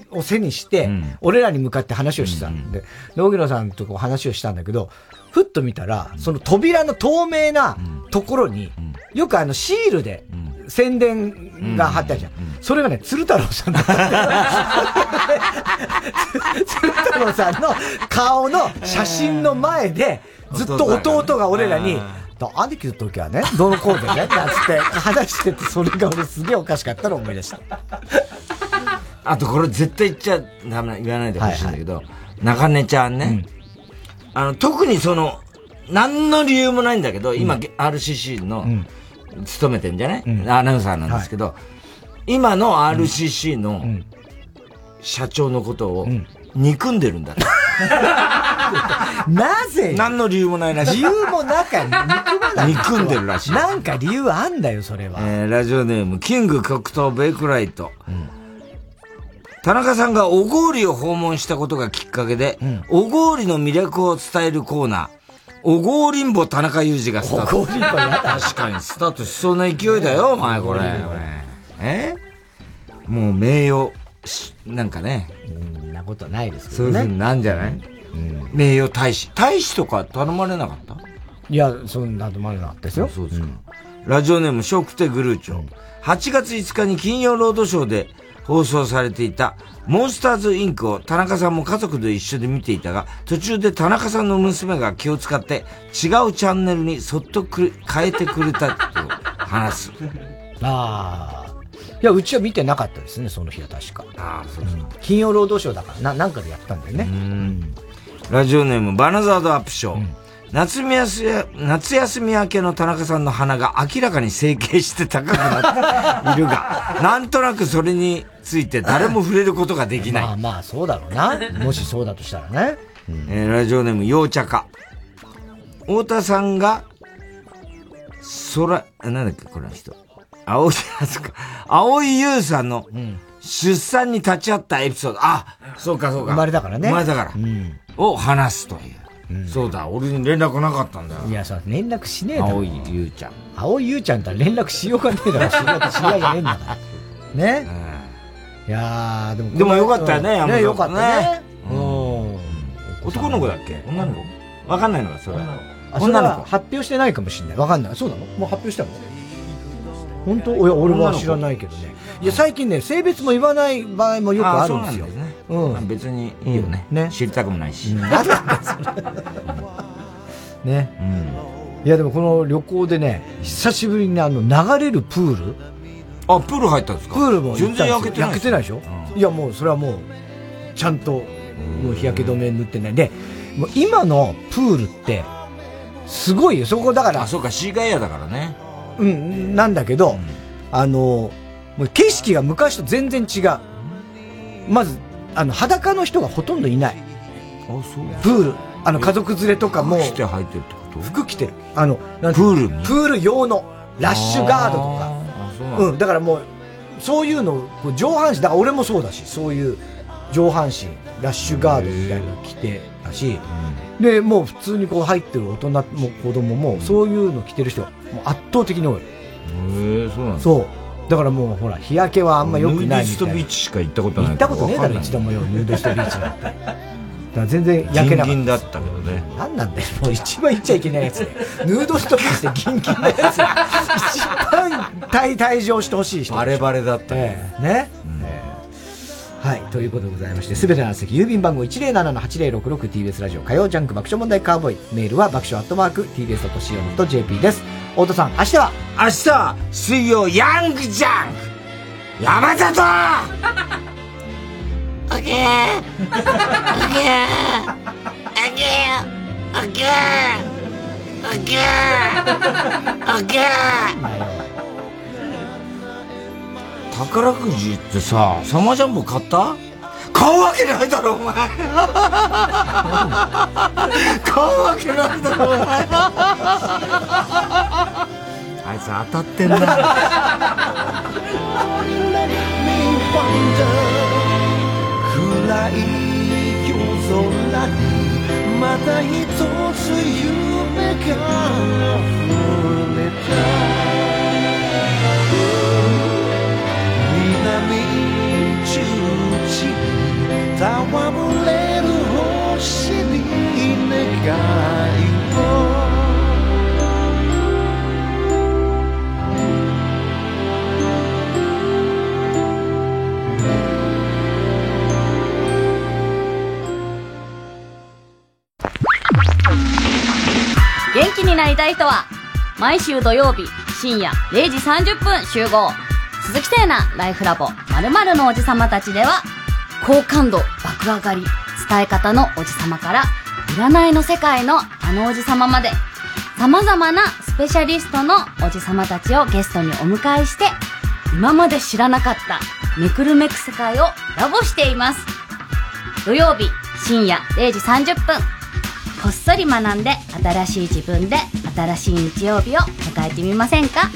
を背にして、俺らに向かって話をしてたんで、で、荻野さんとこう話をしたんだけど、ふっと見たら、その扉の透明なところに、よくあのシールで宣伝が貼ってあるじゃん。それがね、鶴太郎さんだった。鶴太郎さんの顔の写真の前で、ずっと弟が俺らに、兄貴の時はね、どのコードね、なんつって話してて、それが俺すげえおかしかったのを思い出した。あとこれ絶対言っちゃダメな、言わないでほしいんだけど、中根ちゃんね、あの、特にその、何の理由もないんだけど、今、RCC の、勤めてんじゃない、アナウンサーなんですけど、今の RCC の社長のことを憎んでるんだって。なぜ？何の理由もないらしい。理由もなか憎まない。憎んでるらしい。なんか理由あんだよ、それは。えー、ラジオネーム、キング黒糖ベイクライト。田中さんが小郡を訪問したことがきっかけで、小郡の魅力を伝えるコーナー、小郡んぼ田中裕二がスタート。小郡んぼやだ確かにスタートしそうな勢いだよ、お前これ。え？もう名誉、なんかね。そんなことないですけそういうふうになんじゃない、名誉大使。大使とか頼まれなかった？いや、そんな頼まれなかったですよ。そうですか。ラジオネーム、ショークテグルーチョ。8月5日に金曜ロードショーで放送されていたモンスターズインクを田中さんも家族で一緒で見ていたが、途中で田中さんの娘が気を使って違うチャンネルにそっとく変えてくれたと話す。ああ。いや、うちは見てなかったですね、その日は確か。ああ、そうそう。金曜ロードショーだから、な、なんかでやったんだよね。ラジオネーム、バナザードアップショー。夏休み、夏休み明けの田中さんの鼻が明らかに整形して高くなっているが、なんとなくそれについて誰も触れることができない。まあまあ、そうだろうな。もしそうだとしたらね。えー、ラジオネーム、陽茶家。太田さんが、空、なんだっけ、この人。青い。青井優さんの、出産に立ち会ったエピソード。あ、そうかそうか。生まれだからね。生まれだから。を話すという。そうだ、俺に連絡なかったんだよ。いや、そう、連絡しねえだろ。青井優ちゃん。青井優ちゃんとは連絡しようがねえだろ。知り合いじゃねえんだから。ね？いやー、でも。でもよかったよね、ね、よかったね。うん。男の子だっけ？女の子？わかんないのか、それ。女の子。発表してないかもしれない。わかんない。そうなの？もう発表したの？本当？いや、俺は知らないけどね。いや、最近ね、性別も言わない場合もよくあるんですよ。うん。別にいいよね。ね。知りたくもないし。なんだそれ。ね。いや、でもこの旅行でね、久しぶりにあの、流れるプール？あ、プール入ったんですか？プールも全然焼けてない。焼けてないでしょ？いや、もう、それはもう、ちゃんと、もう日焼け止め塗ってない。で、もう今のプールって、すごいよ。そこだから。あ、そうか、シーガイアだからね。うん、なんだけど、あの、もう景色が昔と全然違う。まず、あの、裸の人がほとんどいない。あ、そうプール。あの、家族連れとかも。服着て入ってるってこと？服着てる。あの、プールに？プール用の、ラッシュガードとか。うなんだ。うん、だからもう、そういうの、こう上半身、だから俺もそうだし、そういう上半身、ラッシュガードみたいなの着てたし、で、もう普通にこう入ってる大人も子供も、そういうの着てる人がもう圧倒的に多い。へえ、そうなんだ。そう。だからもうほら、日焼けはあんま良くないみたいな。ヌーディストビーチしか行ったことない行ったことねえだろ、一度もよ、ヌーディストビーチなんて。だから全然焼けなかった。ギンギンだったけどね。なんなんだよ、もう一番言っちゃいけないやつで。ヌードストビーチでギンギンなやつ。一番退退場してほしい人。バレバレだったね。ね。はい。ということでございまして、すべての宛先、郵便番号 107-8066TBS ラジオ火曜ジャンク爆笑問題カーボーイ。メールは爆笑アットマーク TBS.CO.JP です。太田さん、明日は？明日、水曜、ヤングジャンク。山里!オッケーオッケーオッケーオッケーオッケーオッケー宝くじってさ、サマージャンボ買った？買うわけないだろ、お前。買うわけないだろ、お前。あいつ当たってんな。暗い夜空にまた一つ夢が溢れた戯れる星に願いを元気になりたい人は、毎週土曜日深夜0時30分集合。鈴木聖奈ライフラボ〇〇のおじさまたちでは、好感度爆上がり、伝え方のおじさまから、占いの世界のあのおじさままで、様々なスペシャリストのおじさまたちをゲストにお迎えして、今まで知らなかっためくるめく世界をラボしています。土曜日深夜0時30分。こっそり学んで新しい自分で新しい日曜日を迎えてみませんか？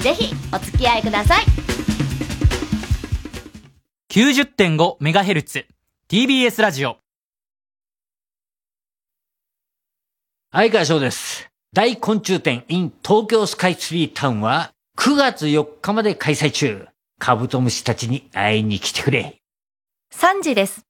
ぜひお付き合いください。90.5MHz TBS ラジオ相川翔です。大昆虫展 in 東京スカイツリータウンは9月4日まで開催中。カブトムシたちに会いに来てくれ。3時です。